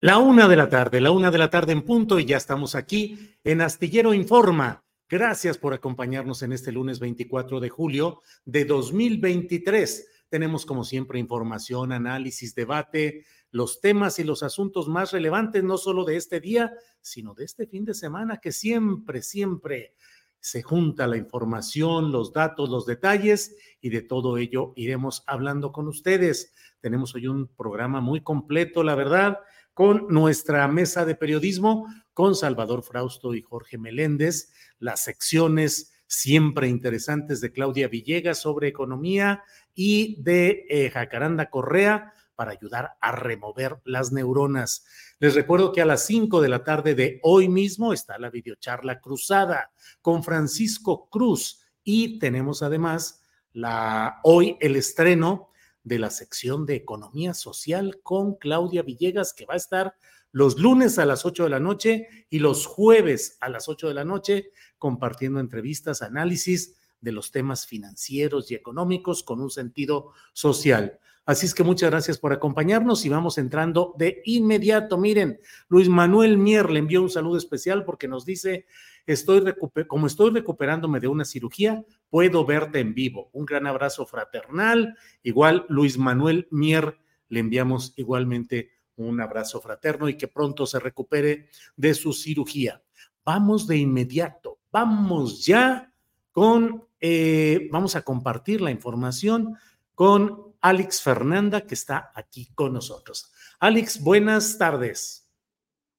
La una de la tarde, la una de la tarde en punto y ya estamos aquí en Astillero Informa. Gracias por acompañarnos en este lunes 24 de julio de 2023. Tenemos como siempre información, análisis, debate, los temas y los asuntos más relevantes, no solo de este día, sino de este fin de semana que siempre, siempre se junta la información, los datos, los detalles y de todo ello iremos hablando con ustedes. Tenemos hoy un programa muy completo, la verdad con nuestra mesa de periodismo, con Salvador Frausto y Jorge Meléndez, las secciones siempre interesantes de Claudia Villegas sobre economía y de eh, Jacaranda Correa para ayudar a remover las neuronas. Les recuerdo que a las 5 de la tarde de hoy mismo está la videocharla cruzada con Francisco Cruz y tenemos además la hoy el estreno de la sección de Economía Social con Claudia Villegas, que va a estar los lunes a las 8 de la noche y los jueves a las 8 de la noche compartiendo entrevistas, análisis de los temas financieros y económicos con un sentido social. Así es que muchas gracias por acompañarnos y vamos entrando de inmediato. Miren, Luis Manuel Mier le envió un saludo especial porque nos dice, estoy como estoy recuperándome de una cirugía, puedo verte en vivo. Un gran abrazo fraternal. Igual Luis Manuel Mier, le enviamos igualmente un abrazo fraterno y que pronto se recupere de su cirugía. Vamos de inmediato, vamos ya con, eh, vamos a compartir la información con Alex Fernanda, que está aquí con nosotros. Alex, buenas tardes.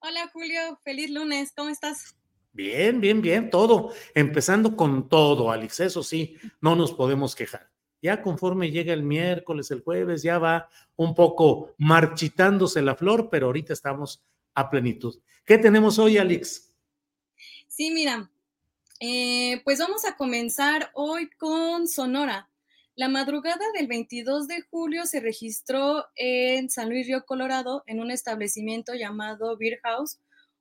Hola Julio, feliz lunes, ¿cómo estás? Bien, bien, bien, todo. Empezando con todo, Alex, eso sí, no nos podemos quejar. Ya conforme llega el miércoles, el jueves, ya va un poco marchitándose la flor, pero ahorita estamos a plenitud. ¿Qué tenemos hoy, Alex? Sí, mira, eh, pues vamos a comenzar hoy con Sonora. La madrugada del 22 de julio se registró en San Luis Río Colorado, en un establecimiento llamado Beer House,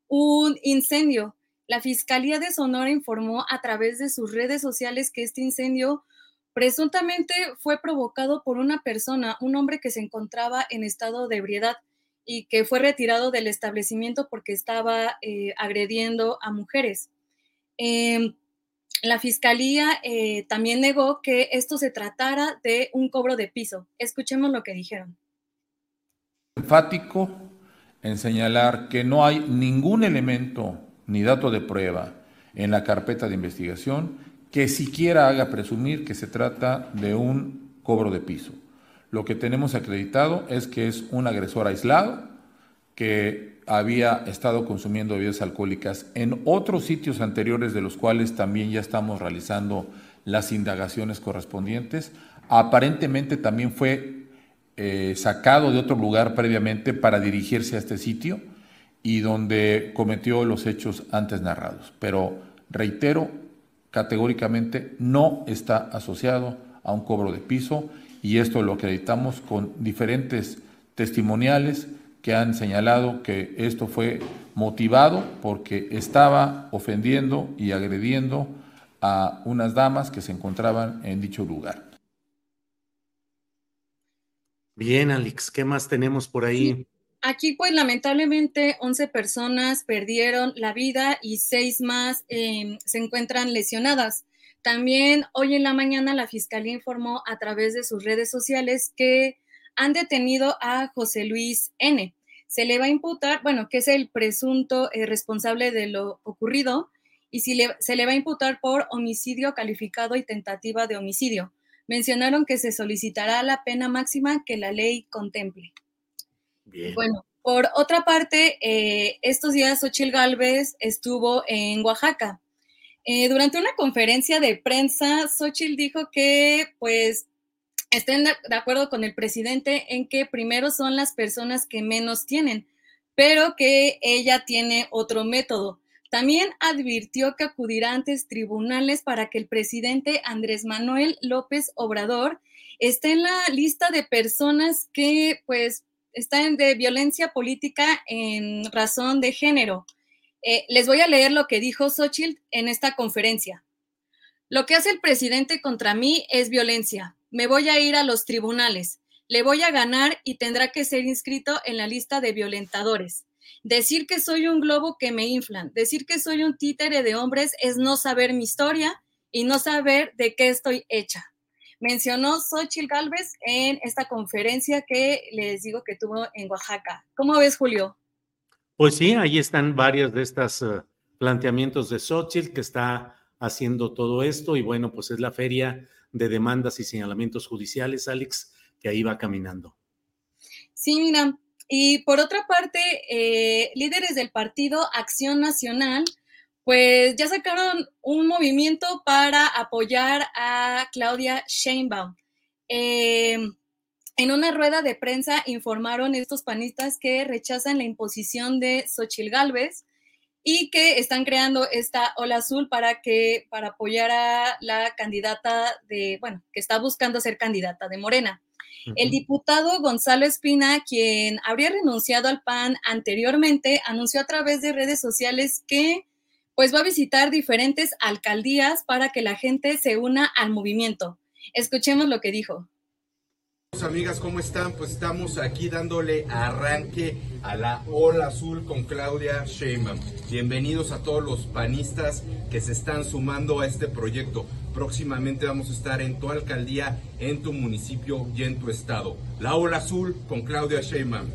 un incendio la Fiscalía de Sonora informó a través de sus redes sociales que este incendio presuntamente fue provocado por una persona, un hombre que se encontraba en estado de ebriedad y que fue retirado del establecimiento porque estaba eh, agrediendo a mujeres. Em, la fiscalía eh, también negó que esto se tratara de un cobro de piso. Escuchemos lo que dijeron. Enfático en señalar que no hay ningún elemento ni dato de prueba en la carpeta de investigación que siquiera haga presumir que se trata de un cobro de piso. Lo que tenemos acreditado es que es un agresor aislado que había estado consumiendo bebidas alcohólicas en otros sitios anteriores de los cuales también ya estamos realizando las indagaciones correspondientes. Aparentemente también fue eh, sacado de otro lugar previamente para dirigirse a este sitio y donde cometió los hechos antes narrados. Pero reitero, categóricamente no está asociado a un cobro de piso y esto lo acreditamos con diferentes testimoniales que han señalado que esto fue motivado porque estaba ofendiendo y agrediendo a unas damas que se encontraban en dicho lugar. Bien, Alex, ¿qué más tenemos por ahí? Aquí, pues lamentablemente, 11 personas perdieron la vida y seis más em, se encuentran lesionadas. También hoy en la mañana la Fiscalía informó a través de sus redes sociales que han detenido a José Luis N. Se le va a imputar, bueno, que es el presunto eh, responsable de lo ocurrido, y si se le va a imputar por homicidio calificado y tentativa de homicidio. Mencionaron que se solicitará la pena máxima que la ley contemple. Bueno, por otra parte, eh, estos días Xochil Gálvez estuvo en Oaxaca. Eh, durante una conferencia de prensa, Xochitl dijo que, pues, estén de acuerdo con el presidente en que primero son las personas que menos tienen, pero que ella tiene otro método. También advirtió que acudirá ante tribunales para que el presidente Andrés Manuel López Obrador esté en la lista de personas que, pues, están de violencia política en razón de género. Eh, les voy a leer lo que dijo Xochitl en esta conferencia. Lo que hace el presidente contra mí es violencia. Me voy a ir a los tribunales. Le voy a ganar y tendrá que ser inscrito en la lista de violentadores. Decir que soy un globo que me inflan, decir que soy un títere de hombres es no saber mi historia y no saber de qué estoy hecha mencionó Xochitl Galvez en esta conferencia que les digo que tuvo en Oaxaca. ¿Cómo ves, Julio? Pues sí, ahí están varios de estos eh, planteamientos de Xochitl que está haciendo todo esto y bueno, pues es la feria de demandas y señalamientos judiciales, Alex, que ahí va caminando. Sí, mira, y por otra parte, eh, líderes del partido Acción Nacional pues ya sacaron un movimiento para apoyar a Claudia Sheinbaum. Em, en una rueda de prensa informaron estos panistas que rechazan la imposición de Xochil Gálvez y que están creando esta ola azul para que para apoyar a la candidata de, bueno, que está buscando ser candidata de Morena. El diputado Gonzalo Espina, quien habría renunciado al PAN anteriormente, anunció a través de redes sociales que pues va a visitar diferentes alcaldías para que la gente se una al movimiento. Escuchemos lo que dijo. Amigas, ¿cómo están? Pues estamos aquí dándole arranque a la Ola Azul con Claudia Sheinbaum. Bienvenidos a todos los panistas que se están sumando a este proyecto. Próximamente vamos a estar en tu alcaldía, en tu municipio y en tu estado. La Ola Azul con Claudia Sheinbaum.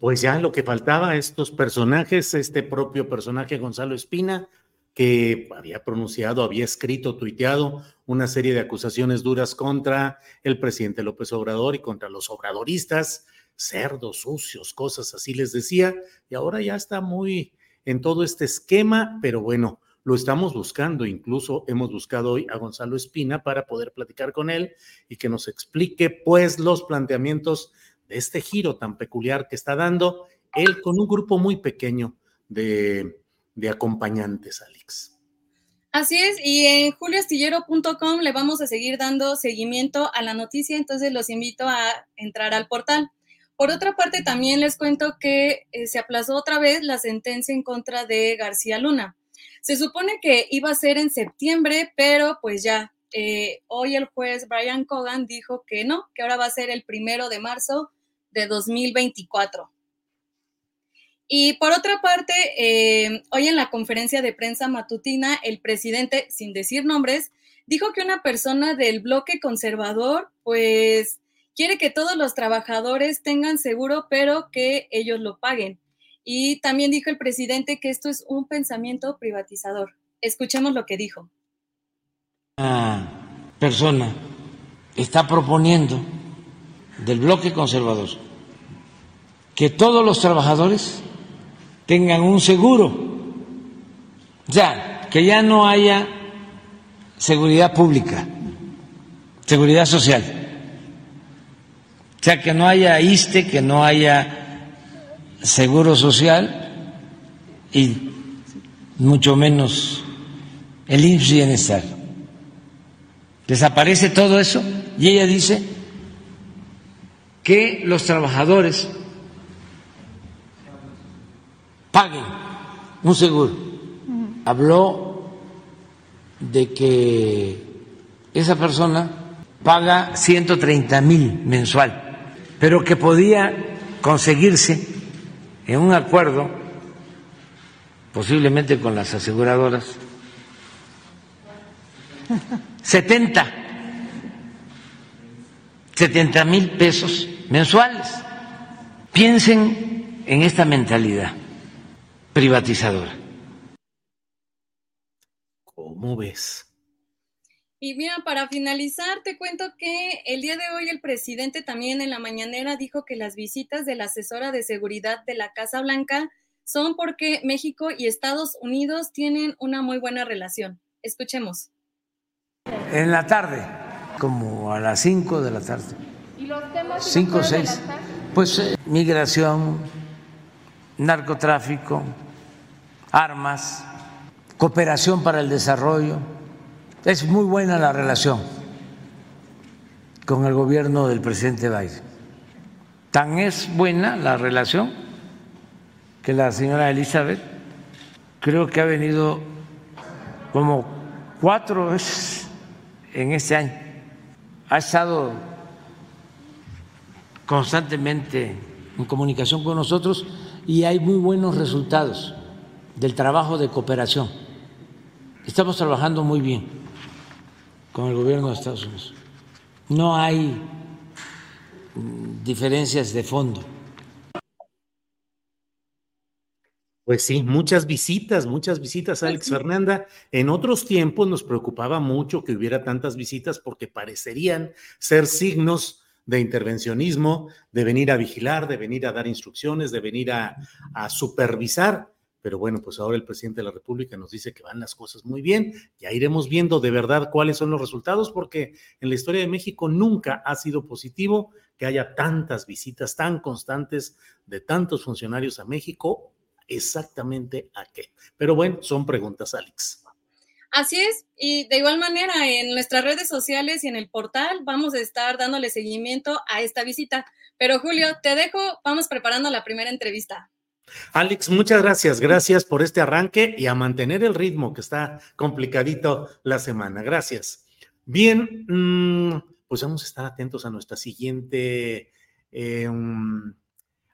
pues ya lo que faltaba, estos personajes, este propio personaje Gonzalo Espina, que había pronunciado, había escrito, tuiteado una serie de acusaciones duras contra el presidente López Obrador y contra los obradoristas, cerdos, sucios, cosas así les decía, y ahora ya está muy en todo este esquema, pero bueno, lo estamos buscando, incluso hemos buscado hoy a Gonzalo Espina para poder platicar con él y que nos explique pues los planteamientos de este giro tan peculiar que está dando él con un grupo muy pequeño de, acompañantes, Alex. Así es, y en julioastillero.com le vamos a seguir dando seguimiento a la noticia, entonces los invito a entrar al portal. Por otra parte, también les cuento que eh, se aplazó otra vez la sentencia en contra de García Luna. Se supone que iba a ser en septiembre, pero pues ya, eh, hoy el juez Brian Cogan dijo que no, que ahora va a ser el primero de marzo de 2024. Y por otra parte, eh, hoy en la conferencia de prensa matutina, el presidente, sin decir nombres, dijo que una persona del bloque conservador, pues quiere que todos los trabajadores tengan seguro, pero que ellos lo paguen. Y también dijo el presidente que esto es un pensamiento privatizador. Escuchemos lo que dijo. Una persona está proponiendo del bloque conservador que todos los trabajadores tengan un seguro, ya, que ya no haya seguridad pública, seguridad social, o sea, que no haya ISTE, que no haya seguro social y mucho menos el IMSS Bienestar. Desaparece todo eso y ella dice que los trabajadores paguen un seguro. Habló de que esa persona paga 130 mil mensual, pero que podía conseguirse en un acuerdo, posiblemente con las aseguradoras, 70, 70 mil pesos mensuales. Piensen en esta mentalidad privatizadora. ¿Cómo ves? Y mira, para finalizar, te cuento que el día de hoy el presidente también en la mañanera dijo que las visitas de la asesora de seguridad de la Casa Blanca son porque México y Estados Unidos tienen una muy buena relación. Escuchemos. En la tarde, como a las 5 de la tarde. ¿Y los temas? 5 o 6. Pues eh, migración, narcotráfico, armas, cooperación para el desarrollo. Es muy buena la relación con el gobierno del presidente Biden. Tan es buena la relación que la señora Elizabeth creo que ha venido como cuatro veces en este año. Ha estado constantemente en comunicación con nosotros y hay muy buenos resultados del trabajo de cooperación. Estamos trabajando muy bien con el gobierno de Estados Unidos. No hay diferencias de fondo. Pues sí, muchas visitas, muchas visitas, Alex Fernanda. En otros tiempos nos preocupaba mucho que hubiera tantas visitas porque parecerían ser signos de intervencionismo, de venir a vigilar, de venir a dar instrucciones, de venir a, a supervisar. Pero bueno, pues ahora el presidente de la República nos dice que van las cosas muy bien. Ya iremos viendo de verdad cuáles son los resultados, porque en la historia de México nunca ha sido positivo que haya tantas visitas tan constantes de tantos funcionarios a México exactamente a qué. Pero bueno, son preguntas, Alex. Así es, y de igual manera en nuestras redes sociales y en el portal vamos a estar dándole seguimiento a esta visita. Pero Julio, te dejo, vamos preparando la primera entrevista. Alex, muchas gracias, gracias por este arranque y a mantener el ritmo que está complicadito la semana. Gracias. Bien, mm, pues vamos a estar atentos a nuestra siguiente... Eh,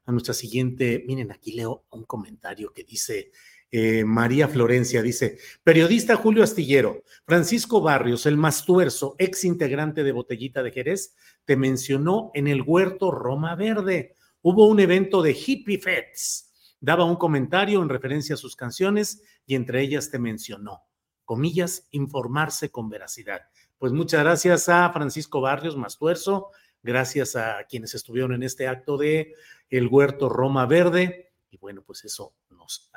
a nuestra siguiente. Miren, aquí leo un comentario que dice eh, María Florencia, dice, periodista Julio Astillero, Francisco Barrios, el mastuerzo, ex integrante de Botellita de Jerez, te mencionó en el huerto Roma Verde. Hubo un evento de Hippie Fets. Daba un comentario en referencia a sus canciones y entre ellas te mencionó, comillas, informarse con veracidad. Pues muchas gracias a Francisco Barrios Mastuerzo, gracias a quienes estuvieron en este acto de el huerto Roma Verde. Y bueno, pues eso nos,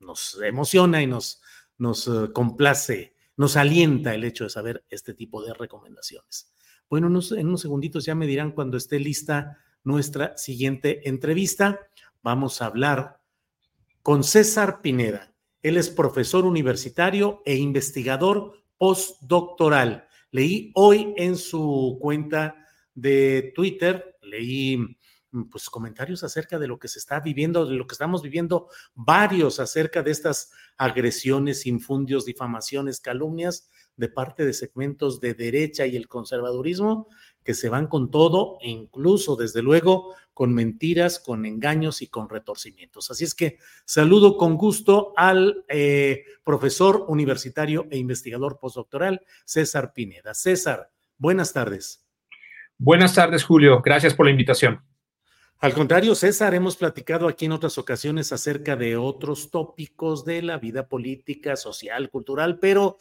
nos emociona y nos, nos eh, complace, nos alienta el hecho de saber este tipo de recomendaciones. Bueno, en unos segunditos ya me dirán cuando esté lista nuestra siguiente entrevista. Vamos a hablar con César Pineda. Él es profesor universitario e investigador postdoctoral. Leí hoy en su cuenta de Twitter, leí mm, pues comentarios acerca de lo que se está viviendo, de lo que estamos viviendo, varios acerca de estas agresiones, infundios, difamaciones, calumnias de parte de segmentos de derecha y el conservadurismo que se van con todo, e incluso desde luego con mentiras, con engaños y con retorcimientos. Así es que saludo con gusto al eh, profesor universitario e investigador postdoctoral César Pineda. César, buenas tardes. Buenas tardes, Julio. Gracias por la invitación. Al contrario, César, hemos platicado aquí en otras ocasiones acerca de otros tópicos de la vida política, social, cultural, pero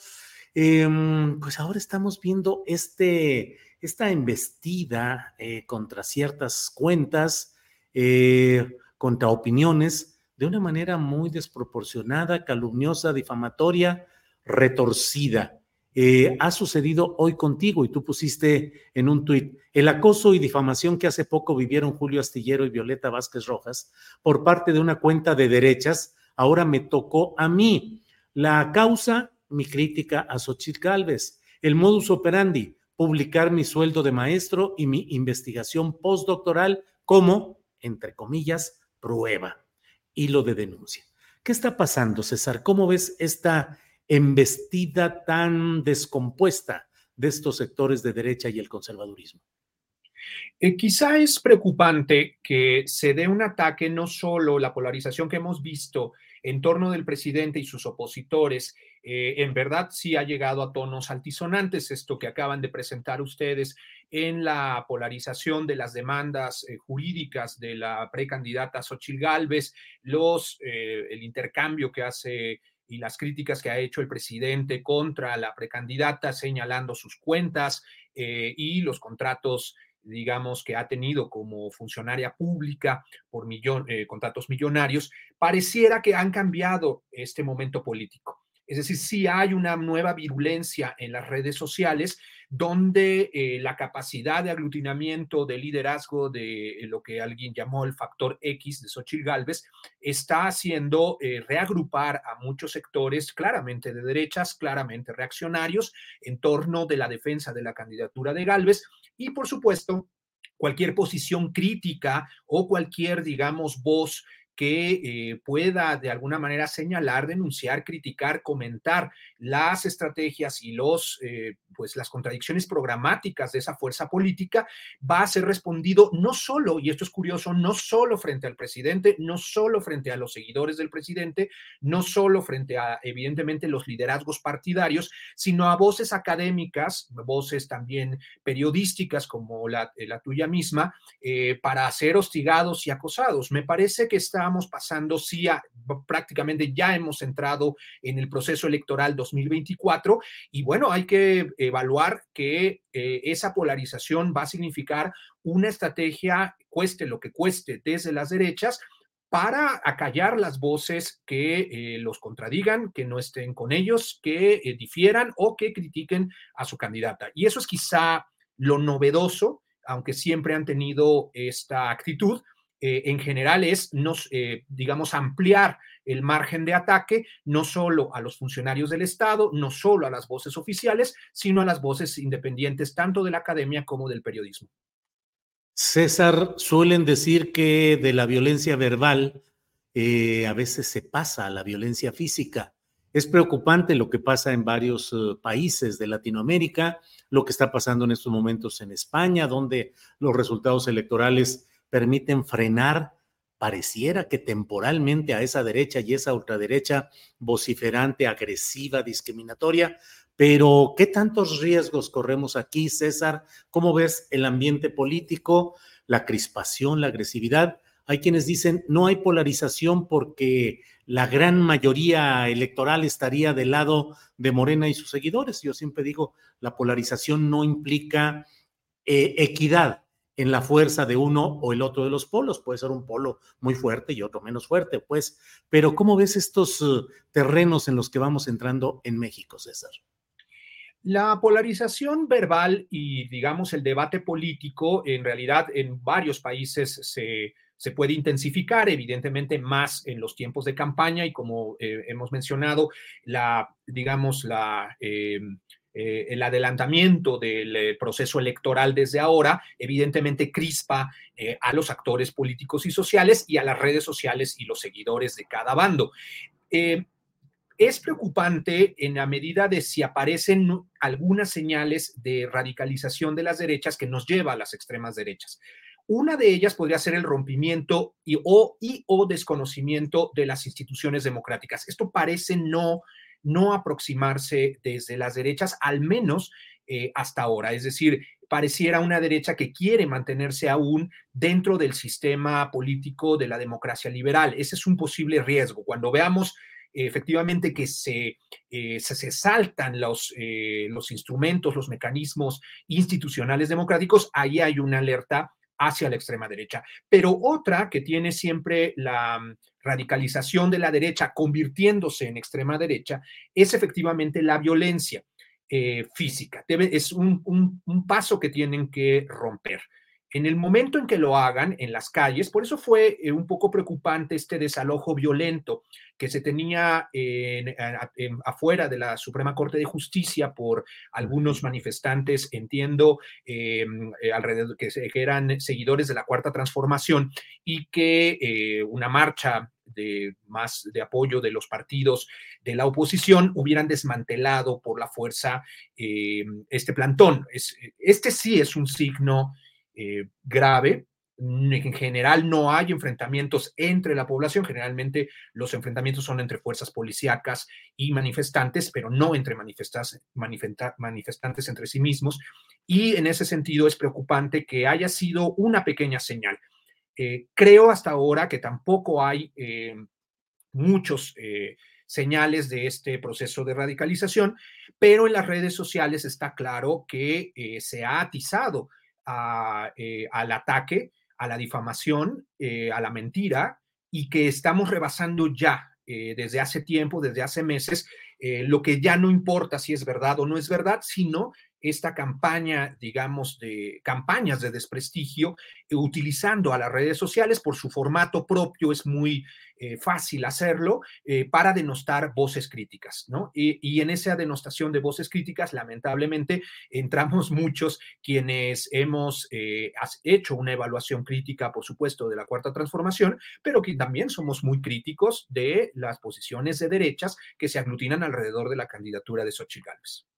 Em, pues ahora estamos viendo este, esta embestida eh, contra ciertas cuentas, eh, contra opiniones, de una manera muy desproporcionada, calumniosa, difamatoria, retorcida. Eh, ha sucedido hoy contigo y tú pusiste en un tuit el acoso y difamación que hace poco vivieron Julio Astillero y Violeta Vázquez Rojas por parte de una cuenta de derechas, ahora me tocó a mí. La causa, mi crítica a Xochitl Galvez. El modus operandi, publicar mi sueldo de maestro y mi investigación postdoctoral como, entre comillas, prueba. Hilo de denuncia. ¿Qué está pasando, César? ¿Cómo ves esta embestida tan descompuesta de estos sectores de derecha y el conservadurismo? Eh, quizá es preocupante que se dé un ataque no solo la polarización que hemos visto en torno del presidente y sus opositores, eh, en verdad sí ha llegado a tonos altisonantes esto que acaban de presentar ustedes en la polarización de las demandas eh, jurídicas de la precandidata Xochil Gálvez, los, el intercambio que hace y las críticas que ha hecho el presidente contra la precandidata, señalando sus cuentas eh, y los contratos digamos, que ha tenido como funcionaria pública por millón, eh, contratos millonarios, pareciera que han cambiado este momento político. Es decir, sí hay una nueva virulencia en las redes sociales donde eh, la capacidad de aglutinamiento, de liderazgo de lo que alguien llamó el factor X de Xochitl Galvez está haciendo eh, reagrupar a muchos sectores claramente de derechas, claramente reaccionarios en torno de la defensa de la candidatura de Galvez y, por supuesto, cualquier posición crítica o cualquier, digamos, voz que eh, pueda de alguna manera señalar, denunciar, criticar, comentar las estrategias y los, eh, pues las contradicciones programáticas de esa fuerza política, va a ser respondido no solo, y esto es curioso, no solo frente al presidente, no solo frente a los seguidores del presidente, no solo frente a, evidentemente, los liderazgos partidarios, sino a voces académicas, voces también periodísticas como la, la tuya misma, eh, para ser hostigados y acosados. Me parece que está pasando, sí, prácticamente ya hemos entrado en el proceso electoral 2024 y bueno, hay que evaluar que eh, esa polarización va a significar una estrategia, cueste lo que cueste, desde las derechas, para acallar las voces que eh, los contradigan, que no estén con ellos, que eh, difieran o que critiquen a su candidata. Y eso es quizá lo novedoso, aunque siempre han tenido esta actitud, eh, en general es, nos, eh, digamos, ampliar el margen de ataque no solo a los funcionarios del Estado, no solo a las voces oficiales, sino a las voces independientes tanto de la academia como del periodismo. César, suelen decir que de la violencia verbal eh, a veces se pasa a la violencia física. Es preocupante lo que pasa en varios países de Latinoamérica, lo que está pasando en estos momentos en España, donde los resultados electorales permiten frenar, pareciera que temporalmente a esa derecha y esa ultraderecha vociferante, agresiva, discriminatoria. Pero, ¿qué tantos riesgos corremos aquí, César? ¿Cómo ves el ambiente político, la crispación, la agresividad? Hay quienes dicen, no hay polarización porque la gran mayoría electoral estaría del lado de Morena y sus seguidores. Yo siempre digo, la polarización no implica eh, equidad, en la fuerza de uno o el otro de los polos. Puede ser un polo muy fuerte y otro menos fuerte, pues. Pero ¿cómo ves estos uh, terrenos en los que vamos entrando en México, César? La polarización verbal y, digamos, el debate político, en realidad en varios países se, se puede intensificar, evidentemente más en los tiempos de campaña y como eh, hemos mencionado, la, digamos, la... Eh, eh, el adelantamiento del eh, proceso electoral desde ahora, evidentemente crispa eh, a los actores políticos y sociales y a las redes sociales y los seguidores de cada bando. es preocupante en la medida de si aparecen algunas señales de radicalización de las derechas que nos lleva a las extremas derechas. Una de ellas podría ser el rompimiento y o, y, o desconocimiento de las instituciones democráticas. Esto parece no no aproximarse desde las derechas, al menos eh, hasta ahora. Es decir, pareciera una derecha que quiere mantenerse aún dentro del sistema político de la democracia liberal. Ese es un posible riesgo. Cuando veamos efectivamente que se, se, se, saltan los, los instrumentos, los mecanismos institucionales democráticos, ahí hay una alerta hacia la extrema derecha. Pero otra que tiene siempre la radicalización de la derecha convirtiéndose en extrema derecha es efectivamente la violencia eh, física. es un, un paso que tienen que romper. En el momento en que lo hagan en las calles, por eso fue eh, un poco preocupante este desalojo violento que se tenía en, afuera de la Suprema Corte de Justicia por algunos manifestantes, entiendo, em, eh, alrededor, que, eran seguidores de la Cuarta Transformación y que eh, una marcha de más de apoyo de los partidos de la oposición hubieran desmantelado por la fuerza em, este plantón. Es, este sí es un signo eh, grave. En general no hay enfrentamientos entre la población, generalmente los enfrentamientos son entre fuerzas policíacas y manifestantes, pero no entre manifestantes, manifestantes entre sí mismos. Y en ese sentido es preocupante que haya sido una pequeña señal. Eh, creo hasta ahora que tampoco hay eh, muchos señales de este proceso de radicalización, pero en las redes sociales está claro que se ha atizado eh, al ataque, a la difamación, eh, a la mentira, y que estamos rebasando ya eh, desde hace tiempo, desde hace meses, lo que ya no importa si es verdad o no es verdad, sino esta campaña, digamos, de campañas de desprestigio, eh, utilizando a las redes sociales por su formato propio, es muy eh, fácil hacerlo, eh, para denostar voces críticas, ¿no? Y, en esa denostación de voces críticas, lamentablemente, entramos muchos quienes hemos hecho una evaluación crítica, por supuesto, de la cuarta transformación, pero que también somos muy críticos de las posiciones de derechas que se aglutinan alrededor de la candidatura de Xochitl Gálvez.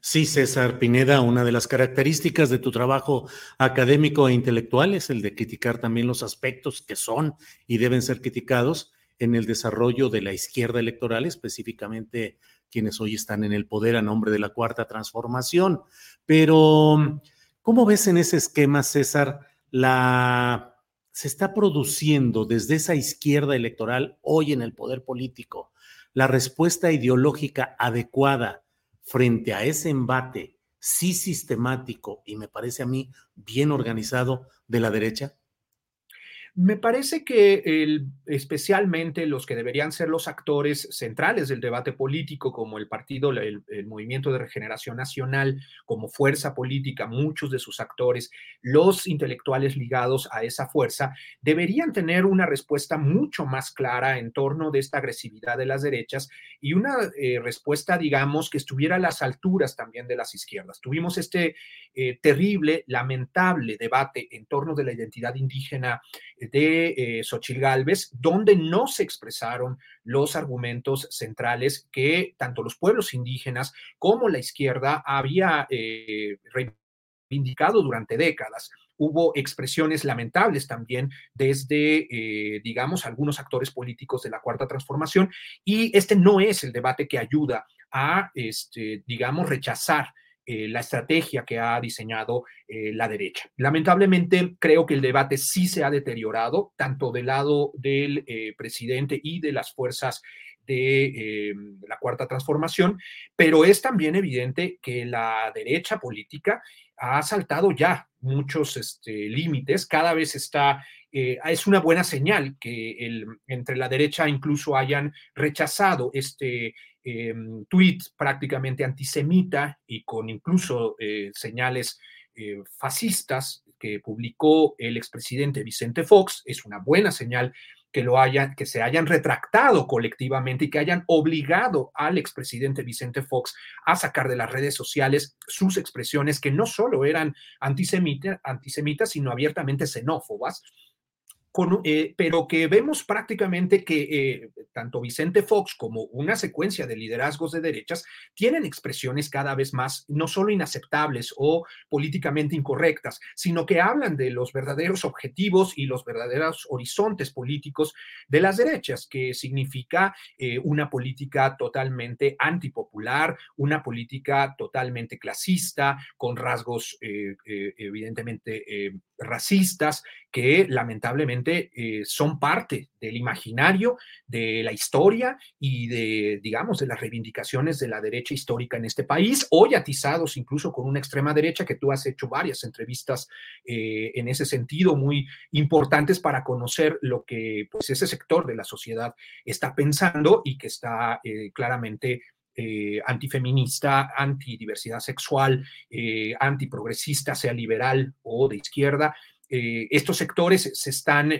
Sí, César Pineda, una de las características de tu trabajo académico e intelectual es el de criticar también los aspectos que son y deben ser criticados en el desarrollo de la izquierda electoral, específicamente quienes hoy están en el poder a nombre de la cuarta transformación. Pero, ¿cómo ves en ese esquema, César, la se está produciendo desde esa izquierda electoral hoy en el poder político la respuesta ideológica adecuada frente a ese embate sí sistemático y me parece a mí bien organizado de la derecha? Me parece que el, especialmente los que deberían ser los actores centrales del debate político, como el partido, el, Movimiento de Regeneración Nacional, como fuerza política, muchos de sus actores, los intelectuales ligados a esa fuerza, deberían tener una respuesta mucho más clara en torno de esta agresividad de las derechas y una eh, respuesta, digamos, que estuviera a las alturas también de las izquierdas. Tuvimos este eh, terrible, lamentable debate en torno de la identidad indígena de eh, Xochil Gálvez, donde no se expresaron los argumentos centrales que tanto los pueblos indígenas como la izquierda había eh, reivindicado durante décadas. Hubo expresiones lamentables también desde, eh, digamos, algunos actores políticos de la Cuarta Transformación y este no es el debate que ayuda a, este, digamos, rechazar eh, la estrategia que ha diseñado eh, la derecha. Lamentablemente, creo que el debate sí se ha deteriorado, tanto del lado del eh, presidente y de las fuerzas de la cuarta transformación, pero es también evidente que la derecha política ha saltado ya muchos este, límites, cada vez está, es una buena señal que entre la derecha incluso hayan rechazado este eh, tweet prácticamente antisemita y con incluso eh, señales eh, fascistas que publicó el expresidente Vicente Fox. Es una buena señal que lo hayan, que se hayan retractado colectivamente y que hayan obligado al expresidente Vicente Fox a sacar de las redes sociales sus expresiones que no solo eran antisemitas, sino abiertamente xenófobas eh, pero que vemos prácticamente que eh, tanto Vicente Fox como una secuencia de liderazgos de derechas tienen expresiones cada vez más no solo inaceptables o políticamente incorrectas, sino que hablan de los verdaderos objetivos y los verdaderos horizontes políticos de las derechas, que significa eh, una política totalmente antipopular, una política totalmente clasista, con rasgos evidentemente racistas, que lamentablemente eh, son parte del imaginario, de la historia y de, digamos, de las reivindicaciones de la derecha histórica en este país, hoy atizados incluso con una extrema derecha que tú has hecho varias entrevistas eh, en ese sentido muy importantes para conocer lo que pues, ese sector de la sociedad está pensando y que está eh, claramente antifeminista, antidiversidad sexual, antiprogresista, sea liberal o de izquierda. Eh, estos sectores se están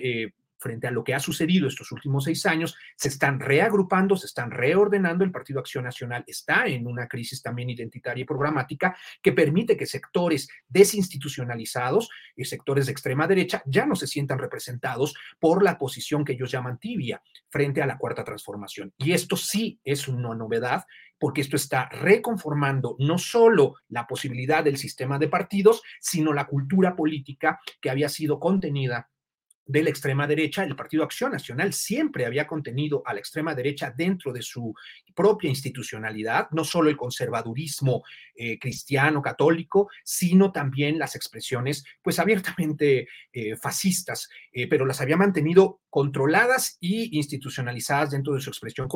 frente a lo que ha sucedido estos últimos seis años, se están reagrupando, se están reordenando. El Partido Acción Nacional está en una crisis también identitaria y programática que permite que sectores desinstitucionalizados y sectores de extrema derecha ya no se sientan representados por la posición que ellos llaman tibia frente a la cuarta transformación. Y esto sí es una novedad porque esto está reconformando no solo la posibilidad del sistema de partidos, sino la cultura política que había sido contenida de la extrema derecha, el Partido Acción Nacional siempre había contenido a la extrema derecha dentro de su propia institucionalidad, no solo el conservadurismo eh, cristiano, católico, sino también las expresiones pues abiertamente eh, fascistas, eh, pero las había mantenido controladas y institucionalizadas dentro de su expresión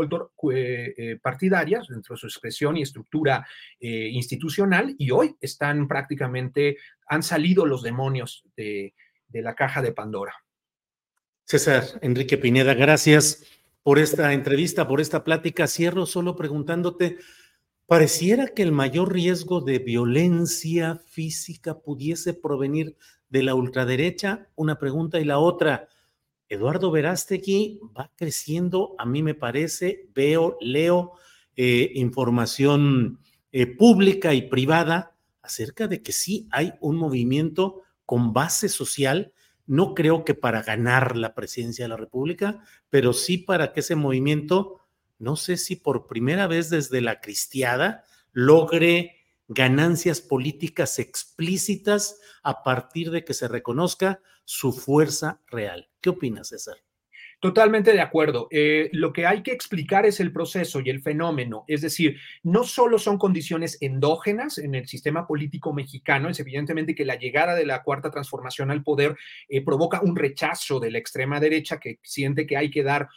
partidaria, dentro de su expresión y estructura institucional, y hoy están prácticamente, han salido los demonios de la caja de Pandora. César Enrique Pineda, gracias por esta entrevista, por esta plática. Cierro solo preguntándote, pareciera que el mayor riesgo de violencia física pudiese provenir de la ultraderecha. Una pregunta y la otra. Eduardo Verástegui va creciendo, a mí me parece, veo, leo eh, información eh, pública y privada acerca de que sí hay un movimiento con base social no creo que para ganar la presidencia de la República, pero sí para que ese movimiento, no sé si por primera vez desde la cristiada, logre ganancias políticas explícitas a partir de que se reconozca su fuerza real. ¿Qué opinas, César? Totalmente de acuerdo. Eh, lo que hay que explicar es el proceso y el fenómeno. Es decir, no solo son condiciones endógenas en el sistema político mexicano, es evidentemente que la llegada de la cuarta transformación al poder eh, provoca un rechazo de la extrema derecha que siente que hay que dar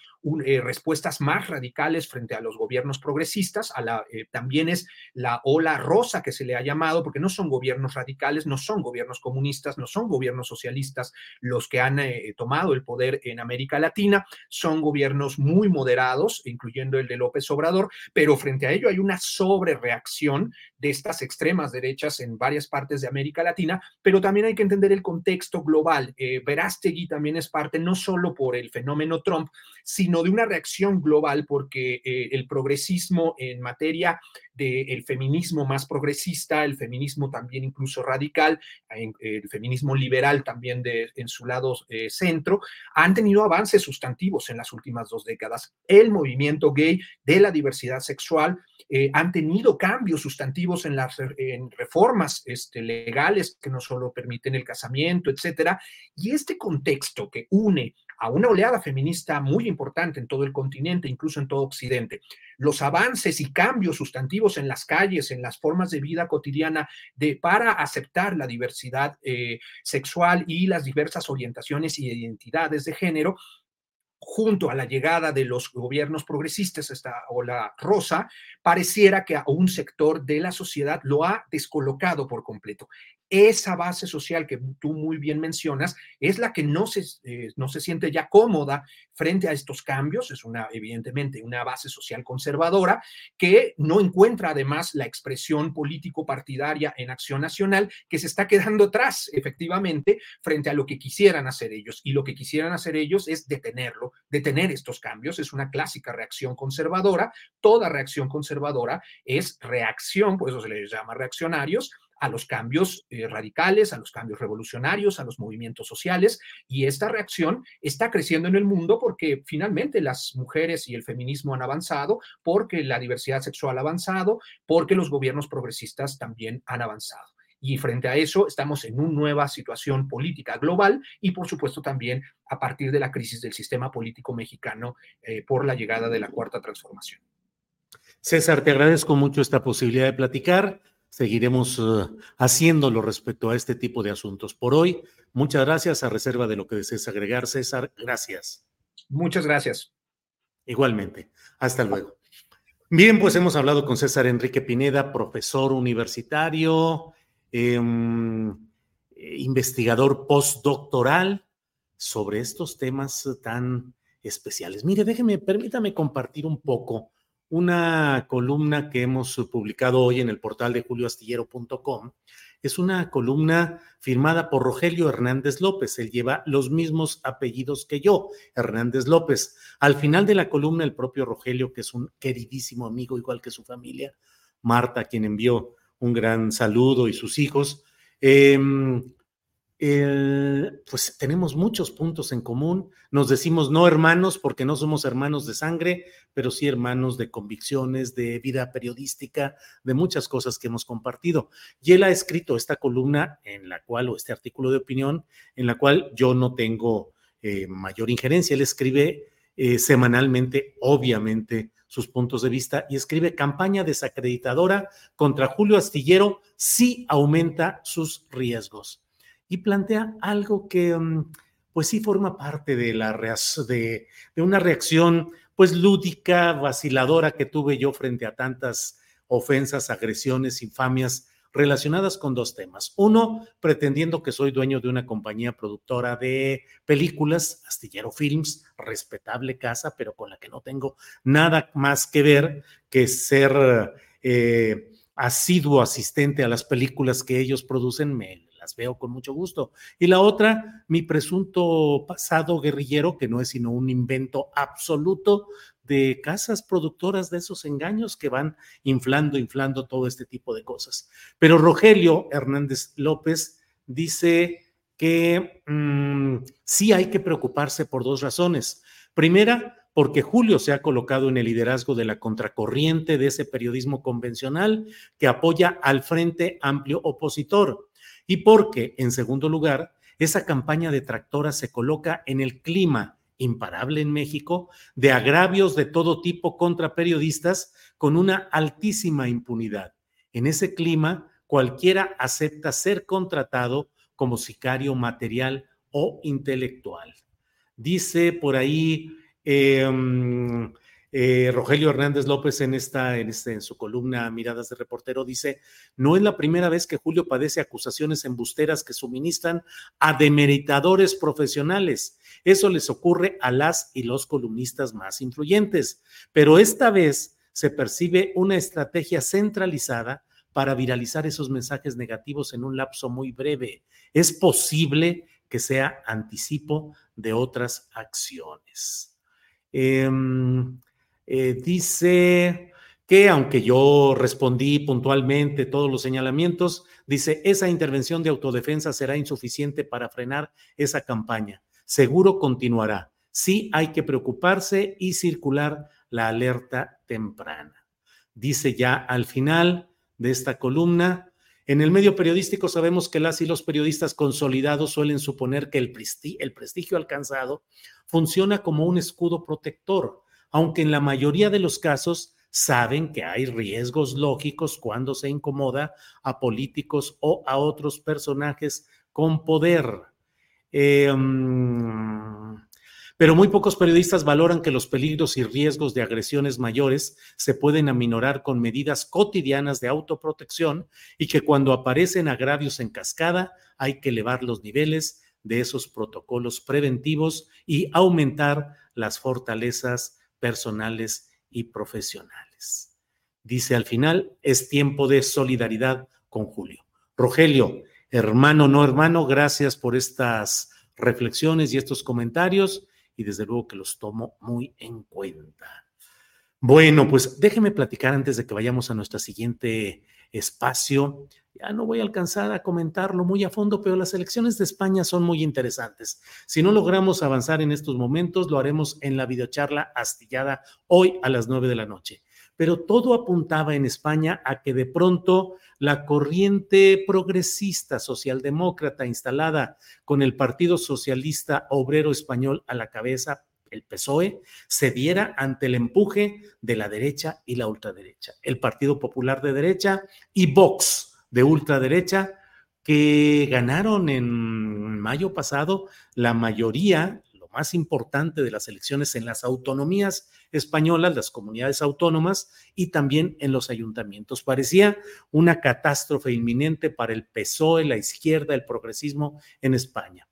eh, respuestas más radicales frente a los gobiernos progresistas. A la, también es la ola rosa que se le ha llamado, porque no son gobiernos radicales, no son gobiernos comunistas, no son gobiernos socialistas los que han tomado el poder en América Latina son gobiernos muy moderados, incluyendo el de López Obrador, pero frente a ello hay una sobrereacción de estas extremas derechas en varias partes de América Latina, pero también hay que entender el contexto global. Eh, Verástegui también es parte no solo por el fenómeno Trump, sino de una reacción global porque eh, el progresismo en materia del feminismo más progresista, el feminismo también incluso radical, el feminismo liberal también de, en su lado eh, centro, han tenido avances sustantivos en las últimas dos décadas. El movimiento gay de la diversidad sexual eh, han tenido cambios sustantivos en las reformas este, legales que no solo permiten el casamiento, etcétera. Y este contexto que une a una oleada feminista muy importante en todo el continente, incluso en todo Occidente. Los avances y cambios sustantivos en las calles, en las formas de vida cotidiana de, para aceptar la diversidad eh, sexual y las diversas orientaciones y identidades de género, junto a la llegada de los gobiernos progresistas, esta ola rosa, pareciera que a un sector de la sociedad lo ha descolocado por completo esa base social que tú muy bien mencionas es la que no se, eh, no se siente ya cómoda frente a estos cambios. Es una, evidentemente, una base social conservadora que no encuentra además la expresión político-partidaria en acción nacional que se está quedando atrás, efectivamente, frente a lo que quisieran hacer ellos. Y lo que quisieran hacer ellos es detenerlo, detener estos cambios. Es una clásica reacción conservadora. Toda reacción conservadora es reacción, por eso se les llama reaccionarios a los cambios eh, radicales, a los cambios revolucionarios, a los movimientos sociales. Y esta reacción está creciendo en el mundo porque finalmente las mujeres y el feminismo han avanzado, porque la diversidad sexual ha avanzado, porque los gobiernos progresistas también han avanzado. Y frente a eso estamos en una nueva situación política global y por supuesto también a partir de la crisis del sistema político mexicano eh, por la llegada de la cuarta transformación. César, te agradezco mucho esta posibilidad de platicar. Seguiremos uh, haciéndolo respecto a este tipo de asuntos. Por hoy, muchas gracias a reserva de lo que desees agregar, César. Gracias. Muchas gracias. Igualmente. Hasta luego. Bien, pues hemos hablado con César Enrique Pineda, profesor universitario, em, eh, investigador postdoctoral sobre estos temas tan especiales. Mire, déjeme, permítame compartir un poco una columna que hemos publicado hoy en el portal de julioastillero.com. Es una columna firmada por Rogelio Hernández López. Él lleva los mismos apellidos que yo, Hernández López. Al final de la columna, el propio Rogelio, que es un queridísimo amigo, igual que su familia, Marta, quien envió un gran saludo y sus hijos, eh, pues tenemos muchos puntos en común. Nos decimos no hermanos porque no somos hermanos de sangre, pero sí hermanos de convicciones, de vida periodística, de muchas cosas que hemos compartido. Y él ha escrito esta columna en la cual, o este artículo de opinión, en la cual yo no tengo eh, mayor injerencia. Él escribe eh, semanalmente, obviamente, sus puntos de vista y escribe campaña desacreditadora contra Julio Astillero si aumenta sus riesgos y plantea algo que mm, pues sí forma parte de, la de, una reacción pues lúdica, vaciladora que tuve yo frente a tantas ofensas, agresiones, infamias relacionadas con dos temas. Uno, pretendiendo que soy dueño de una compañía productora de películas, Astillero Films, respetable casa, pero con la que no tengo nada más que ver que ser eh, asiduo asistente a las películas que ellos producen. Me veo con mucho gusto. Y la otra, mi presunto pasado guerrillero, que no es sino un invento absoluto de casas productoras de esos engaños que van inflando, inflando todo este tipo de cosas. Pero Rogelio Hernández López dice que mm, sí hay que preocuparse por dos razones. Primera, porque Julio se ha colocado en el liderazgo de la contracorriente de ese periodismo convencional que apoya al Frente Amplio Opositor y porque, en segundo lugar, esa campaña detractora se coloca en el clima imparable en México de agravios de todo tipo contra periodistas con una altísima impunidad. En ese clima, cualquiera acepta ser contratado como sicario material o intelectual. Dice por ahí em, eh, Rogelio Hernández López en esta, este, en su columna Miradas de Reportero dice, no es la primera vez que Julio padece acusaciones embusteras que suministran a demeritadores profesionales. Eso les ocurre a las y los columnistas más influyentes, pero esta vez se percibe una estrategia centralizada para viralizar esos mensajes negativos en un lapso muy breve. Es posible que sea anticipo de otras acciones. Em, eh, dice que aunque yo respondí puntualmente todos los señalamientos, dice, esa intervención de autodefensa será insuficiente para frenar esa campaña. Seguro continuará. Sí hay que preocuparse y circular la alerta temprana. Dice ya al final de esta columna, en el medio periodístico sabemos que las y los periodistas consolidados suelen suponer que el, el prestigio alcanzado funciona como un escudo protector aunque en la mayoría de los casos saben que hay riesgos lógicos cuando se incomoda a políticos o a otros personajes con poder. Em, pero muy pocos periodistas valoran que los peligros y riesgos de agresiones mayores se pueden aminorar con medidas cotidianas de autoprotección y que cuando aparecen agravios en cascada hay que elevar los niveles de esos protocolos preventivos y aumentar las fortalezas personales y profesionales. Dice al final, es tiempo de solidaridad con Julio. Rogelio, hermano, no hermano, gracias por estas reflexiones y estos comentarios y desde luego que los tomo muy en cuenta. Bueno, pues déjeme platicar antes de que vayamos a nuestro siguiente espacio ya no voy a alcanzar a comentarlo muy a fondo, pero las elecciones de España son muy interesantes. Si no logramos avanzar en estos momentos, lo haremos en la videocharla astillada hoy a las nueve de la noche. Pero todo apuntaba en España a que de pronto la corriente progresista socialdemócrata instalada con el Partido Socialista Obrero Español a la cabeza el PSOE cediera ante el empuje de la derecha y la ultraderecha, el Partido Popular de derecha y Vox de ultraderecha, que ganaron en mayo pasado la mayoría, lo más importante de las elecciones en las autonomías españolas, las comunidades autónomas y también en los ayuntamientos. Parecía una catástrofe inminente para el PSOE, la izquierda, el progresismo en España.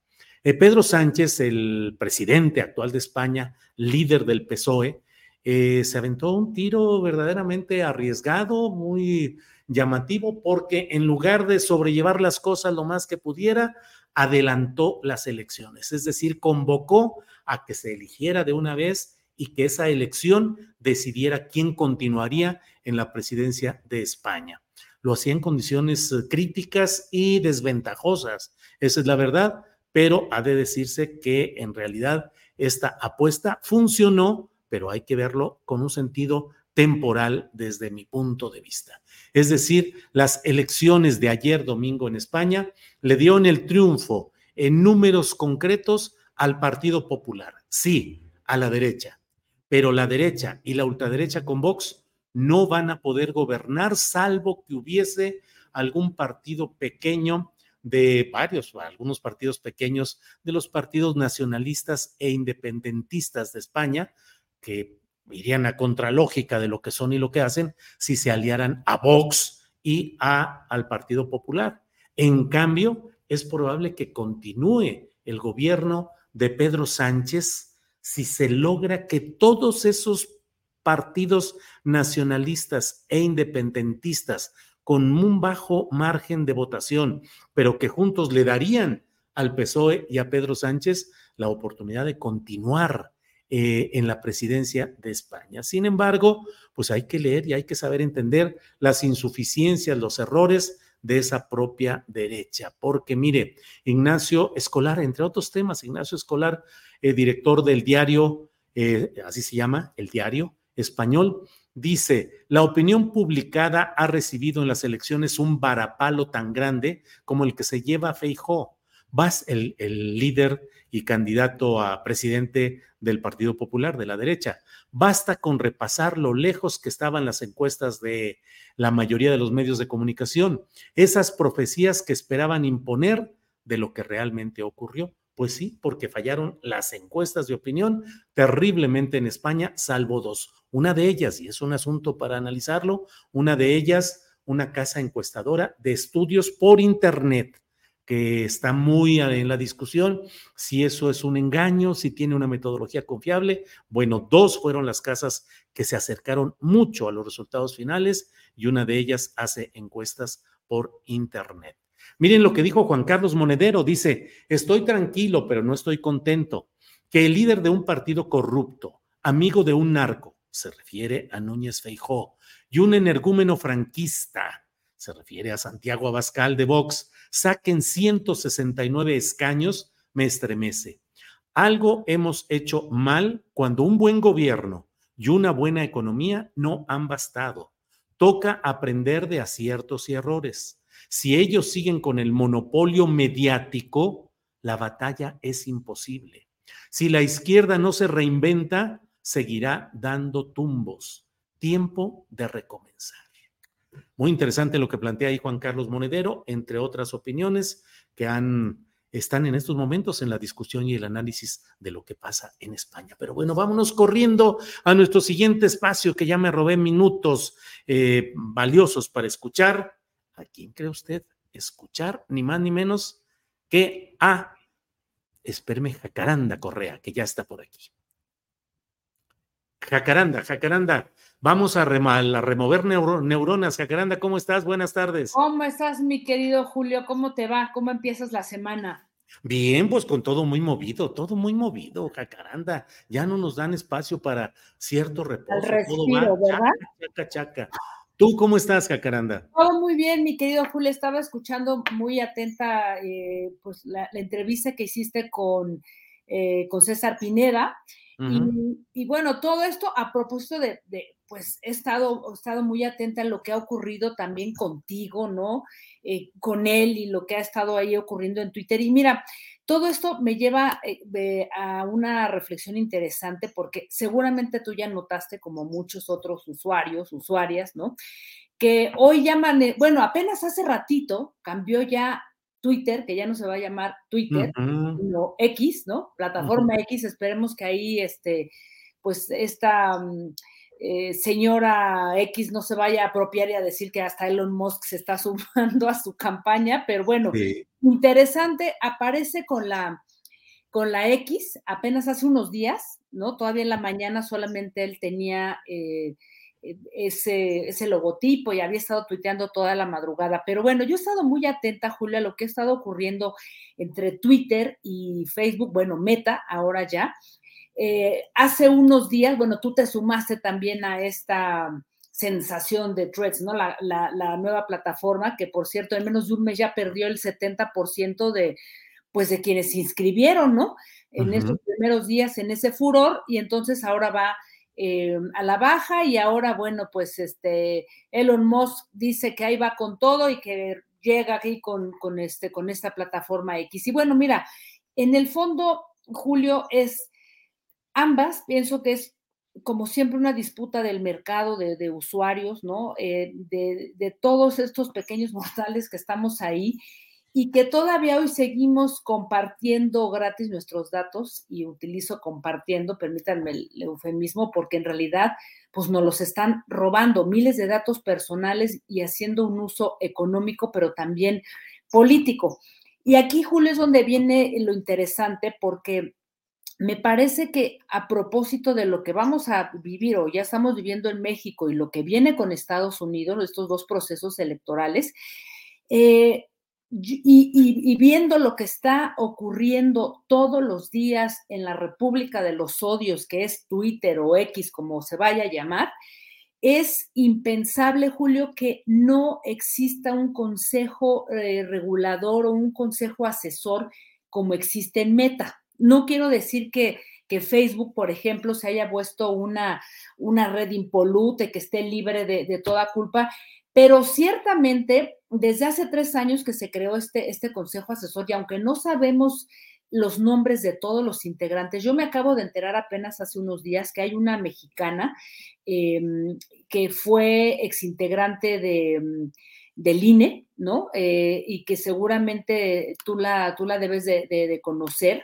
Eh, Pedro Sánchez, el presidente actual de España, líder del PSOE, eh, se aventó un tiro verdaderamente arriesgado, muy llamativo, porque en lugar de sobrellevar las cosas lo más que pudiera, adelantó las elecciones, es decir, convocó a que se eligiera de una vez y que esa elección decidiera quién continuaría en la presidencia de España. Lo hacía en condiciones eh, críticas y desventajosas, esa es la verdad, pero ha de decirse que en realidad esta apuesta funcionó, pero hay que verlo con un sentido temporal desde mi punto de vista. Es decir, las elecciones de ayer domingo en España le dieron el triunfo en números concretos al Partido Popular, sí, a la derecha, pero la derecha y la ultraderecha con Vox no van a poder gobernar salvo que hubiese algún partido pequeño de varios, algunos partidos pequeños de los partidos nacionalistas e independentistas de España, que irían a contralógica de lo que son y lo que hacen si se aliaran a Vox y a, al Partido Popular. En cambio, es probable que continúe el gobierno de Pedro Sánchez si se logra que todos esos partidos nacionalistas e independentistas con un bajo margen de votación, pero que juntos le darían al PSOE y a Pedro Sánchez la oportunidad de continuar eh, en la presidencia de España. Sin embargo, pues hay que leer y hay que saber entender las insuficiencias, los errores de esa propia derecha. Porque mire, Ignacio Escolar, entre otros temas, Ignacio Escolar, eh, director del diario, eh, así se llama, el diario español, Dice, la opinión publicada ha recibido en las elecciones un varapalo tan grande como el que se lleva a Feijó. Vas, el, el líder y candidato a presidente del Partido Popular de la derecha. Basta con repasar lo lejos que estaban las encuestas de la mayoría de los medios de comunicación, esas profecías que esperaban imponer de lo que realmente ocurrió. Pues sí, porque fallaron las encuestas de opinión terriblemente en España, salvo dos. Una de ellas, y es un asunto para analizarlo, una de ellas, una casa encuestadora de estudios por Internet, que está muy en la discusión si eso es un engaño, si tiene una metodología confiable. Bueno, dos fueron las casas que se acercaron mucho a los resultados finales y una de ellas hace encuestas por Internet. Miren lo que dijo Juan Carlos Monedero. Dice, estoy tranquilo, pero no estoy contento. Que el líder de un partido corrupto, amigo de un narco, se refiere a Núñez Feijó, y un energúmeno franquista, se refiere a Santiago Abascal de Vox, saquen 169 escaños, me estremece. Algo hemos hecho mal cuando un buen gobierno y una buena economía no han bastado. Toca aprender de aciertos y errores. Si ellos siguen con el monopolio mediático, la batalla es imposible. Si la izquierda no se reinventa, seguirá dando tumbos. Tiempo de recomenzar. Muy interesante lo que plantea ahí Juan Carlos Monedero, entre otras opiniones que han, están en estos momentos en la discusión y el análisis de lo que pasa en España. Pero bueno, vámonos corriendo a nuestro siguiente espacio que ya me robé minutos eh, valiosos para escuchar ¿A quién cree usted escuchar? Ni más ni menos que a Esperme Jacaranda Correa, que ya está por aquí. Jacaranda, Jacaranda, vamos a, remover neuronas. Jacaranda, ¿cómo estás? Buenas tardes. ¿Cómo estás, mi querido Julio? ¿Cómo te va? ¿Cómo empiezas la semana? Bien, pues con todo muy movido, todo muy movido, Jacaranda. Ya no nos dan espacio para cierto reposo. respiro, ¿verdad? chaca, chaca. ¿Tú cómo estás, Jacaranda? Todo muy bien, mi querido Julio. Estaba escuchando muy atenta eh, pues, la, entrevista que hiciste con, eh, con César Pineda. Y, bueno, todo esto a propósito de, pues he estado, he estado muy atenta a lo que ha ocurrido también contigo, ¿no? Eh, con él y lo que ha estado ahí ocurriendo en Twitter. Y mira, todo esto me lleva eh, a una reflexión interesante porque seguramente tú ya notaste, como muchos otros usuarios, usuarias, ¿no? Que hoy llaman, bueno, apenas hace ratito cambió ya Twitter, que ya no se va a llamar Twitter, sino X, ¿no? Plataforma X, esperemos que ahí, este, pues, esta mm, eh, señora X no se vaya a apropiar y a decir que hasta Elon Musk se está sumando a su campaña, pero bueno, interesante, aparece con la, con la X apenas hace unos días, ¿no? Todavía en la mañana solamente él tenía eh, ese, ese, logotipo y había estado tuiteando toda la madrugada. Pero bueno, yo he estado muy atenta, Julia, a lo que ha estado ocurriendo entre Twitter y Facebook, bueno, Meta ahora ya, eh, hace unos días, bueno, tú te sumaste también a esta sensación de Threads, ¿no? La, nueva plataforma que, por cierto, en menos de un mes ya perdió el 70% de, pues, de quienes se inscribieron, ¿no? En esos primeros días, en ese furor, y entonces ahora va eh, a la baja y ahora, bueno, pues, este, Elon Musk dice que ahí va con todo y que llega aquí con, con, este, con esta plataforma X. Y bueno, mira, en el fondo, Julio, es Ambas pienso que es como siempre una disputa del mercado de, usuarios, ¿no? Eh, de, todos estos pequeños mortales que estamos ahí y que todavía hoy seguimos compartiendo gratis nuestros datos y utilizo compartiendo, permítanme el, eufemismo, porque en realidad pues nos los están robando miles de datos personales y haciendo un uso económico, pero también político. Y aquí, Julio, es donde viene lo interesante porque me parece que a propósito de lo que vamos a vivir o ya estamos viviendo en México y lo que viene con Estados Unidos, estos dos procesos electorales, eh, y, viendo lo que está ocurriendo todos los días en la República de los Odios, que es Twitter o X, como se vaya a llamar, es impensable, Julio, que no exista un consejo eh, regulador o un consejo asesor como existe en Meta. No quiero decir que, Facebook, por ejemplo, se haya puesto una, una red impolute, que esté libre de, toda culpa, pero ciertamente desde hace tres años que se creó este, este consejo asesor y aunque no sabemos los nombres de todos los integrantes. Yo me acabo de enterar apenas hace unos días que hay una mexicana em, que fue exintegrante de, del INE, ¿no? Eh, y que seguramente tú la, tú la debes de conocer.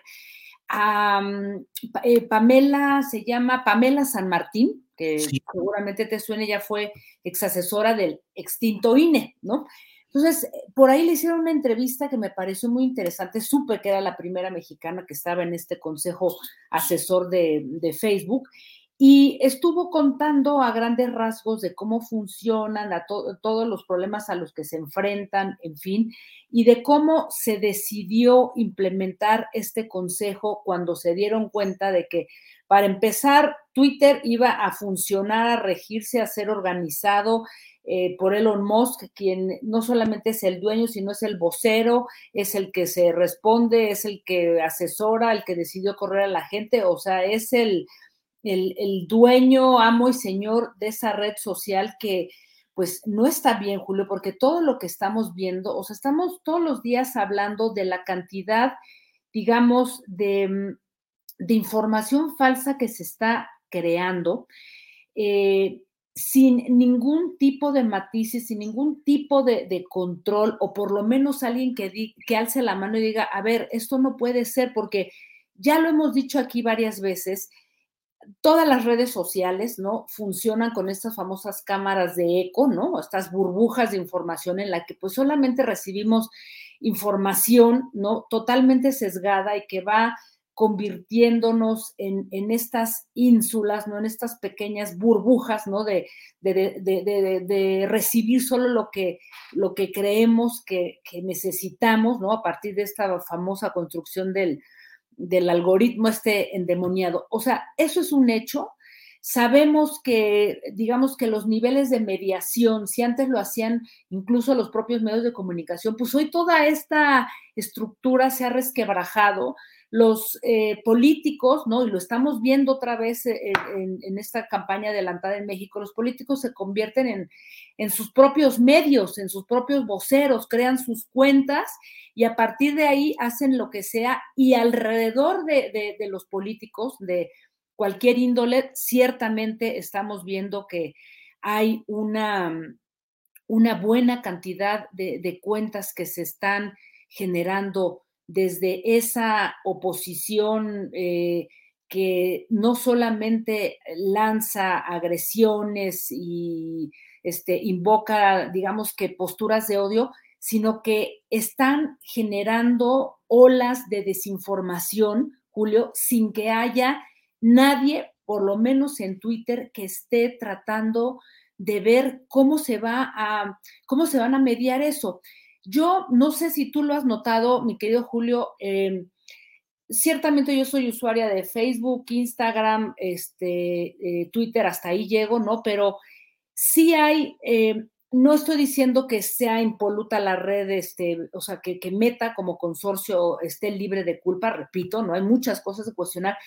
Eh, Pamela, se llama Pamela San Martín, que seguramente te suene, ya fue ex asesora del extinto INE, ¿no? Entonces, por ahí le hicieron una entrevista que me pareció muy interesante. Supe que era la primera mexicana que estaba en este consejo asesor de, de Facebook y estuvo contando a grandes rasgos de cómo funcionan, a todos los problemas a los que se enfrentan, en fin, y de cómo se decidió implementar este consejo cuando se dieron cuenta de que, para empezar, Twitter iba a funcionar, a regirse, a ser organizado eh, por Elon Musk, quien no solamente es el dueño, sino es el vocero, es el que se responde, es el que asesora, el que decidió correr a la gente, o sea, es el el, dueño, amo y señor de esa red social que pues no está bien, Julio, porque todo lo que estamos viendo, o sea, estamos todos los días hablando de la cantidad, digamos, de, mm, información falsa que se está creando. Eh, sin ningún tipo de matices, sin ningún tipo de, control, o por lo menos alguien que, que alce la mano y diga, a ver, esto no puede ser, porque ya lo hemos dicho aquí varias veces, todas las redes sociales, ¿no? Funcionan con estas famosas cámaras de eco, ¿no? Estas burbujas de información en la que pues solamente recibimos información, ¿no? Totalmente sesgada y que va convirtiéndonos en, estas ínsulas, ¿no? En estas pequeñas burbujas, ¿no? De, de, recibir solo lo que, lo que creemos que, que necesitamos, ¿no? A partir de esta famosa construcción del, del algoritmo este endemoniado. O sea, eso es un hecho. Sabemos que, digamos que los niveles de mediación, si antes lo hacían incluso los propios medios de comunicación, pues hoy toda esta estructura se ha resquebrajado los eh, políticos, ¿no? Y lo estamos viendo otra vez eh, en, esta campaña adelantada en México, los políticos se convierten en, en, sus propios medios, en sus propios voceros, crean sus cuentas y a partir de ahí hacen lo que sea y alrededor de, de, los políticos, de cualquier índole, ciertamente estamos viendo que hay una, una buena cantidad de, de cuentas que se están generando desde esa oposición eh, que no solamente lanza agresiones y este, invoca, digamos que posturas de odio, sino que están generando olas de desinformación, Julio, sin que haya nadie, por lo menos en Twitter, que esté tratando de ver cómo se va a, cómo se van a mediar eso. Yo no sé si tú lo has notado, mi querido Julio. Em, ciertamente yo soy usuaria de Facebook, Instagram, este, eh, Twitter, hasta ahí llego, ¿no? Pero sí hay, em, no estoy diciendo que sea impoluta la red, este, o sea, que, que, Meta como consorcio esté libre de culpa, repito, no hay muchas cosas de cuestionar,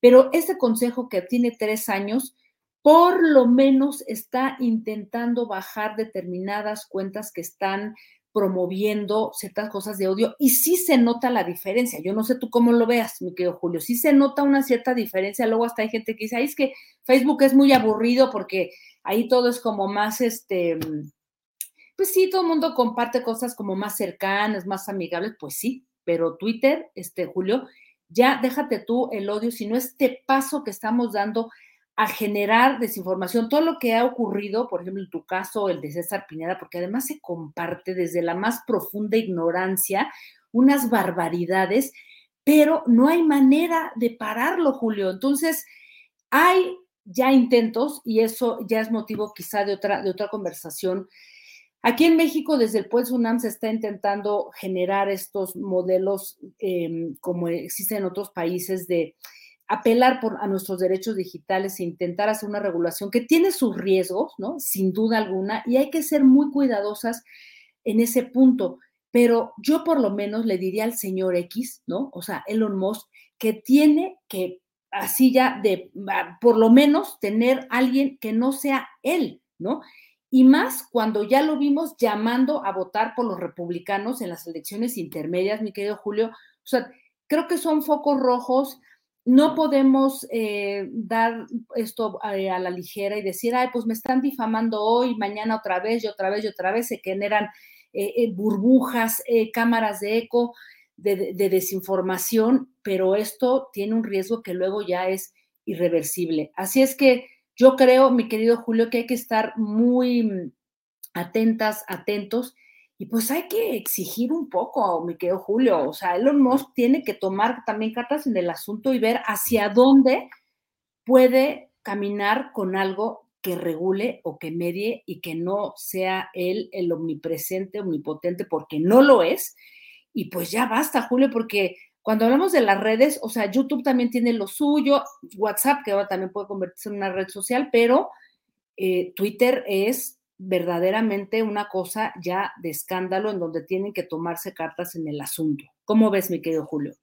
pero este consejo que tiene tres años, por lo menos está intentando bajar determinadas cuentas que están promoviendo ciertas cosas de odio y sí se nota la diferencia. Yo no sé tú cómo lo veas, mi querido Julio, sí se nota una cierta diferencia. Luego hasta hay gente que dice, Ay, es que Facebook es muy aburrido porque ahí todo es como más, este, pues sí, todo el mundo comparte cosas como más cercanas, más amigables, pues sí, pero Twitter, este, Julio, ya déjate tú el odio, sino este paso que estamos dando a generar desinformación. Todo lo que ha ocurrido, por ejemplo, en tu caso, el de César Pineda, porque además se comparte desde la más profunda ignorancia unas barbaridades, pero no hay manera de pararlo, Julio. Entonces, hay ya intentos, y eso ya es motivo quizá de otra, de otra conversación. Aquí en México, desde el PUES UNAM se está intentando generar estos modelos em, como existen en otros países de apelar por, a nuestros derechos digitales e intentar hacer una regulación que tiene sus riesgos, ¿no? Sin duda alguna, y hay que ser muy cuidadosas en ese punto. Pero yo por lo menos le diría al señor X, ¿no? O sea, Elon Musk, que tiene que, así ya, de, por lo menos tener alguien que no sea él, ¿no? Y más cuando ya lo vimos llamando a votar por los republicanos en las elecciones intermedias, mi querido Julio. O sea, creo que son focos rojos no podemos eh, dar esto eh, a, la ligera y decir, ay, pues me están difamando hoy, mañana otra vez y otra vez y otra vez, se generan eh, burbujas, cámaras de eco de, desinformación, pero esto tiene un riesgo que luego ya es irreversible. Así es que yo creo, mi querido Julio, que hay que estar muy atentas, atentos y pues hay que exigir un poco, mi querido Julio. O sea, Elon Musk tiene que tomar también cartas en el asunto y ver hacia dónde puede caminar con algo que regule o que medie y que no sea él el omnipresente, omnipotente, porque no lo es. Y pues ya basta, Julio, porque cuando hablamos de las redes, o sea, YouTube también tiene lo suyo, WhatsApp, que ahora también puede convertirse en una red social, pero eh, Twitter es verdaderamente una cosa ya de escándalo en donde tienen que tomarse cartas en el asunto. ¿Cómo ves, mi querido Julio?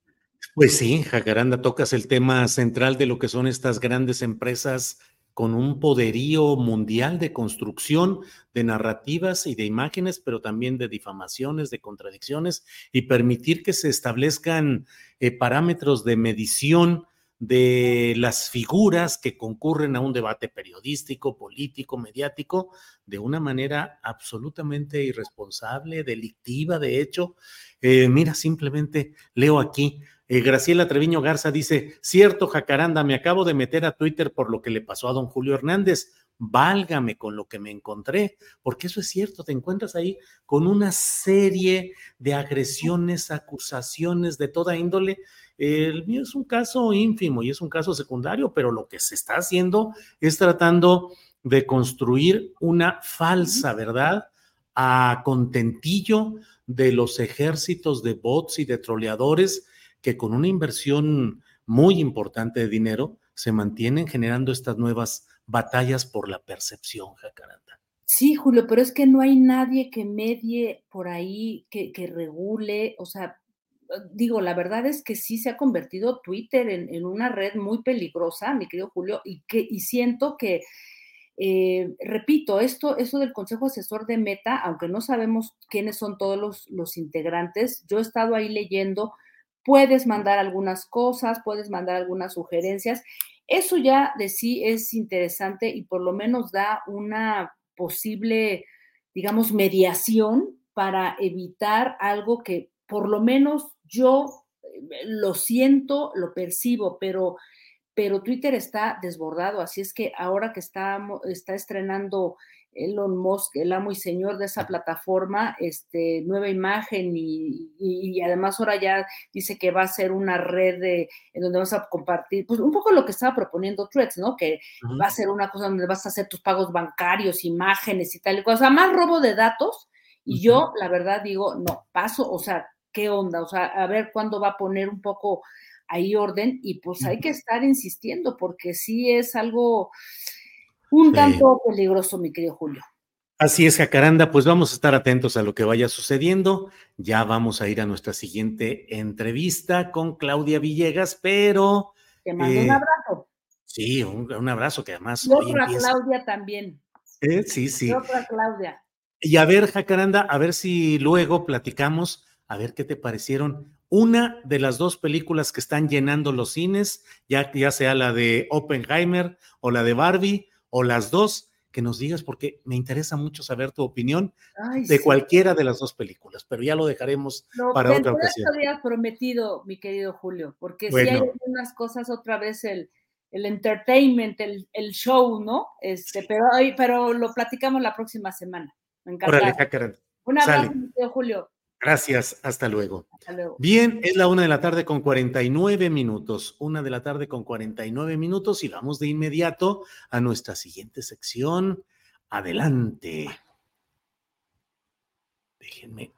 Pues sí, Jacaranda, tocas el tema central de lo que son estas grandes empresas con un poderío mundial de construcción de narrativas y de imágenes, pero también de difamaciones, de contradicciones, y permitir que se establezcan eh, parámetros de medición de las figuras que concurren a un debate periodístico, político, mediático, de una manera absolutamente irresponsable, delictiva, de hecho. Eh, mira, simplemente leo aquí. Eh, Graciela Treviño Garza dice, cierto, Jacaranda, me acabo de meter a Twitter por lo que le pasó a don Julio Hernández. Válgame con lo que me encontré, porque eso es cierto, te encuentras ahí con una serie de agresiones, acusaciones de toda índole el mío es un caso ínfimo y es un caso secundario, pero lo que se está haciendo es tratando de construir una falsa verdad a contentillo de los ejércitos de bots y de troleadores que con una inversión muy importante de dinero se mantienen generando estas nuevas batallas por la percepción, Jacaranda. Sí, Julio, pero es que no hay nadie que medie por ahí, que, que regule, o sea, digo, la verdad es que sí se ha convertido Twitter en, una red muy peligrosa, mi querido Julio, y, que, y siento que, eh, repito, esto, esto del Consejo Asesor de Meta, aunque no sabemos quiénes son todos los, los integrantes, yo he estado ahí leyendo, puedes mandar algunas cosas, puedes mandar algunas sugerencias. Eso ya de sí es interesante y por lo menos da una posible, digamos, mediación para evitar algo que por lo menos yo eh, lo siento, lo percibo, pero, pero Twitter está desbordado, así es que ahora que está, está estrenando Elon Musk, el amo y señor de esa plataforma, este, nueva imagen y, además ahora ya dice que va a ser una red de, en donde vas a compartir, pues un poco lo que estaba proponiendo Threads, ¿no? Que va a ser una cosa donde vas a hacer tus pagos bancarios, imágenes y tal y cosa, más robo de datos. Y yo, la verdad, digo, no, paso, o sea, ¿qué onda? O sea, a ver cuándo va a poner un poco ahí orden y pues hay que estar insistiendo porque sí es algo un tanto peligroso, mi querido Julio. Así es, Jacaranda, pues vamos a estar atentos a lo que vaya sucediendo. Ya vamos a ir a nuestra siguiente entrevista con Claudia Villegas, pero... Te mando un eh, abrazo. Sí, un, abrazo que además... Y otra Claudia también. Eh, sí, sí. Y otra Claudia. Y a ver, Jacaranda, a ver si luego platicamos, a ver qué te parecieron una de las dos películas que están llenando los cines, ya, ya sea la de Oppenheimer o la de Barbie, o las dos, que nos digas, porque me interesa mucho saber tu opinión de cualquiera de las dos películas, pero ya lo dejaremos para otra ocasión. había prometido, mi querido Julio, porque si hay algunas cosas, otra vez el, el entertainment, el, el, show, ¿no? Este, pero, pero lo platicamos la próxima semana. Me encanta. Un abrazo, mi querido Julio. Gracias, hasta luego. Bien, es la una de la tarde con 49 minutos, una de la tarde con 49 minutos y vamos de inmediato a nuestra siguiente sección. Adelante. Déjenme.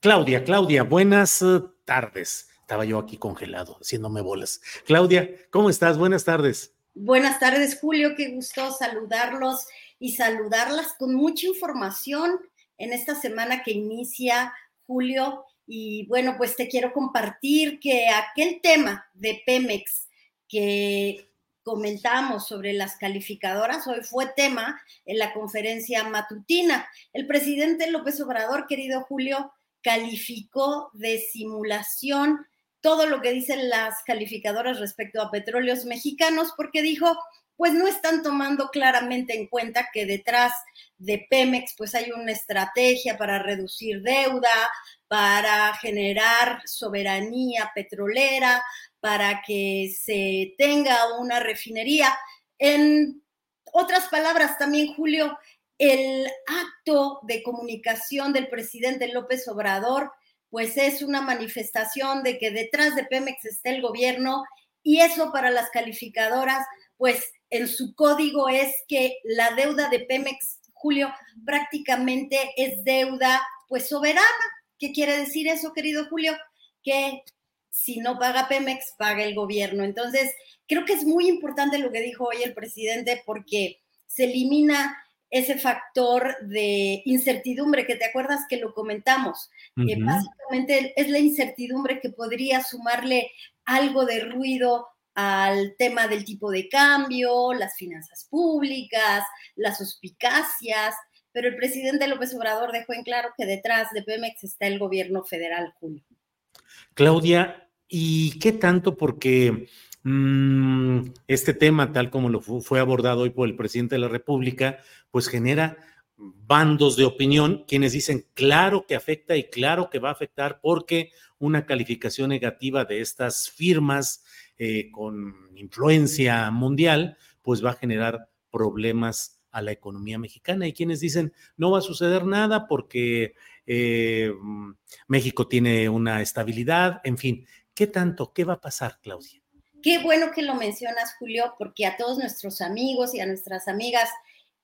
Claudia, Claudia, buenas eh, tardes. Estaba yo aquí congelado, haciéndome bolas. Claudia, ¿cómo estás? Buenas tardes. Buenas tardes, Julio. Qué gusto saludarlos y saludarlas con mucha información en esta semana que inicia julio. Y bueno, pues te quiero compartir que aquel tema de Pemex que comentamos sobre las calificadoras, hoy fue tema en la conferencia matutina. El presidente López Obrador, querido Julio, calificó de simulación todo lo que dicen las calificadoras respecto a petróleos mexicanos, porque dijo, pues no están tomando claramente en cuenta que detrás de Pemex pues hay una estrategia para reducir deuda, para generar soberanía petrolera, para que se tenga una refinería. En otras palabras, también Julio, el acto de comunicación del presidente López Obrador pues es una manifestación de que detrás de Pemex está el gobierno y eso para las calificadoras pues en su código es que la deuda de Pemex, Julio, prácticamente es deuda pues soberana. ¿Qué quiere decir eso, querido Julio? Que si no paga Pemex, paga el gobierno. Entonces, creo que es muy importante lo que dijo hoy el presidente porque se elimina ese factor de incertidumbre que te acuerdas que lo comentamos, que básicamente es la incertidumbre que podría sumarle algo de ruido al tema del tipo de cambio, las finanzas públicas, las suspicacias, pero el presidente López Obrador dejó en claro que detrás de Pemex está el gobierno federal, Julio. Claudia, ¿y qué tanto? Porque mm, este tema, tal como lo fue abordado hoy por el presidente de la República, pues genera bandos de opinión, quienes dicen, claro que afecta y claro que va a afectar porque una calificación negativa de estas firmas eh, con influencia mundial, pues va a generar problemas a la economía mexicana. Y quienes dicen, no va a suceder nada porque eh, México tiene una estabilidad, en fin, ¿qué tanto? ¿Qué va a pasar, Claudia? Qué bueno que lo mencionas, Julio, porque a todos nuestros amigos y a nuestras amigas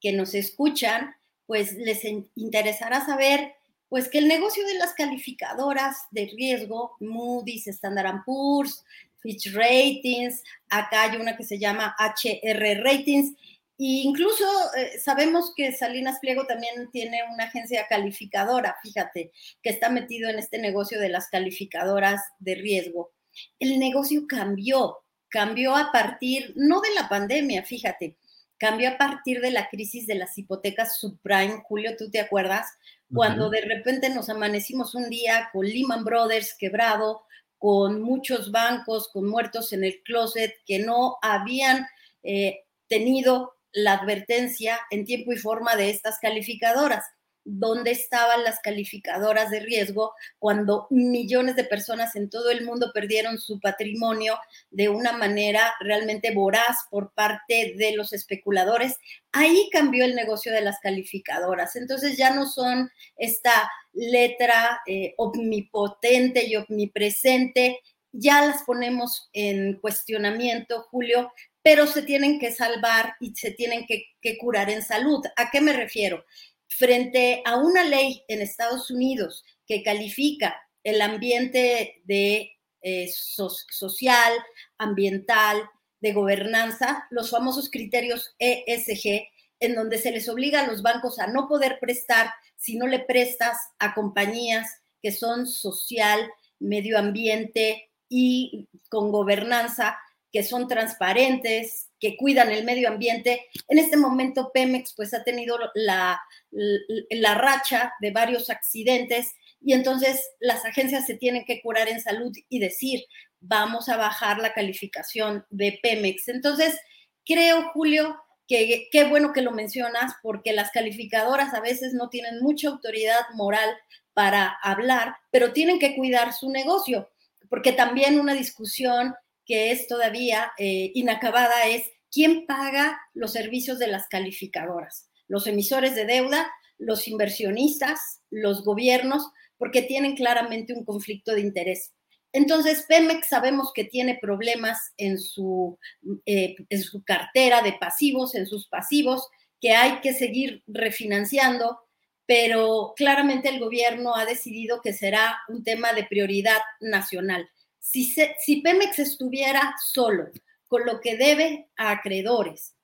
que nos escuchan, pues les interesará saber pues que el negocio de las calificadoras de riesgo, Moody's, Standard Poor's, Fitch Ratings, acá hay una que se llama HR Ratings, incluso eh, sabemos que Salinas Pliego también tiene una agencia calificadora, fíjate, que está metido en este negocio de las calificadoras de riesgo. El negocio cambió, cambió a partir, no de la pandemia, fíjate, cambió a partir de la crisis de las hipotecas subprime. Julio, ¿tú te acuerdas? Cuando de repente nos amanecimos un día con Lehman Brothers quebrado, con muchos bancos, con muertos en el closet que no habían eh, tenido la advertencia en tiempo y forma de estas calificadoras. ¿Dónde estaban las calificadoras de riesgo cuando millones de personas en todo el mundo perdieron su patrimonio de una manera realmente voraz por parte de los especuladores? Ahí cambió el negocio de las calificadoras. Entonces ya no son esta letra eh, omnipotente y omnipresente ya las ponemos en cuestionamiento, Julio, pero se tienen que salvar y se tienen que, curar en salud. ¿A qué me refiero? Frente a una ley en Estados Unidos que califica el ambiente de eh, social, ambiental, de gobernanza, los famosos criterios ESG, en donde se les obliga a los bancos a no poder prestar si no le prestas a compañías que son social, medio ambiente y con gobernanza que son transparentes, que cuidan el medio ambiente. En este momento Pemex pues ha tenido la, la, racha de varios accidentes y entonces las agencias se tienen que curar en salud y decir, vamos a bajar la calificación de Pemex. Entonces, creo, Julio, que qué bueno que lo mencionas porque las calificadoras a veces no tienen mucha autoridad moral para hablar, pero tienen que cuidar su negocio, porque también una discusión que es todavía eh, inacabada es quién paga los servicios de las calificadoras, los emisores de deuda, los inversionistas, los gobiernos, porque tienen claramente un conflicto de interés. Entonces, Pemex sabemos que tiene problemas en su, eh, en su cartera de pasivos, en sus pasivos, que hay que seguir refinanciando, pero claramente el gobierno ha decidido que será un tema de prioridad nacional. Si, Pemex estuviera solo con lo que debe a acreedores,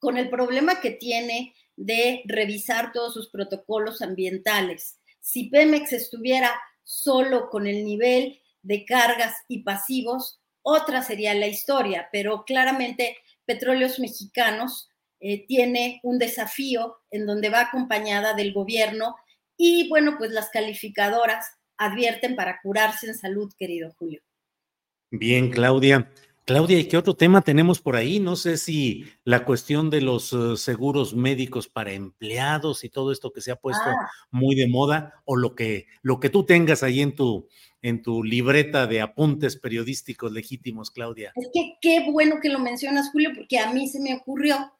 con el problema que tiene de revisar todos sus protocolos ambientales, si Pemex estuviera solo con el nivel de cargas y pasivos, otra sería la historia, pero claramente Petróleos Mexicanos eh, tiene un desafío en donde va acompañada del gobierno y bueno, pues las calificadoras advierten para curarse en salud, querido Julio. Bien, Claudia. Claudia, ¿y qué otro tema tenemos por ahí? No sé si la cuestión de los eh, seguros médicos para empleados y todo esto que se ha puesto ah. muy de moda o lo que, lo que tú tengas ahí en tu, en tu libreta de apuntes periodísticos legítimos, Claudia. Es que qué bueno que lo mencionas, Julio, porque a mí se me ocurrió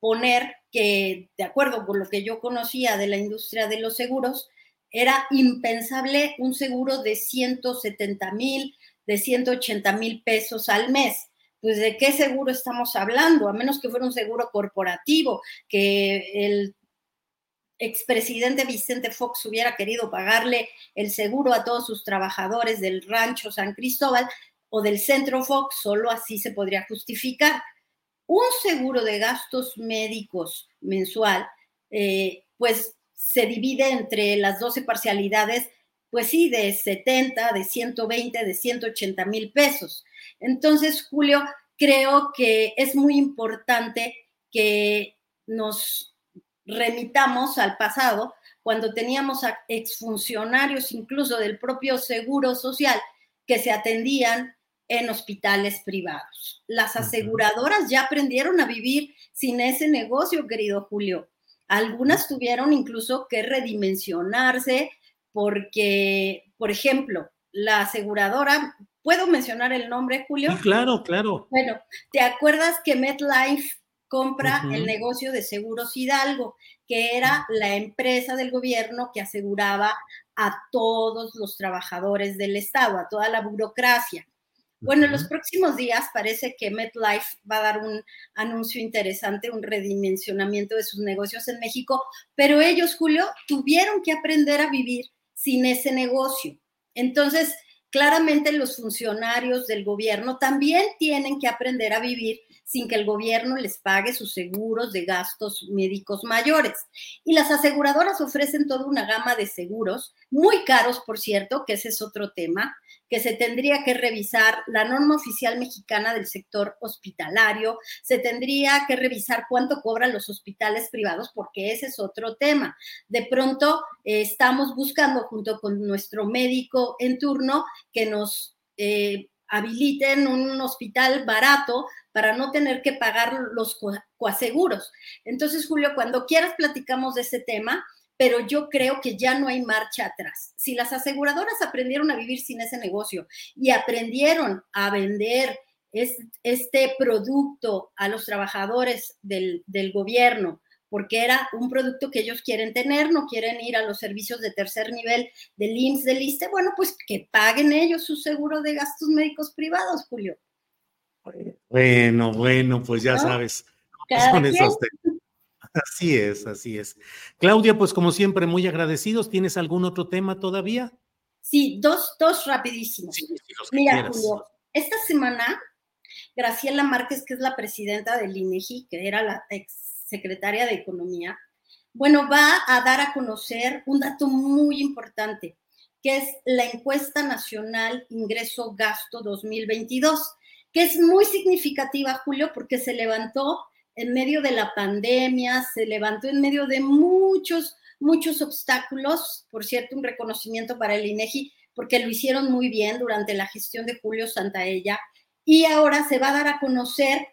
poner que, de acuerdo con lo que yo conocía de la industria de los seguros, era impensable un seguro de 170 mil, de 180 mil pesos al mes. Pues de qué seguro estamos hablando, a menos que fuera un seguro corporativo, que el expresidente Vicente Fox hubiera querido pagarle el seguro a todos sus trabajadores del rancho San Cristóbal o del centro Fox, solo así se podría justificar. Un seguro de gastos médicos mensual, eh, pues se divide entre las 12 parcialidades pues sí, de 70, de 120, de 180 mil pesos. Entonces, Julio, creo que es muy importante que nos remitamos al pasado, cuando teníamos a exfuncionarios incluso del propio Seguro Social que se atendían en hospitales privados. Las aseguradoras ya aprendieron a vivir sin ese negocio, querido Julio. Algunas tuvieron incluso que redimensionarse, porque, por ejemplo, la aseguradora, ¿puedo mencionar el nombre, Julio? Sí, claro, claro. Bueno, ¿te acuerdas que MetLife compra el negocio de Seguros Hidalgo, que era la empresa del gobierno que aseguraba a todos los trabajadores del Estado, a toda la burocracia? Bueno, en los próximos días parece que MetLife va a dar un anuncio interesante, un redimensionamiento de sus negocios en México, pero ellos, Julio, tuvieron que aprender a vivir sin ese negocio. Entonces, claramente los funcionarios del gobierno también tienen que aprender a vivir sin que el gobierno les pague sus seguros de gastos médicos mayores. Y las aseguradoras ofrecen toda una gama de seguros, muy caros, por cierto, que ese es otro tema, que se tendría que revisar la norma oficial mexicana del sector hospitalario, se tendría que revisar cuánto cobran los hospitales privados, porque ese es otro tema. De pronto eh, estamos buscando junto con nuestro médico en turno que nos... Eh, habiliten un hospital barato para no tener que pagar los coaseguros. Entonces, Julio, cuando quieras platicamos de ese tema, pero yo creo que ya no hay marcha atrás. Si las aseguradoras aprendieron a vivir sin ese negocio y aprendieron a vender este producto a los trabajadores del, gobierno, porque era un producto que ellos quieren tener, no quieren ir a los servicios de tercer nivel del IMSS, del ISTE, bueno, pues que paguen ellos su seguro de gastos médicos privados, Julio. Bueno, bueno, pues ya sabes. Así es, así es. Claudia, pues como siempre, muy agradecidos. ¿Tienes algún otro tema todavía? Sí, dos, dos rapidísimos. Mira, Julio, esta semana, Graciela Márquez, que es la presidenta del INEGI, que era la ex secretaria de Economía, bueno, va a dar a conocer un dato muy importante, que es la encuesta nacional ingreso-gasto 2022, es muy significativa, Julio, porque se levantó en medio de la pandemia, se levantó en medio de muchos, muchos obstáculos. Por cierto, un reconocimiento para el INEGI, porque lo hicieron muy bien durante la gestión de Julio Santaella. Y ahora se va a dar a conocer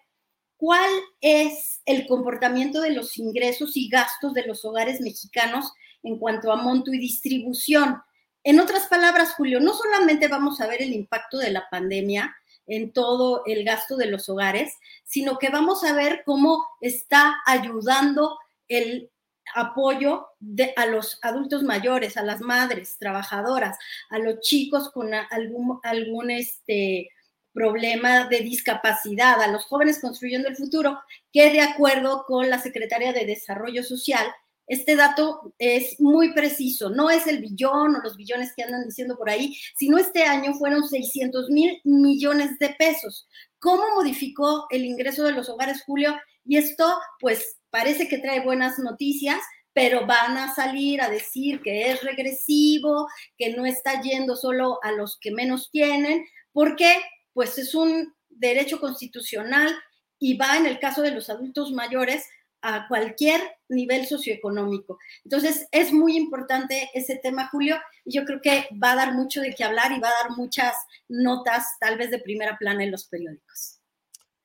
cuál es el comportamiento de los ingresos y gastos de los hogares mexicanos en cuanto a monto y distribución. En otras palabras, Julio, no solamente vamos a ver el impacto de la pandemia en todo el gasto de los hogares, sino que vamos a ver cómo está ayudando el apoyo de, a los adultos mayores, a las madres trabajadoras, a los chicos con algún, algún este, problema de discapacidad, a los jóvenes construyendo el futuro, que de acuerdo con la Secretaría de Desarrollo Social, este dato es muy preciso, no es el billón o los billones que andan diciendo por ahí, sino este año fueron 600 mil millones de pesos. ¿Cómo modificó el ingreso de los hogares, Julio? Y esto, pues, parece que trae buenas noticias, pero van a salir a decir que es regresivo, que no está yendo solo a los que menos tienen. ¿Por qué? pues es un derecho constitucional y va en el caso de los adultos mayores a cualquier nivel socioeconómico. Entonces, es muy importante ese tema, Julio, y yo creo que va a dar mucho de qué hablar y va a dar muchas notas, tal vez de primera plana en los periódicos.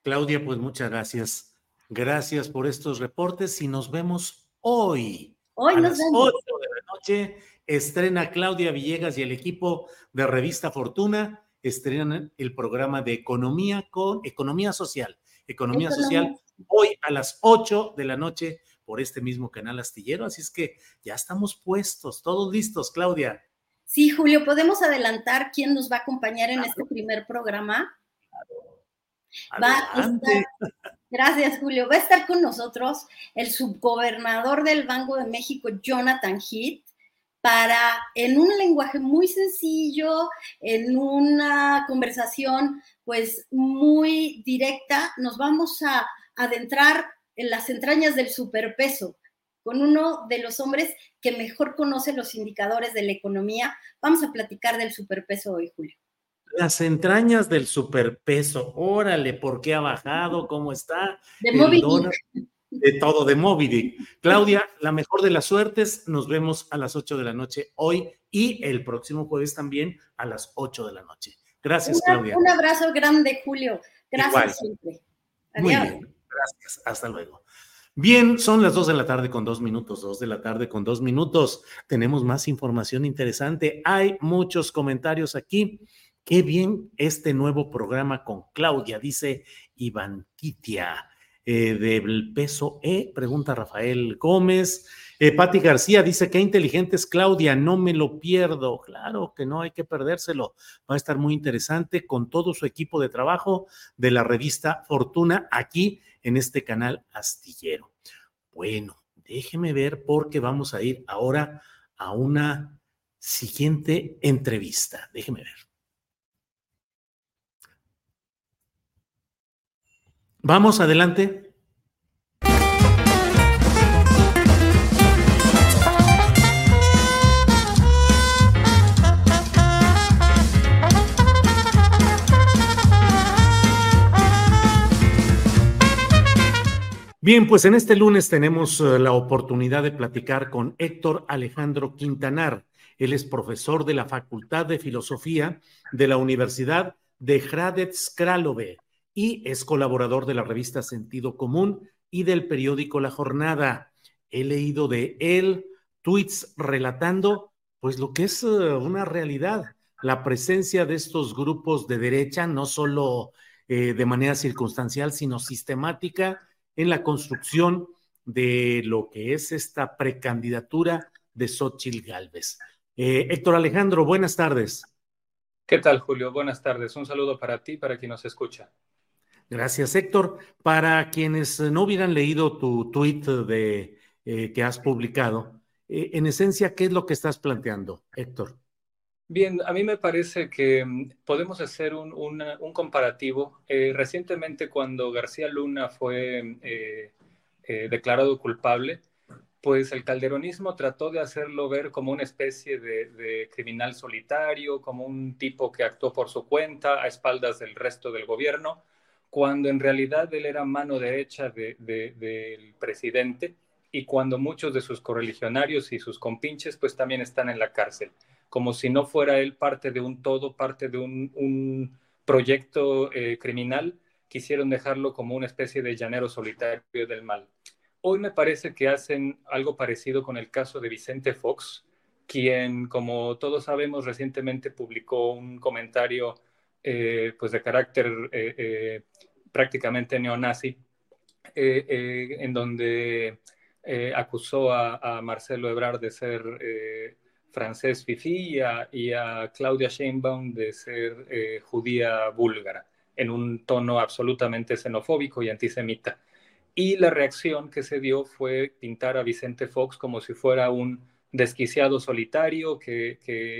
Claudia, pues muchas gracias. Gracias por estos reportes y nos vemos hoy. Hoy a las vemos. 8 de la noche estrena Claudia Villegas y el equipo de Revista Fortuna estrenan el programa de economía con economía social. Economía social hoy a las 8 de la noche por este mismo canal astillero. Así es que ya estamos puestos, todos listos, Claudia. Sí, Julio, ¿podemos adelantar quién nos va a acompañar en este primer programa? Va a estar, gracias, Julio. Va a estar con nosotros el subgobernador del Banco de México, Jonathan Heath para, en un lenguaje muy sencillo, en una conversación pues muy directa, nos vamos a adentrar en las entrañas del superpeso con uno de los hombres que mejor conoce los indicadores de la economía. Vamos a platicar del superpeso hoy, Julio. Las entrañas del superpeso, órale, ¿por qué ha bajado? ¿Cómo está? De móvil de todo de Moby Claudia, la mejor de las suertes. Nos vemos a las 8 de la noche hoy y el próximo jueves también a las 8 de la noche. Gracias, Claudia. Un abrazo grande, Julio. Gracias siempre. Muy bien, gracias. Hasta luego. Bien, son las 2 de la tarde con dos minutos, 2 de la tarde con dos minutos. Tenemos más información interesante. Hay muchos comentarios aquí. Qué bien este nuevo programa con Claudia, dice Iván Titia. Eh, del peso E, pregunta Rafael Gómez. Eh, Patti García dice, qué inteligente es Claudia, no me lo pierdo. Claro que no hay que perdérselo. Va a estar muy interesante con todo su equipo de trabajo de la revista Fortuna aquí en este canal astillero. Bueno, déjeme ver porque vamos a ir ahora a una siguiente entrevista. Déjeme ver. Vamos adelante. Bien, pues en este lunes tenemos eh, la oportunidad de platicar con Héctor Alejandro Quintanar. Él es profesor de la Facultad de Filosofía de la Universidad de Hradec Králové y es colaborador de la revista Sentido Común y del periódico La Jornada. He leído de él tweets relatando pues lo que es eh, una realidad, la presencia de estos grupos de derecha, no solo eh, de manera circunstancial, sino sistemática en la construcción de lo que es esta precandidatura de Xochitl Galvez. Eh, Héctor Alejandro, buenas tardes. ¿Qué tal, Julio? Buenas tardes. Un saludo para ti, para quien nos escucha. Gracias, Héctor. Para quienes no hubieran leído tu tweet de, eh, que has publicado, eh, en esencia, ¿qué es lo que estás planteando, Héctor? Bien, a mí me parece que mm, podemos hacer un, comparativo. Eh, recientemente, cuando García Luna fue eh, eh, declarado culpable, pues el calderonismo trató de hacerlo ver como una especie de, criminal solitario, como un tipo que actuó por su cuenta a espaldas del resto del gobierno, cuando en realidad él era mano derecha del presidente y cuando muchos de sus correligionarios y sus compinches pues también están en la cárcel como si no fuera él parte de un todo, parte de un, proyecto eh, criminal, quisieron dejarlo como una especie de llanero solitario del mal. Hoy me parece que hacen algo parecido con el caso de Vicente Fox, quien, como todos sabemos, recientemente publicó un comentario eh, pues de carácter eh, prácticamente neonazi, en donde acusó a, a, Marcelo Ebrard de ser francés Fifi y a, Claudia Sheinbaum de ser eh, judía búlgara, en un tono absolutamente xenofóbico y antisemita. Y la reacción que se dio fue pintar a Vicente Fox como si fuera un desquiciado solitario que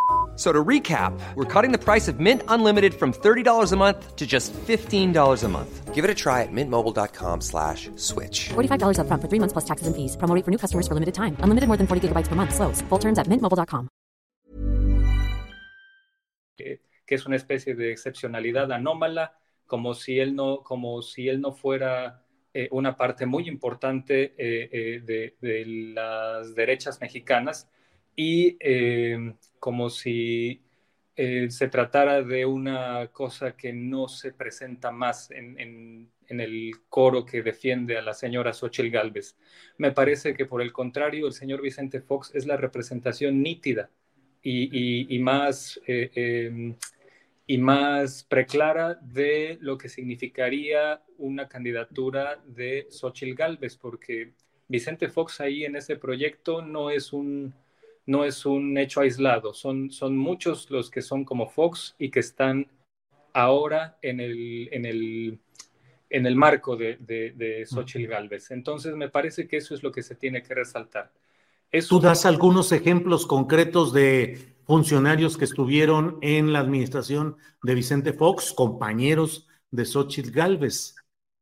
So to recap, we're cutting the price of Mint Unlimited from $30 a month to just $15 a month. Give it a try at mintmobile.com slash switch. $45 up front for three months plus taxes and fees. Promo for new customers for limited time. Unlimited more than 40 gigabytes per month. Slows. Full terms at mintmobile.com. Que, que es una especie de excepcionalidad anómala, como si él no, como si él no fuera Eh, una parte muy importante eh, eh, de, de, las derechas mexicanas y como si se tratara de una cosa que no se presenta más en, en, en, el coro que defiende a la señora Xochitl Galvez. Me parece que por el contrario, el señor Vicente Fox es la representación nítida y, y, y más y más preclara de lo que significaría una candidatura de Xochitl Galvez, porque Vicente Fox ahí en ese proyecto no es un, no es un hecho aislado, son, son muchos los que son como Fox y que están ahora en el, en el, en el marco de, de, de Xochitl Galvez. Entonces me parece que eso es lo que se tiene que resaltar. ¿Tú das algunos ejemplos concretos de funcionarios que estuvieron en la administración de Vicente Fox, compañeros de Xochitl Galvez.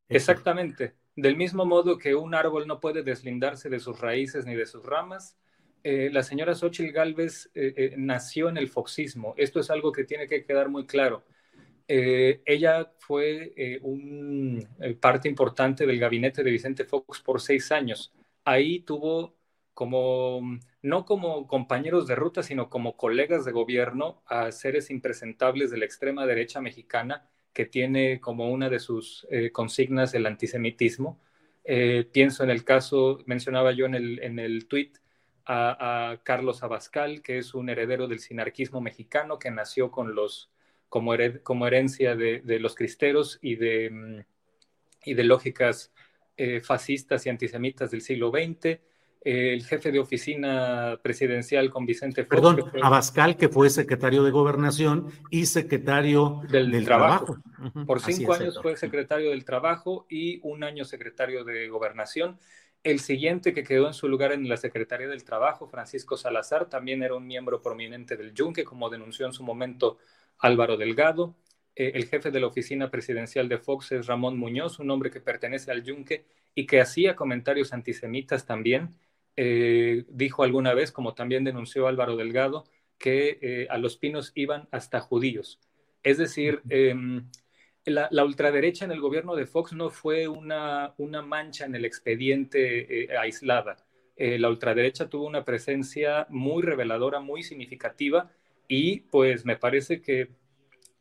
Exactamente. Del mismo modo que un árbol no puede deslindarse de sus raíces ni de sus ramas, eh, la señora Xochitl Galvez eh, eh, nació en el foxismo. Esto es algo que tiene que quedar muy claro. ella fue un parte importante del gabinete de Vicente Fox por seis años. Ahí tuvo como, no como compañeros de ruta, sino como colegas de gobierno a seres impresentables de la extrema derecha mexicana que tiene como una de sus consignas el antisemitismo. Pienso en el caso, mencionaba yo en el, en el tuit, a, Carlos Abascal, que es un heredero del sinarquismo mexicano que nació con los, como, como herencia de, de, los cristeros y de, mm, y de lógicas eh, fascistas y antisemitas del siglo XX. el jefe de oficina presidencial con Vicente Fox. Perdón, Abascal, que fue secretario de Gobernación y secretario del, Trabajo. Por cinco años fue secretario del Trabajo y un año secretario de Gobernación. El siguiente que quedó en su lugar en la Secretaría del Trabajo, Francisco Salazar, también era un miembro prominente del Yunque, como denunció en su momento Álvaro Delgado. Eh, el jefe de la oficina presidencial de Fox es Ramón Muñoz, un hombre que pertenece al Yunque y que hacía comentarios antisemitas también. Eh, dijo alguna vez, como también denunció Álvaro Delgado, que eh, a los pinos iban hasta judíos. Es decir, la, ultraderecha en el gobierno de Fox no fue una, una mancha en el expediente eh, aislada. Eh, la ultraderecha tuvo una presencia muy reveladora, muy significativa y pues me parece que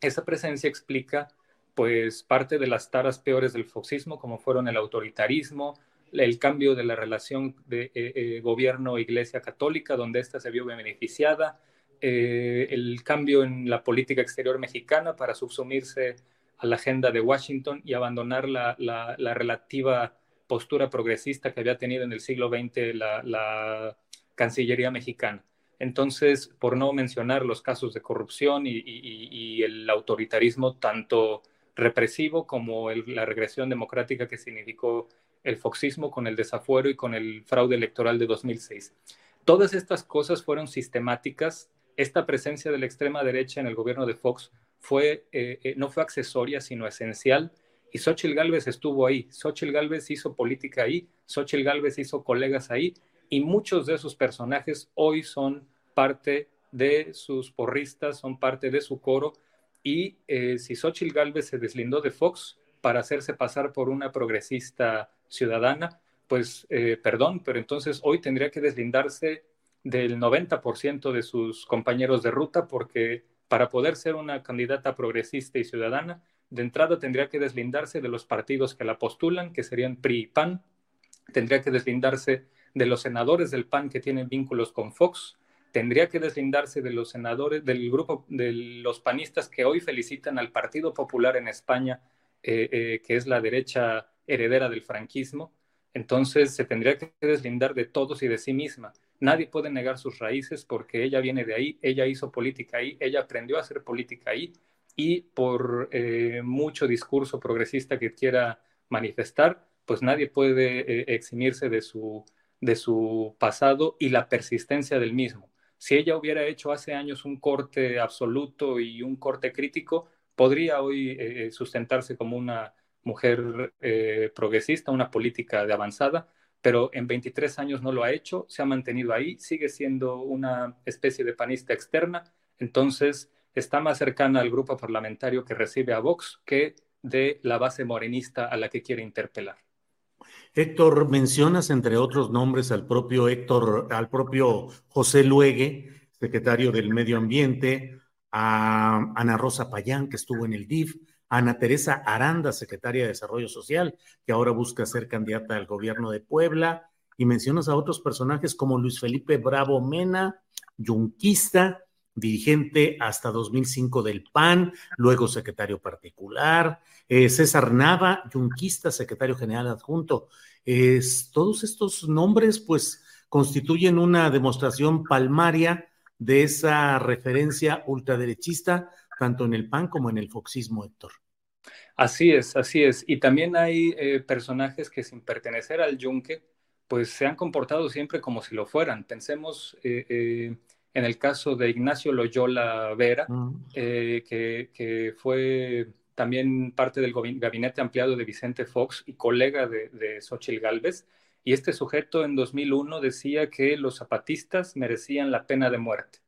esa presencia explica pues parte de las taras peores del foxismo, como fueron el autoritarismo, el cambio de la relación de eh, gobierno-iglesia católica, donde ésta se vio beneficiada, el cambio en la política exterior mexicana para subsumirse a la agenda de Washington y abandonar la, la, relativa postura progresista que había tenido en el siglo XX la, la, Cancillería mexicana. Entonces, por no mencionar los casos de corrupción y, y, el autoritarismo tanto represivo como la regresión democrática que significó el foxismo con el desafuero y con el fraude electoral de 2006. Todas estas cosas fueron sistemáticas. Esta presencia de la extrema derecha en el gobierno de Fox eh, eh, no fue accesoria, sino esencial. Y Xochitl Gálvez estuvo ahí. Xochitl Gálvez hizo política ahí, Xochitl Gálvez hizo colegas ahí, y muchos de esos personajes hoy son parte de sus porristas, son parte de su coro. Y eh, si Xochitl Gálvez se deslindó de Fox para hacerse pasar por una progresista ciudadana, pues perdón, pero entonces hoy tendría que deslindarse del 90% de sus compañeros de ruta porque para poder ser una candidata progresista y ciudadana, de entrada tendría que deslindarse de los partidos que la postulan, que serían PRI y PAN, tendría que deslindarse de los senadores del PAN que tienen vínculos con Fox, tendría que deslindarse de los senadores del grupo de los panistas que hoy felicitan al Partido Popular en España, eh, eh, que es la derecha heredera del franquismo. Entonces se tendría que deslindar de todos y de sí misma. Nadie puede negar sus raíces porque ella viene de ahí, ella hizo política ahí, ella aprendió a hacer política ahí y por eh, mucho discurso progresista que quiera manifestar, pues nadie puede eh, eximirse de su, de su pasado y la persistencia del mismo. Si ella hubiera hecho hace años un corte absoluto y un corte crítico, podría hoy eh, sustentarse como una mujer progresista, una política de avanzada, pero en 23 años no lo ha hecho, se ha mantenido ahí, sigue siendo una especie de panista externa, entonces está más cercana al grupo parlamentario que recibe a Vox que de la base morenista a la que quiere interpelar. Héctor, mencionas entre otros nombres al propio Héctor, al propio José Luegue, secretario del Medio Ambiente, a Ana Rosa Payán, que estuvo en el DIF, Ana Teresa Aranda, secretaria de Desarrollo Social, que ahora busca ser candidata al gobierno de Puebla, y mencionas a otros personajes como Luis Felipe Bravo Mena, yunquista, dirigente hasta 2005 del PAN, luego secretario particular, eh, César Nava, yunquista, secretario general adjunto. todos estos nombres, pues, constituyen una demostración palmaria de esa referencia ultraderechista tanto en el PAN como en el foxismo, Héctor. Así es, así es. Y también hay eh, personajes que sin pertenecer al yunque, pues se han comportado siempre como si lo fueran. Pensemos eh, eh, en el caso de Ignacio Loyola Vera, que, que, fue también parte del gabinete ampliado de Vicente Fox y colega de, de Xochitl Galvez. Y este sujeto en 2001 decía que los zapatistas merecían la pena de muerte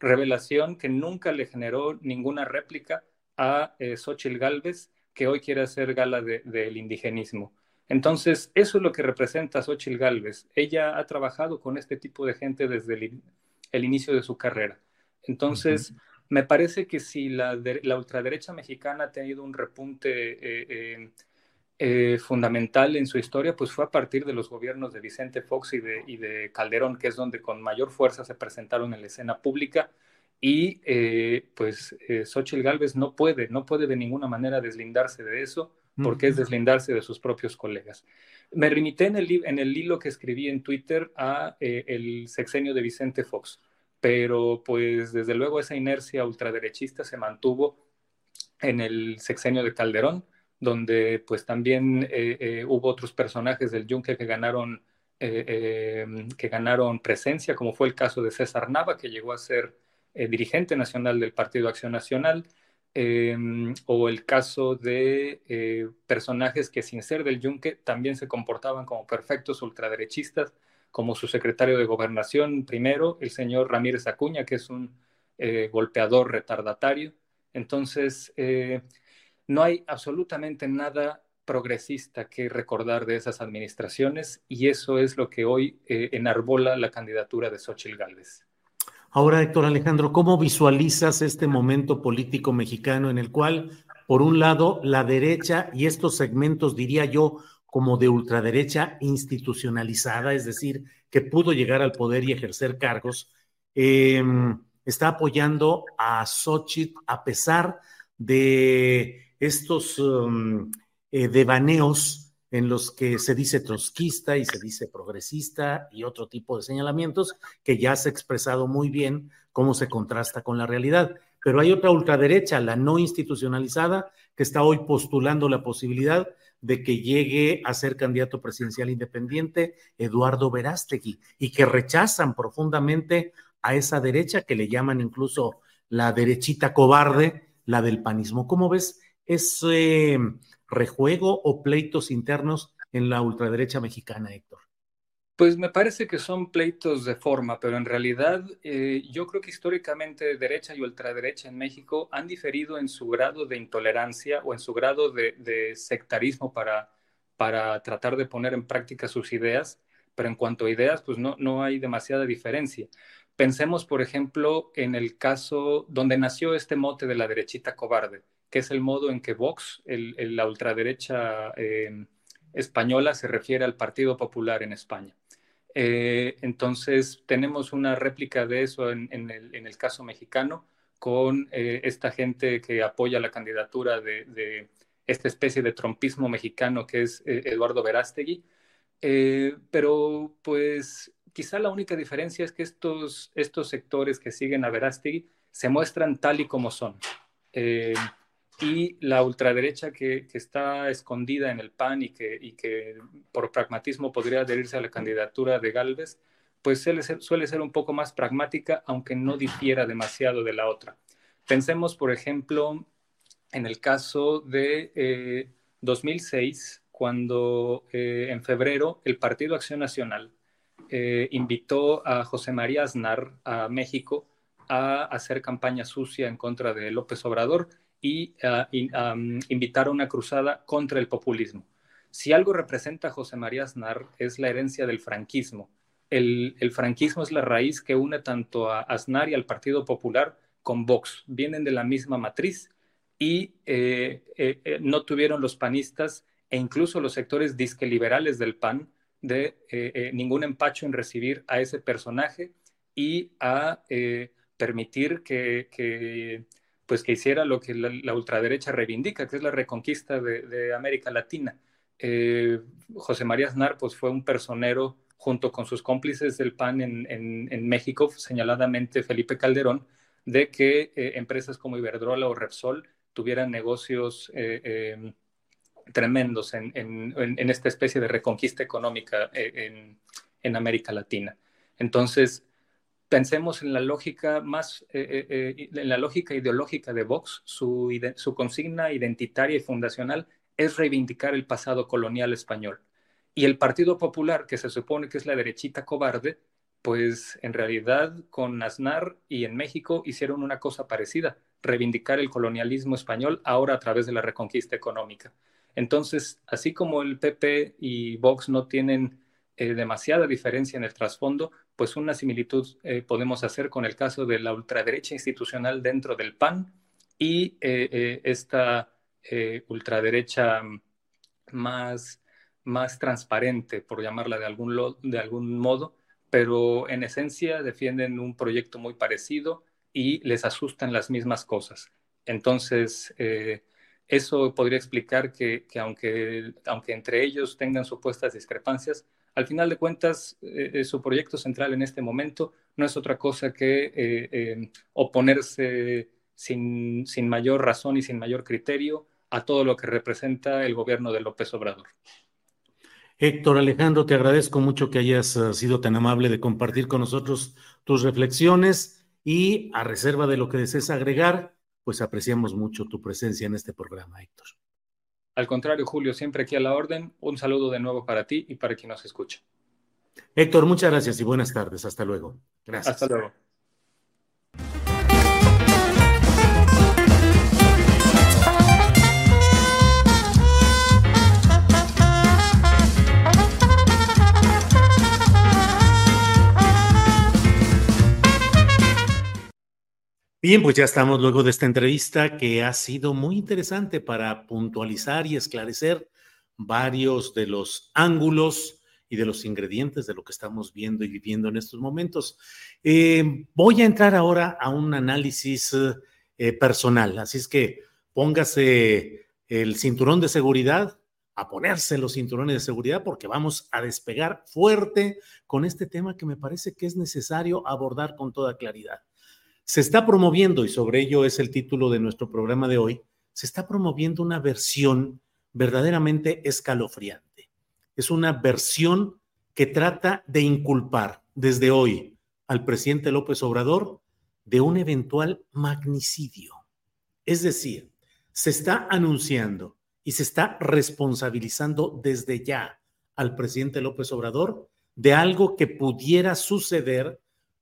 revelación que nunca le generó ninguna réplica a eh, Xochitl Galvez, que hoy quiere hacer gala del indigenismo. Entonces, eso es lo que representa Xochitl Galvez. Ella ha trabajado con este tipo de gente desde el, inicio de su carrera. Entonces, me parece que si la, ultraderecha mexicana ha tenido un repunte eh, eh, eh, fundamental en su historia, pues fue a partir de los gobiernos de Vicente Fox y de, Calderón, que es donde con mayor fuerza se presentaron en la escena pública. Y eh, pues eh, Xochitl Galvez no puede, no puede de ninguna manera deslindarse de eso, porque es deslindarse de sus propios colegas. Me remité en el, en el hilo que escribí en Twitter a eh, el sexenio de Vicente Fox, pero pues desde luego esa inercia ultraderechista se mantuvo en el sexenio de Calderón, donde pues también eh, eh, hubo otros personajes del Yunque que ganaron, que ganaron presencia, como fue el caso de César Nava, que llegó a ser dirigente nacional del Partido Acción Nacional, o el caso de eh, personajes que sin ser del yunque también se comportaban como perfectos ultraderechistas, como su secretario de gobernación primero, el señor Ramírez Acuña, que es un eh, golpeador retardatario. Entonces, eh, no hay absolutamente nada progresista que recordar de esas administraciones y eso es lo que hoy enarbola la candidatura de Xochitl Gálvez. Ahora, Héctor Alejandro, ¿cómo visualizas este momento político mexicano en el cual, por un lado, la derecha y estos segmentos, diría yo, como de ultraderecha institucionalizada, es decir, que pudo llegar al poder y ejercer cargos, em, está apoyando a Xochitl a pesar de estos um, eh, devaneos en los que se dice trotskista y se dice progresista y otro tipo de señalamientos que ya se ha expresado muy bien cómo se contrasta con la realidad. Pero hay otra ultraderecha, la no institucionalizada, que está hoy postulando la posibilidad de que llegue a ser candidato presidencial independiente Eduardo Verástegui y que rechazan profundamente a esa derecha que le llaman incluso la derechita cobarde, la del panismo. ¿Cómo ves ese rejuego o pleitos internos en la ultraderecha mexicana, Héctor? Pues me parece que son pleitos de forma, pero en realidad eh, yo creo que históricamente derecha y ultraderecha en México han diferido en su grado de intolerancia o en su grado de, sectarismo para, para tratar de poner en práctica sus ideas, pero en cuanto a ideas, pues no, no hay demasiada diferencia. Pensemos, por ejemplo, en el caso donde nació este mote de la derechita cobarde que es el modo en que Vox, la ultraderecha eh, española, se refiere al Partido Popular en España. Eh, entonces, tenemos una réplica de eso en, el, caso mexicano, con eh, esta gente que apoya la candidatura de, esta especie de trompismo mexicano que es Eduardo Verástegui. pero, pues, quizá la única diferencia es que estos, estos sectores que siguen a Verástegui se muestran tal y como son y la ultraderecha que, está escondida en el PAN y que, que por pragmatismo podría adherirse a la candidatura de Galvez, pues suele ser, suele ser un poco más pragmática, aunque no difiera demasiado de la otra. Pensemos, por ejemplo, en el caso de 2006, eh, cuando eh, en febrero el Partido Acción Nacional eh, invitó a José María Aznar a México a hacer campaña sucia en contra de López Obrador y, uh, invitar a una cruzada contra el populismo. Si algo representa a José María Aznar es la herencia del franquismo. El, franquismo es la raíz que une tanto a Aznar y al Partido Popular con Vox. Vienen de la misma matriz y eh, eh, eh, no tuvieron los panistas e incluso los sectores disque liberales del PAN de ningún empacho en recibir a ese personaje y a permitir que pues que hiciera lo que la, ultraderecha reivindica, que es la reconquista de, América Latina. Eh, José María Aznar pues, fue un personero junto con sus cómplices del PAN en, México, señaladamente Felipe Calderón, de que eh, empresas como Iberdrola o Repsol tuvieran negocios eh, em, tremendos en, en, esta especie de reconquista económica en, América Latina. Entonces, pensemos en la lógica más, eh, eh, eh, en la lógica ideológica de Vox, su, su, consigna identitaria y fundacional es reivindicar el pasado colonial español. Y el Partido Popular, que se supone que es la derechita cobarde, pues en realidad con Aznar y en México hicieron una cosa parecida, reivindicar el colonialismo español ahora a través de la reconquista económica. Entonces, así como el PP y Vox no tienen demasiada diferencia en el trasfondo, pues una similitud eh, podemos hacer con el caso de la ultraderecha institucional dentro del PAN y eh, eh, esta ultraderecha más, más transparente, por llamarla de algún, de algún modo, pero en esencia defienden un proyecto muy parecido y les asustan las mismas cosas. Entonces, eh, eso podría explicar que, aunque, aunque entre ellos tengan supuestas discrepancias, al final de cuentas, eh, eh, su proyecto central en este momento no es otra cosa que oponerse sin, sin mayor razón y sin mayor criterio a todo lo que representa el gobierno de López Obrador. Héctor Alejandro, te agradezco mucho que hayas sido tan amable de compartir con nosotros tus reflexiones y a reserva de lo que desees agregar, pues apreciamos mucho tu presencia en este programa, Héctor. Al contrario, Julio, siempre aquí a la orden. Un saludo de nuevo para ti y para quien nos escucha. Héctor, muchas gracias y buenas tardes. Hasta luego. Gracias. Hasta luego. Bien, pues ya estamos luego de esta entrevista que ha sido muy interesante para puntualizar y esclarecer varios de los ángulos y de los ingredientes de lo que estamos viendo y viviendo en estos momentos. Eh, voy a entrar ahora a un análisis eh, personal, así es que póngase el cinturón de seguridad, a ponerse los cinturones de seguridad porque vamos a despegar fuerte con este tema que me parece que es necesario abordar con toda claridad. Se está promoviendo, y sobre ello es el título de nuestro programa de hoy, se está promoviendo una versión verdaderamente escalofriante. Es una versión que trata de inculpar desde hoy al presidente López Obrador de un eventual magnicidio. Es decir, se está anunciando y se está responsabilizando desde ya al presidente López Obrador de algo que pudiera suceder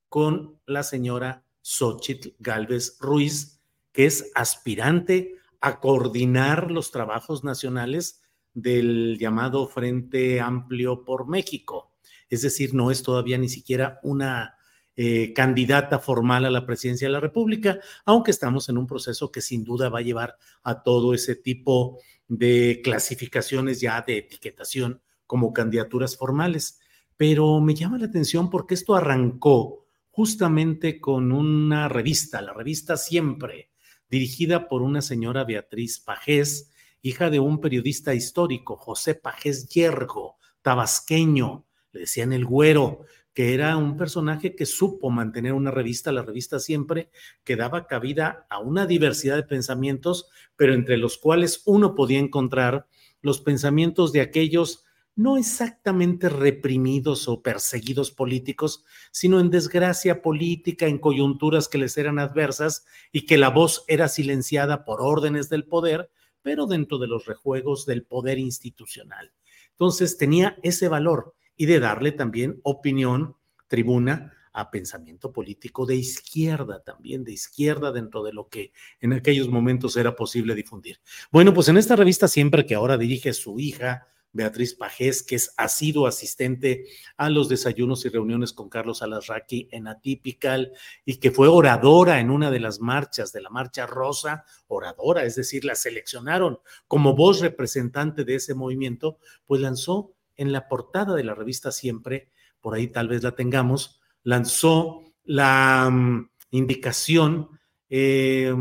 con la señora Xochitl Galvez Ruiz, que es aspirante a coordinar los trabajos nacionales del llamado Frente Amplio por México. Es decir, no es todavía ni siquiera una eh, candidata formal a la presidencia de la República, aunque estamos en un proceso que sin duda va a llevar a todo ese tipo de clasificaciones ya de etiquetación como candidaturas formales. Pero me llama la atención porque esto arrancó justamente con una revista, la revista Siempre, dirigida por una señora Beatriz Pajés, hija de un periodista histórico, José Pajés Yergo, tabasqueño, le decían el güero, que era un personaje que supo mantener una revista, la revista Siempre, que daba cabida a una diversidad de pensamientos, pero entre los cuales uno podía encontrar los pensamientos de aquellos no exactamente reprimidos o perseguidos políticos, sino en desgracia política, en coyunturas que les eran adversas y que la voz era silenciada por órdenes del poder, pero dentro de los rejuegos del poder institucional. Entonces tenía ese valor y de darle también opinión, tribuna, a pensamiento político de izquierda, también de izquierda dentro de lo que en aquellos momentos era posible difundir. Bueno, pues en esta revista siempre que ahora dirige su hija, Beatriz Pajés, que es, ha sido asistente a los desayunos y reuniones con Carlos Alasraqui en Atypical y que fue oradora en una de las marchas de la Marcha Rosa, oradora, es decir, la seleccionaron como voz representante de ese movimiento, pues lanzó en la portada de la revista Siempre, por ahí tal vez la tengamos, lanzó la mm, indicación, eh,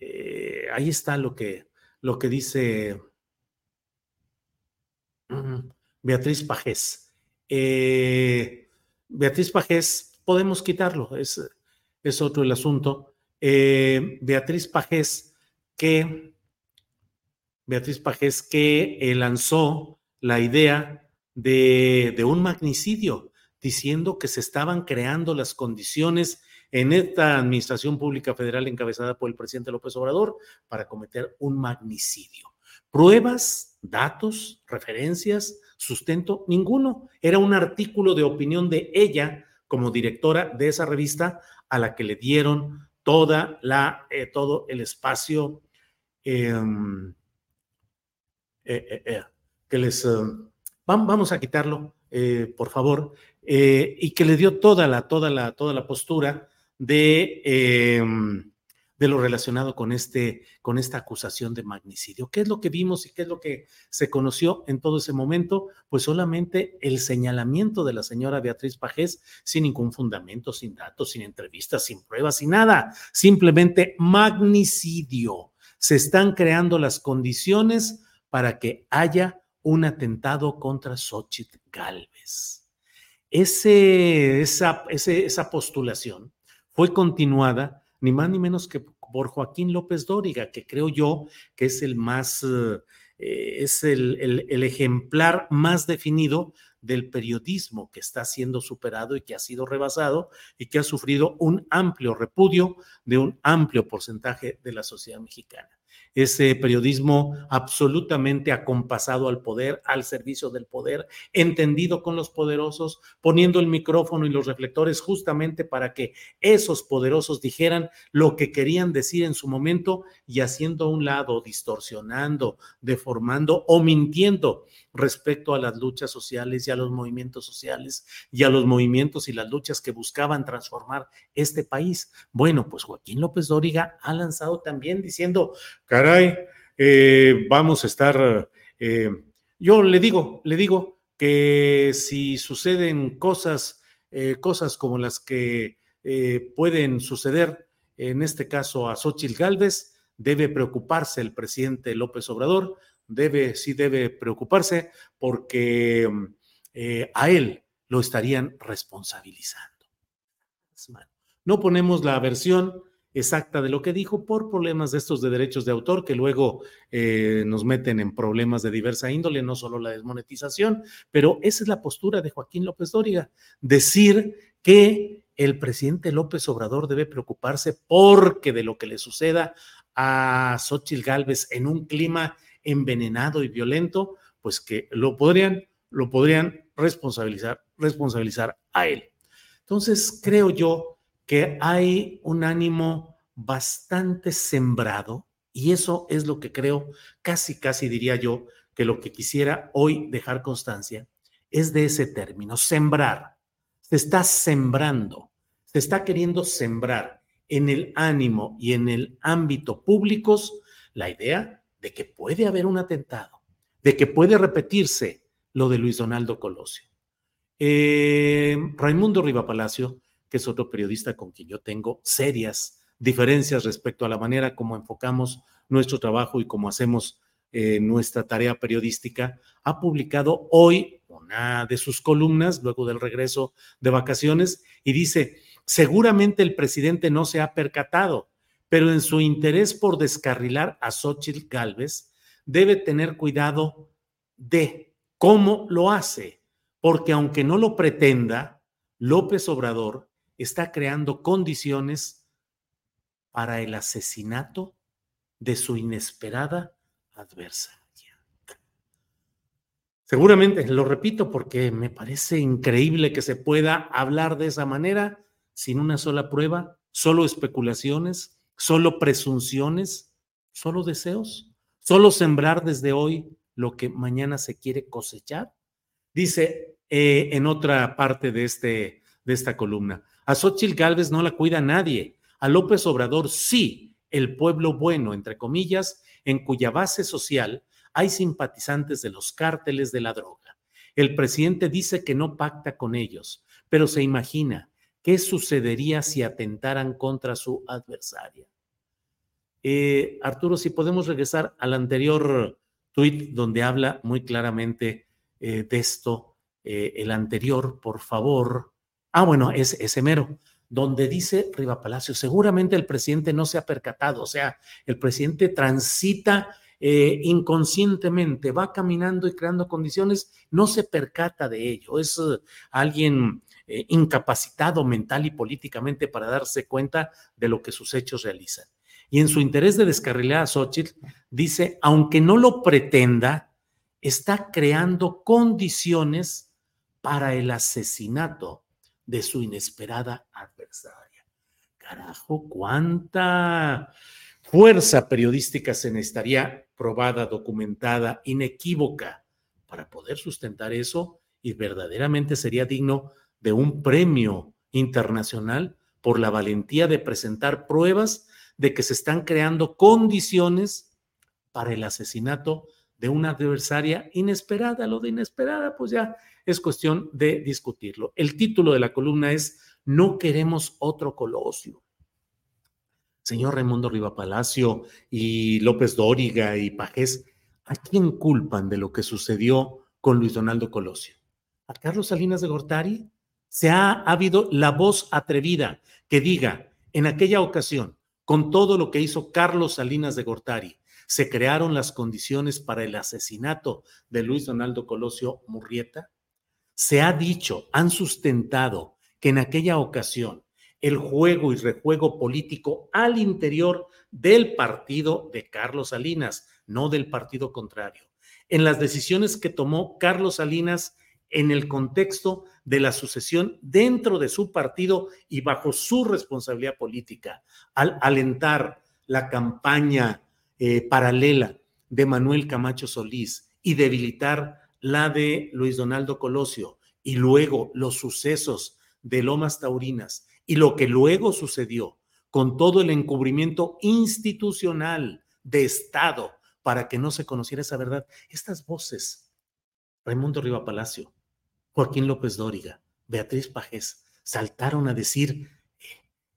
eh, ahí está lo que, lo que dice Beatriz Pajés. Eh, Beatriz Pajés, podemos quitarlo, es, es otro el asunto. Eh, Beatriz Pajés, que Beatriz Pajés, que eh, lanzó la idea de, de un magnicidio, diciendo que se estaban creando las condiciones en esta administración pública federal encabezada por el presidente López Obrador para cometer un magnicidio. Pruebas datos, referencias, sustento, ninguno. Era un artículo de opinión de ella como directora de esa revista a la que le dieron toda la, eh, todo el espacio em, eh, eh, que les... vamos a quitarlo, por favor, y que le dio toda la, toda la, toda la postura de, em, de lo relacionado con, este, con esta acusación de magnicidio. ¿Qué es lo que vimos y qué es lo que se conoció en todo ese momento? Pues solamente el señalamiento de la señora Beatriz Pajés sin ningún fundamento, sin datos, sin entrevistas, sin pruebas, sin nada. Simplemente magnicidio. Se están creando las condiciones para que haya un atentado contra Xochitl Galvez. Esa, esa postulación fue continuada ni más ni menos que por Joaquín López Dóriga, que creo yo que es el más, eh, es el, el, ejemplar más definido del periodismo que está siendo superado y que ha sido rebasado y que ha sufrido un amplio repudio de un amplio porcentaje de la sociedad mexicana ese periodismo absolutamente acompasado al poder, al servicio del poder, entendido con los poderosos, poniendo el micrófono y los reflectores justamente para que esos poderosos dijeran lo que querían decir en su momento y haciendo a un lado, distorsionando, deformando o mintiendo respecto a las luchas sociales y a los movimientos sociales y a los movimientos y las luchas que buscaban transformar este país. Bueno, pues Joaquín López Dóriga ha lanzado también diciendo, caray, eh, vamos a estar, eh, yo le digo, le digo que si suceden cosas, eh, cosas como las que pueden suceder, en este caso a Xochitl Gálvez, debe preocuparse el presidente López Obrador debe, sí debe preocuparse porque eh, a él lo estarían responsabilizando. No ponemos la versión exacta de lo que dijo por problemas de estos de derechos de autor que luego eh, nos meten en problemas de diversa índole, no solo la desmonetización, pero esa es la postura de Joaquín López Dóriga, decir que el presidente López Obrador debe preocuparse porque de lo que le suceda a Xochitl Gálvez en un clima envenenado y violento, pues que lo podrían, lo podrían responsabilizar, responsabilizar a él. Entonces, creo yo que hay un ánimo bastante sembrado y eso es lo que creo, casi, casi diría yo, que lo que quisiera hoy dejar constancia es de ese término, sembrar. Se está sembrando, se está queriendo sembrar en el ánimo y en el ámbito públicos la idea de que puede haber un atentado, de que puede repetirse lo de Luis Donaldo Colosio. Eh, Raimundo Riva Palacio, que es otro periodista con quien yo tengo serias diferencias respecto a la manera como enfocamos nuestro trabajo y cómo hacemos eh, nuestra tarea periodística, ha publicado hoy una de sus columnas, luego del regreso de vacaciones, y dice, seguramente el presidente no se ha percatado pero en su interés por descarrilar a Xochitl Galvez, debe tener cuidado de cómo lo hace, porque aunque no lo pretenda, López Obrador está creando condiciones para el asesinato de su inesperada adversaria. Seguramente, lo repito porque me parece increíble que se pueda hablar de esa manera sin una sola prueba, solo especulaciones, solo presunciones, solo deseos, solo sembrar desde hoy lo que mañana se quiere cosechar. Dice eh, en otra parte de, este, de esta columna, a Xochitl Gálvez no la cuida nadie, a López Obrador sí, el pueblo bueno, entre comillas, en cuya base social hay simpatizantes de los cárteles de la droga. El presidente dice que no pacta con ellos, pero se imagina ¿Qué sucedería si atentaran contra su adversaria? Eh, Arturo, si podemos regresar al anterior tuit donde habla muy claramente eh, de esto, eh, el anterior, por favor. Ah, bueno, es ese donde dice Riva Palacio, seguramente el presidente no se ha percatado, o sea, el presidente transita inconscientemente, va caminando y creando condiciones, no se percata de ello, es alguien eh, incapacitado mental y políticamente para darse cuenta de lo que sus hechos realizan. Y en su interés de descarrilar a Xochitl, dice, aunque no lo pretenda, está creando condiciones para el asesinato de su inesperada adversaria. Carajo, cuánta fuerza periodística se necesitaría probada, documentada, inequívoca para poder sustentar eso y verdaderamente sería digno de un premio internacional por la valentía de presentar pruebas de que se están creando condiciones para el asesinato de una adversaria inesperada. Lo de inesperada, pues ya es cuestión de discutirlo. El título de la columna es No queremos otro Colosio. Señor Raimundo Riva Palacio y López Dóriga y Pajés, ¿a quién culpan de lo que sucedió con Luis Donaldo Colosio? ¿A Carlos Salinas de Gortari? Se ha, ha habido la voz atrevida que diga, en aquella ocasión, con todo lo que hizo Carlos Salinas de Gortari, se crearon las condiciones para el asesinato de Luis Donaldo Colosio Murrieta? Se ha dicho, han sustentado que en aquella ocasión el juego y rejuego político al interior del partido de Carlos Salinas, no del partido contrario, en las decisiones que tomó Carlos Salinas en el contexto de la sucesión dentro de su partido y bajo su responsabilidad política, al alentar la campaña eh, paralela de Manuel Camacho Solís y debilitar la de Luis Donaldo Colosio y luego los sucesos de Lomas Taurinas y lo que luego sucedió con todo el encubrimiento institucional de Estado para que no se conociera esa verdad. Estas voces, Raimundo Riva Palacio, Joaquín López Dóriga, Beatriz Pajés, saltaron a decir,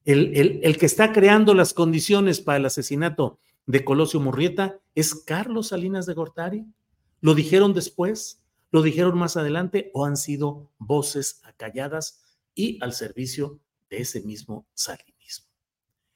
el, el, el, que está creando las condiciones para el asesinato de Colosio Murrieta es Carlos Salinas de Gortari. ¿Lo dijeron después? ¿Lo dijeron más adelante? ¿O han sido voces acalladas y al servicio de ese mismo salinismo?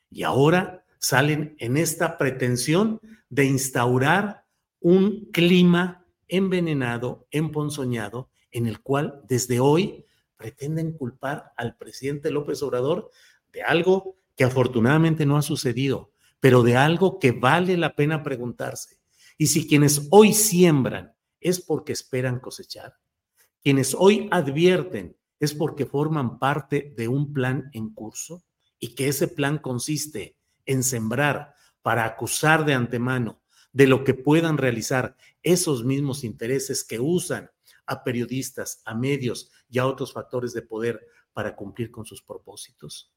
Y ahora salen en esta pretensión de instaurar un clima envenenado, emponzoñado, en el cual desde hoy pretenden culpar al presidente López Obrador de algo que afortunadamente no ha sucedido, pero de algo que vale la pena preguntarse. Y si quienes hoy siembran es porque esperan cosechar, quienes hoy advierten es porque forman parte de un plan en curso y que ese plan consiste en sembrar para acusar de antemano de lo que puedan realizar esos mismos intereses que usan a periodistas, a medios y a otros factores de poder para cumplir con sus propósitos.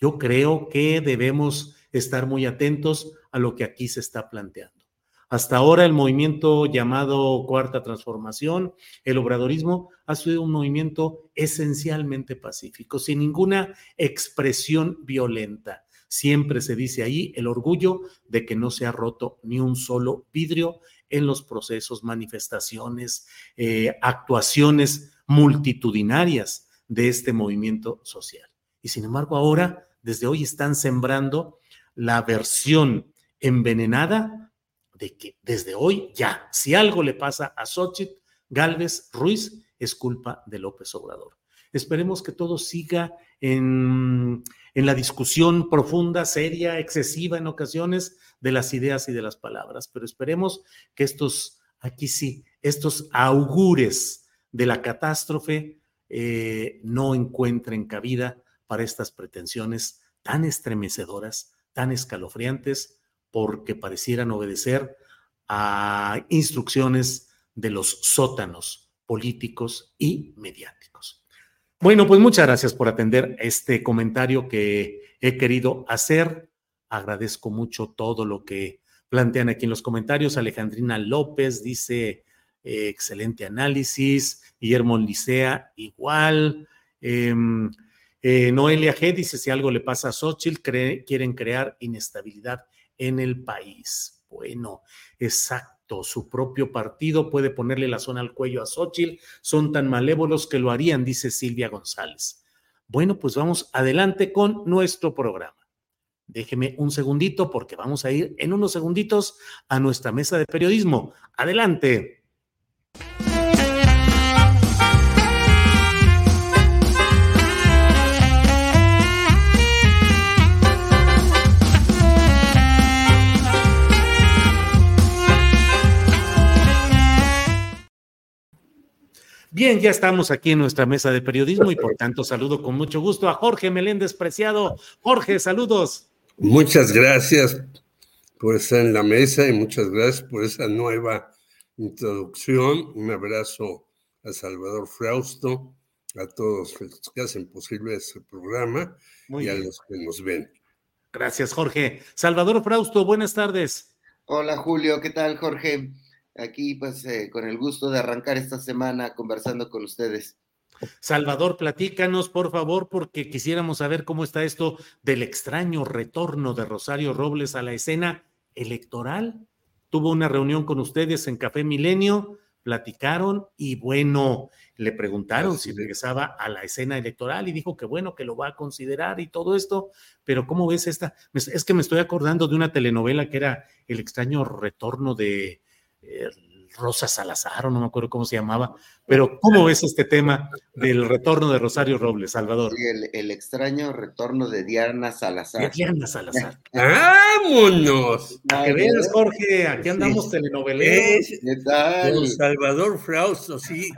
Yo creo que debemos estar muy atentos a lo que aquí se está planteando. Hasta ahora el movimiento llamado Cuarta Transformación, el obradorismo, ha sido un movimiento esencialmente pacífico, sin ninguna expresión violenta. Siempre se dice ahí el orgullo de que no se ha roto ni un solo vidrio en los procesos, manifestaciones, eh, actuaciones multitudinarias de este movimiento social. Y sin embargo, ahora, desde hoy, están sembrando la versión envenenada de que desde hoy ya, si algo le pasa a Xochitl Galvez Ruiz, es culpa de López Obrador. Esperemos que todo siga en, la discusión profunda, seria, excesiva en ocasiones de las ideas y de las palabras, pero esperemos que estos, aquí sí, estos augures de la catástrofe eh, no encuentren cabida para estas pretensiones tan estremecedoras, tan escalofriantes, porque parecieran obedecer a instrucciones de los sótanos políticos y mediáticos. Bueno, pues muchas gracias por atender este comentario que he querido hacer. Agradezco mucho todo lo que plantean aquí en los comentarios. Alejandrina López dice, eh, excelente análisis. Guillermo Licea, igual. Em, eh, Noelia G dice, si algo le pasa a Xochitl, quieren crear inestabilidad en el país. Bueno, exacto. Su propio partido puede ponerle la zona al cuello a Xochitl. Son tan malévolos que lo harían, dice Silvia González. Bueno, pues vamos adelante con nuestro programa. Déjeme un segundito porque vamos a ir en unos segunditos a nuestra mesa de periodismo. Adelante. Bien, ya estamos aquí en nuestra mesa de periodismo y por tanto saludo con mucho gusto a Jorge Meléndez Preciado. Jorge, saludos. Muchas gracias por estar en la mesa y muchas gracias por esa nueva introducción. Un abrazo a Salvador Frausto, a todos los que hacen posible este programa y a los que nos ven. Gracias, Jorge. Salvador Frausto, buenas tardes. Hola, Julio. ¿Qué tal, Jorge? Aquí, pues, eh, con el gusto de arrancar esta semana conversando con ustedes. Salvador, platícanos, por favor, porque quisiéramos saber cómo está esto del extraño retorno de Rosario Robles a la escena electoral. Tuvo una reunión con ustedes en Café Milenio, platicaron y bueno, le preguntaron si regresaba a la escena electoral y dijo que bueno, que lo va a considerar y todo esto, pero ¿cómo ves esta? Es que me estoy acordando de una telenovela que era El extraño retorno de eh, Rosa Salazar, o no me acuerdo cómo se llamaba, pero ¿cómo ves este tema del retorno de Rosario Robles, Salvador? Sí, el, extraño retorno de Diana Salazar. Diana Salazar. ¡Vámonos! Que veas, Jorge, aquí andamos telenoveleros. ¿Qué tal? Don Salvador Frausto, sí.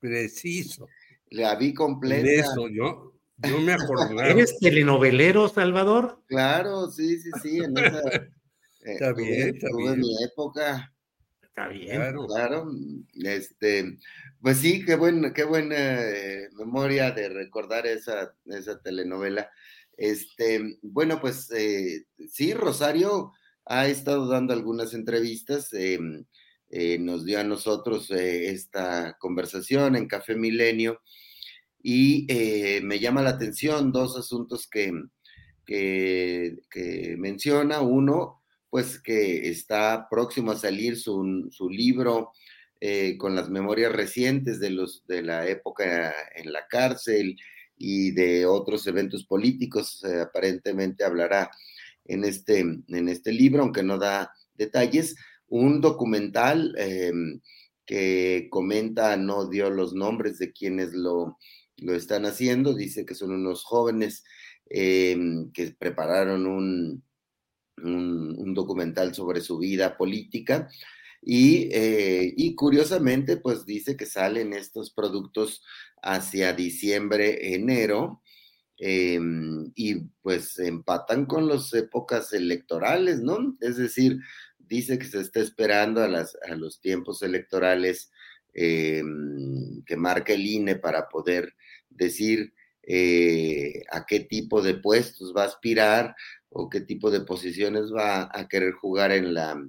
Preciso. La vi completa. De eso, yo, yo me acordaba. ¿Eres telenovelero, Salvador? Claro, sí, sí, sí. En esa, está bien, está tuve bien. mi época. Está bien. Claro, claro. Este, pues sí, qué, buen, qué buena eh, memoria de recordar esa, esa telenovela. Este, bueno, pues eh, sí, Rosario ha estado dando algunas entrevistas. eh, eh, nos dio a nosotros esta conversación en Café Milenio y me llama la atención dos asuntos que, que, que menciona. Uno, pues que está próximo a salir su, su libro eh, con las memorias recientes de, los, de la época en la cárcel y de otros eventos políticos. eh, aparentemente hablará en este, en este libro, aunque no da detalles. Un documental eh, que comenta, no dio los nombres de quienes lo, lo están haciendo, dice que son unos jóvenes que prepararon un, un, un documental sobre su vida política y, eh, y, curiosamente, pues dice que salen estos productos hacia diciembre, enero, eh, y pues empatan con las épocas electorales, ¿no? Es decir, dice que se está esperando a, los tiempos electorales eh, que marca el INE para poder decir eh, a qué tipo de puestos va a aspirar o qué tipo de posiciones va a querer jugar en la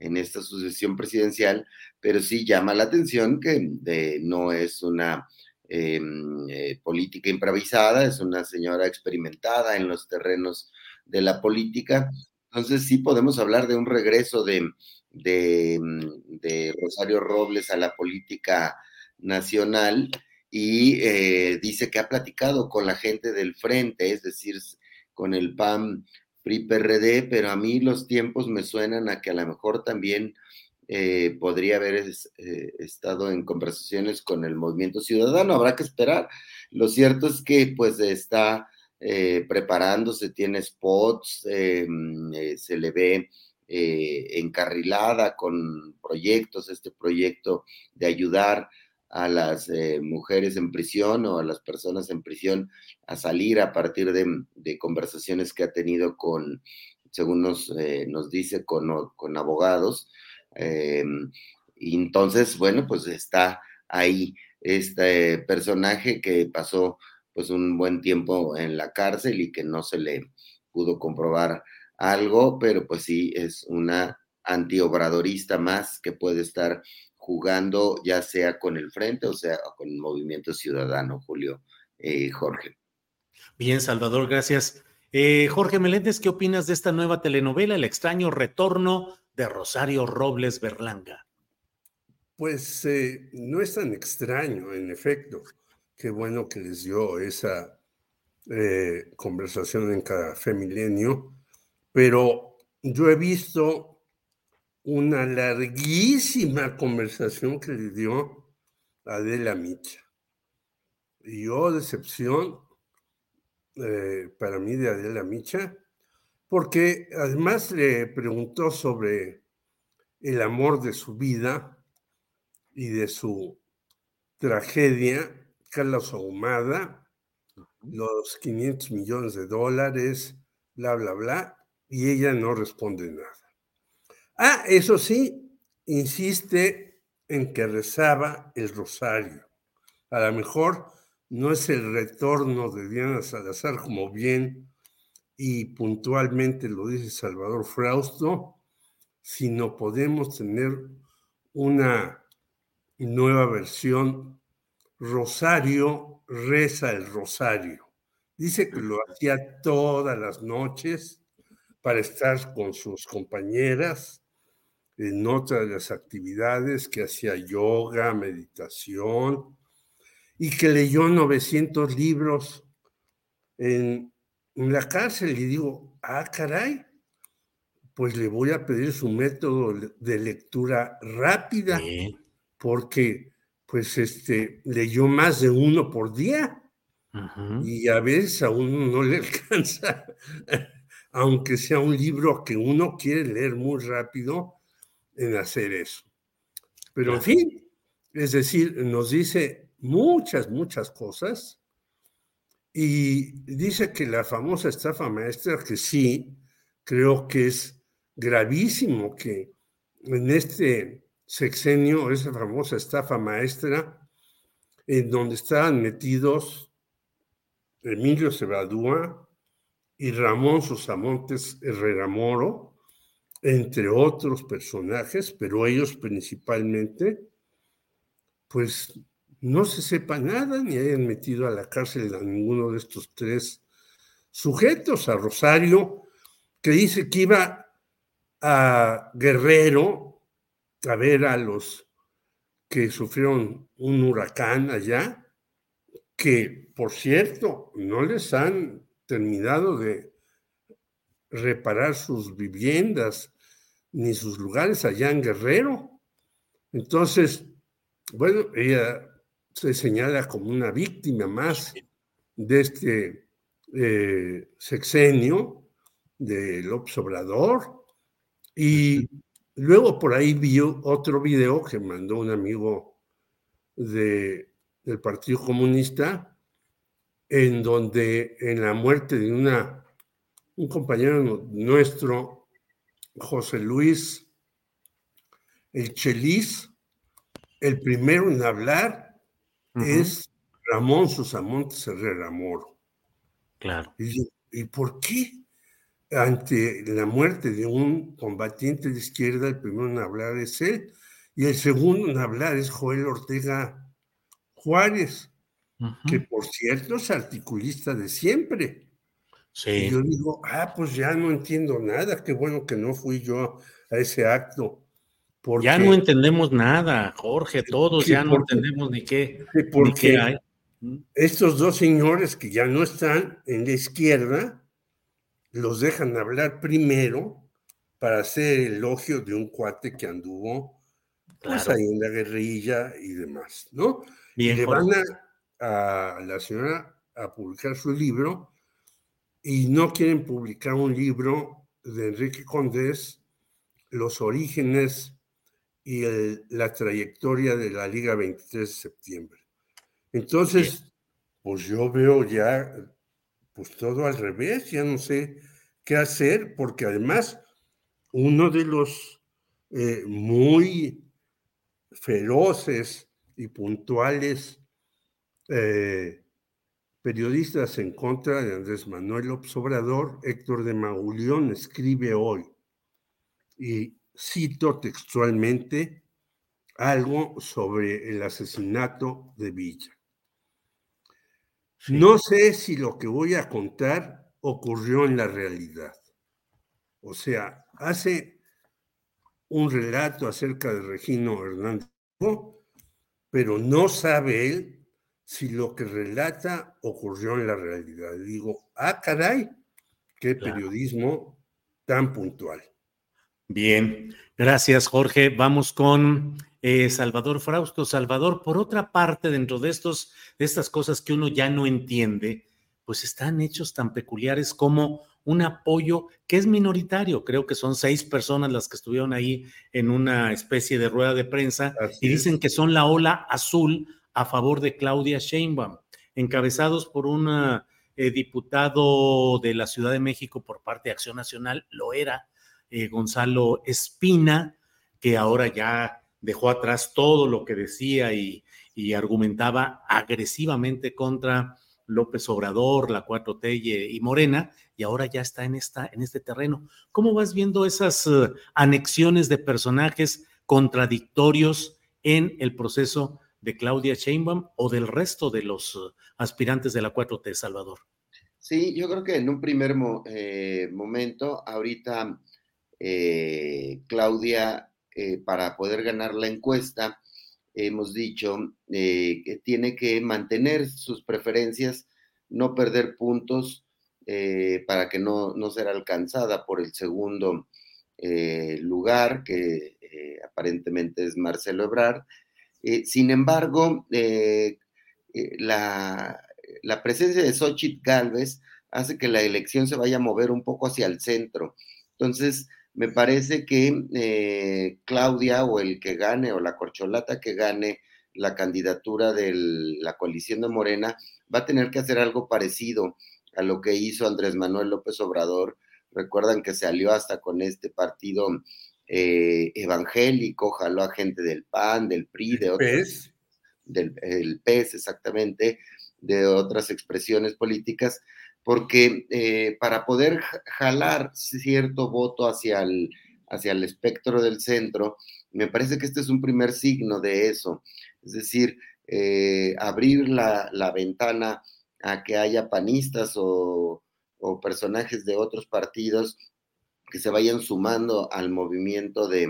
en esta sucesión presidencial, pero sí llama la atención que de, no es una eh, eh, política improvisada, es una señora experimentada en los terrenos de la política. Entonces sí podemos hablar de un regreso de, de, de Rosario Robles a la política nacional y eh, dice que ha platicado con la gente del frente, es decir, con el PAN PRI-PRD, pero a mí los tiempos me suenan a que a lo mejor también eh, podría haber eh, estado en conversaciones con el movimiento ciudadano, habrá que esperar. Lo cierto es que pues está eh, preparándose, tiene spots, se le ve encarrilada con proyectos, este proyecto de ayudar a las eh, mujeres en prisión o a las personas en prisión a salir a partir de, conversaciones que ha tenido con, según nos, eh, dice, con, con abogados. Eh, y entonces, bueno, pues está ahí este personaje que pasó pues un buen tiempo en la cárcel y que no se le pudo comprobar algo, pero pues sí es una antiobradorista más que puede estar jugando ya sea con el Frente o sea con el Movimiento Ciudadano, Julio eh, Jorge. Bien, Salvador, gracias. Eh, Jorge Meléndez, ¿qué opinas de esta nueva telenovela, El extraño retorno de Rosario Robles Berlanga? Pues eh, no es tan extraño, en efecto. Qué bueno que les dio esa eh, conversación en Café Milenio, pero yo he visto una larguísima conversación que le dio Adela Micha. Y yo, decepción eh, para mí de Adela Micha, porque además le preguntó sobre el amor de su vida y de su tragedia, Carlos Ahumada, los 500 millones de dólares, bla, bla, bla, y ella no responde nada. Ah, eso sí, insiste en que rezaba el rosario. A lo mejor no es el retorno de Diana Salazar, como bien y puntualmente lo dice Salvador Frausto, si no podemos tener una nueva versión, Rosario reza el rosario. Dice que lo hacía todas las noches para estar con sus compañeras en otras de las actividades, que hacía yoga, meditación, y que leyó 900 libros en, en la cárcel. Y digo, ah, caray, pues le voy a pedir su método de lectura rápida, porque pues este, leyó más de uno por día y a veces a uno no le alcanza, aunque sea un libro que uno quiere leer muy rápido, en hacer eso. Pero en fin, es decir, nos dice muchas, muchas cosas y dice que la famosa estafa maestra, que sí, creo que es gravísimo que en este sexenio, esa famosa estafa maestra, en donde estaban metidos Emilio Cebadúa y Ramón Sosamontes Herrera Moro, entre otros personajes, pero ellos principalmente, pues no se sepa nada ni hayan metido a la cárcel a ninguno de estos tres sujetos, a Rosario, que dice que iba a Guerrero a ver a los que sufrieron un huracán allá, que por cierto no les han terminado de reparar sus viviendas ni sus lugares allá en Guerrero. Entonces, bueno, ella se señala como una víctima más de este eh, sexenio del Obrador. Y luego por ahí vi otro video que mandó un amigo de, del Partido Comunista, en donde en la muerte de una, un compañero nuestro, José Luis El Chelis, el primero en hablar es Ramón Susamontes Herrera Moro. Claro. ¿Y, ¿Y por qué? ante la muerte de un combatiente de izquierda, el primero en hablar es él, y el segundo en hablar es Joel Ortega Juárez, que por cierto es articulista de siempre. Sí. Y yo digo, ah, pues ya no entiendo nada, qué bueno que no fui yo a ese acto. ya no entendemos nada, Jorge, todos ya no entendemos ni qué, ni qué hay. Estos dos señores que ya no están en la izquierda, los dejan hablar primero para hacer elogio de un cuate que anduvo pues ahí en la guerrilla y demás, ¿no? y le van a, a, la señora a publicar su libro y no quieren publicar un libro de Enrique Condés, Los orígenes y la trayectoria de la Liga 23 de septiembre. Entonces, pues yo veo ya pues todo al revés, ya no sé qué hacer, porque además uno de los eh, muy feroces y puntuales eh, periodistas en contra de Andrés Manuel López Obrador, Héctor de Mauleón, escribe hoy, y cito textualmente algo sobre el asesinato de Villa. No sé si lo que voy a contar ocurrió en la realidad. O sea, hace un relato acerca de Regino Hernández, pero no sabe él si lo que relata ocurrió en la realidad. digo, ah, caray, qué periodismo tan puntual. Bien, gracias Jorge. Vamos con eh, Salvador Frausto. Salvador, por otra parte, dentro de, estos, de estas cosas que uno ya no entiende, pues están hechos tan peculiares como un apoyo que es minoritario. Creo que son seis personas las que estuvieron ahí en una especie de rueda de prensa y dicen que son la ola azul a favor de Claudia Sheinbaum, encabezados por un eh, diputado de la Ciudad de México por parte de Acción Nacional, lo era, eh, Gonzalo Espina, que ahora ya dejó atrás todo lo que decía y, argumentaba agresivamente contra López Obrador, la 4T y, Morena, y ahora ya está en, esta, en este terreno. ¿Cómo vas viendo esas eh, anexiones de personajes contradictorios en el proceso de Claudia Sheinbaum o del resto de los eh, aspirantes de la 4T, Salvador? Sí, yo creo que en un primer eh, momento, ahorita Claudia, para poder ganar la encuesta, hemos dicho eh, que tiene que mantener sus preferencias, no perder puntos eh, para que no, no alcanzada por el segundo eh, lugar, que aparentemente es Marcelo Ebrard. Sin embargo, la, la, presencia de Xochitl Galvez hace que la elección se vaya a mover un poco hacia el centro. Entonces, me parece que eh, Claudia o el que gane o la corcholata que gane la candidatura de la coalición de Morena va a tener que hacer algo parecido a lo que hizo Andrés Manuel López Obrador. Recuerdan que se hasta con este partido eh, evangélico, jaló a gente del PAN, del PRI, de otros. Del el PES, exactamente, de otras expresiones políticas porque eh, para poder jalar cierto voto hacia el, hacia el espectro del centro, me parece que este es un primer signo de eso. Es decir, eh, abrir la, ventana a que haya panistas o, personajes de otros partidos que se vayan sumando al movimiento de,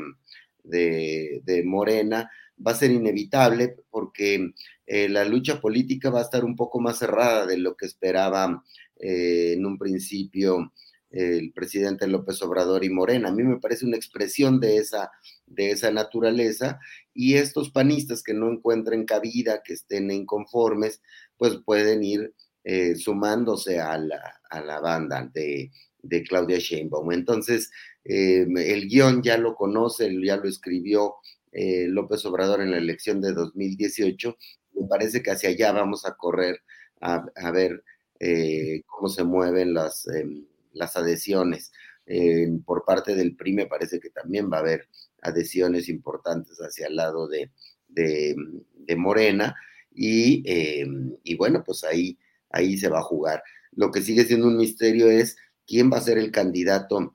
de, Morena va a ser inevitable porque eh, la lucha política va a estar un poco más cerrada de lo que esperaba eh, en un principio el presidente López Obrador y Morena. A mí me parece una expresión de esa, de esa naturaleza y estos panistas que no encuentren cabida, que estén inconformes, pues pueden ir eh, sumándose a la, a la banda de, de, Claudia Sheinbaum. Entonces, eh, el guion ya lo conoce, ya lo escribió López Obrador en la elección de 2018. Me parece que hacia allá vamos a correr a, ver eh, cómo se mueven las, em, las adhesiones. por parte del PRI me parece que también va a haber adhesiones importantes hacia el lado de, de, Morena y, em, y, bueno, pues ahí, ahí se va a jugar. Lo que sigue siendo un misterio es quién va a ser el candidato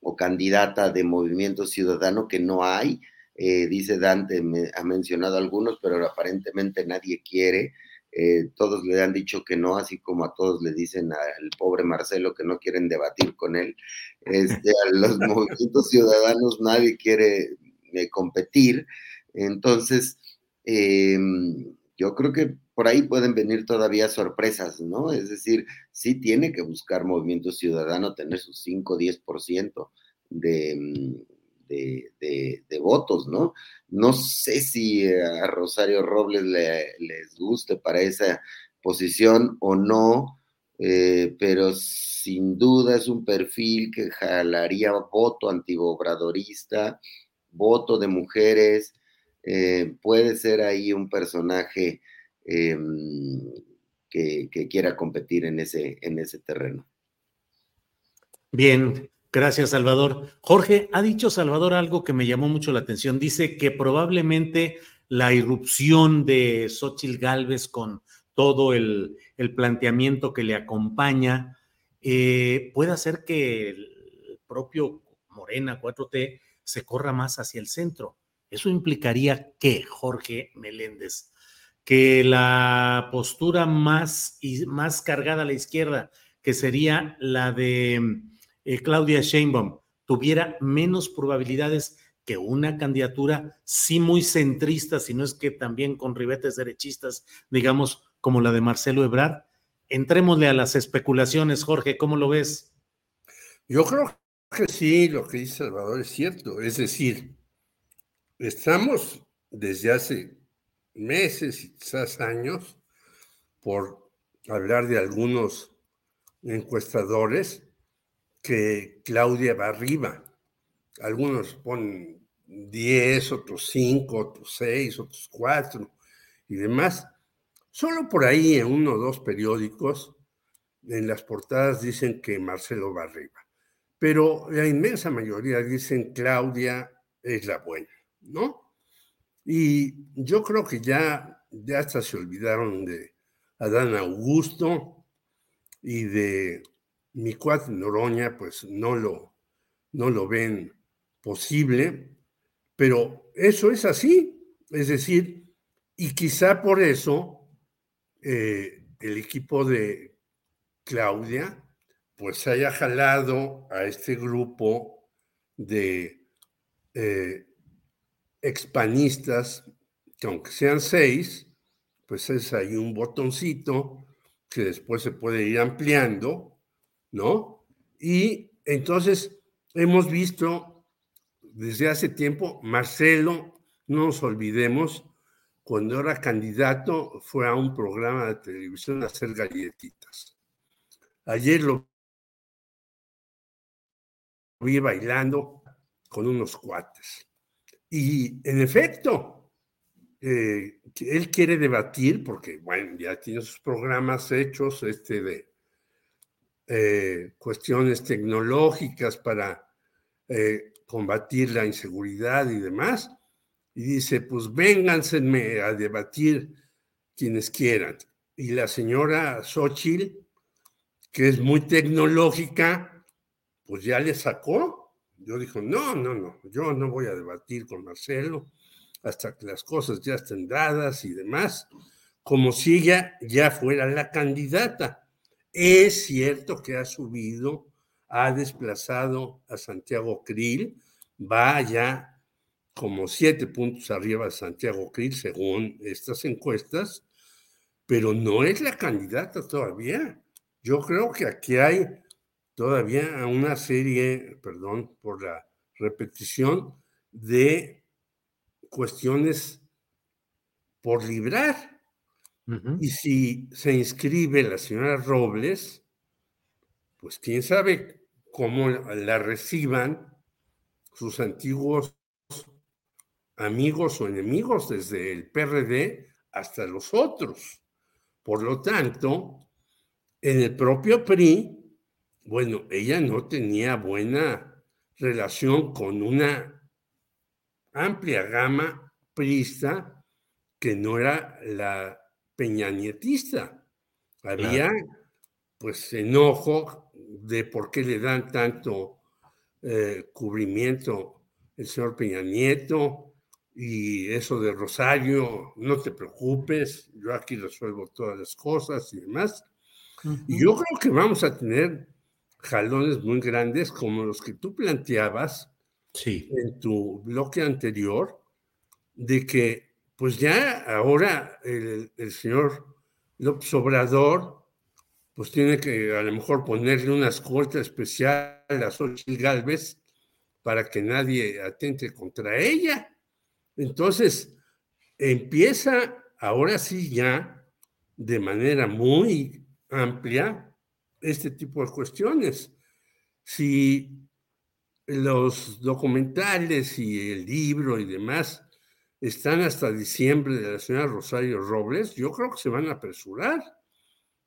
o candidata de Movimiento Ciudadano que no hay. Eh, dice Dante, me, ha mencionado algunos, pero aparentemente nadie quiere. Eh, todos le han dicho que no, así como a todos le dicen al pobre Marcelo que no quieren debatir con él. Este, a los movimientos ciudadanos nadie quiere eh, competir. Entonces, em, yo creo que por ahí pueden venir todavía sorpresas, ¿no? Es decir, sí tiene que buscar Movimiento Ciudadano tener su 5 o 10% de, de, votos, ¿no? No sé si a Rosario Robles le, les guste para esa posición o no, eh, pero sin duda es un perfil que jalaría voto antibobradorista, voto de mujeres, eh, puede ser ahí un personaje em, que, quiera competir en ese, en ese terreno. Bien, Gracias, Salvador. Jorge, ha dicho Salvador algo que me llamó mucho la atención. Dice que probablemente la irrupción de Xochitl Galvez con todo el, planteamiento que le acompaña eh, puede hacer que el propio Morena 4T se corra más hacia el centro. Eso implicaría que, Jorge Meléndez, que la postura más, y más cargada a la izquierda, que sería la de eh, Claudia Sheinbaum tuviera menos probabilidades que una candidatura sí muy centrista, si no es que también con ribetes derechistas, digamos, como la de Marcelo Ebrard. Entrémosle a las especulaciones, Jorge, ¿cómo lo ves? Yo creo que sí, lo que dice Salvador es cierto. Es decir, estamos desde hace meses y quizás años, por hablar de algunos encuestadores, que Claudia va arriba. Algunos ponen 10, otros 5, otros 6, otros 4 y demás. Solo por ahí en uno o dos periódicos, en las portadas dicen que Marcelo va arriba. Pero la inmensa mayoría dicen Claudia es la buena, ¿no? Y yo creo que ya, ya hasta se olvidaron de Adán Augusto y de mi cuate Noroña, pues no lo, no lo ven posible, pero eso es así, es decir, y quizá por eso eh, el equipo de Claudia pues haya jalado a este grupo de eh, expanistas, que aunque sean seis, pues es ahí un botoncito que después se puede ir ampliando, ¿no? Y entonces hemos visto desde hace tiempo, Marcelo, no nos olvidemos, cuando era candidato fue a un programa de televisión a hacer galletitas. Ayer lo vi bailando con unos cuates. Y en efecto, eh, él quiere debatir, porque, bueno, ya tiene sus programas hechos, este de eh, cuestiones tecnológicas para eh, combatir la inseguridad y demás. Y dice, pues vénganse a debatir quienes quieran. Y la señora Xochitl, que es muy tecnológica, pues ya le sacó. Yo dijo, no, no, no, yo no voy a debatir con Marcelo hasta que las cosas ya estén dadas y demás, como si ella ya fuera la candidata. Es cierto que ha subido, ha desplazado a Santiago Krill, va ya como siete puntos arriba de Santiago Krill, según estas encuestas, pero no es la candidata todavía. Yo creo que aquí hay todavía una serie, perdón por la repetición, de cuestiones por librar. Y si se inscribe la señora Robles, pues quién sabe cómo la reciban sus antiguos amigos o enemigos, desde el PRD hasta los otros. Por lo tanto, en el propio PRI, bueno, ella no tenía buena relación con una amplia gama prista que no era la peñanietista. Había pues enojo de por qué le dan tanto eh, cubrimiento el señor Peña Nieto y eso de Rosario, no te preocupes, yo aquí resuelvo todas las cosas y demás. Y yo creo que vamos a tener jalones muy grandes como los que tú planteabas, sí. en tu bloque anterior de que pues ya ahora el, señor López Obrador pues tiene que a lo mejor ponerle una escolta especial a Xochitl Galvez para que nadie atente contra ella. Entonces, empieza ahora sí ya de manera muy amplia este tipo de cuestiones. Si los documentales y el libro y demás están hasta diciembre de la señora Rosario Robles, yo creo que se van a apresurar.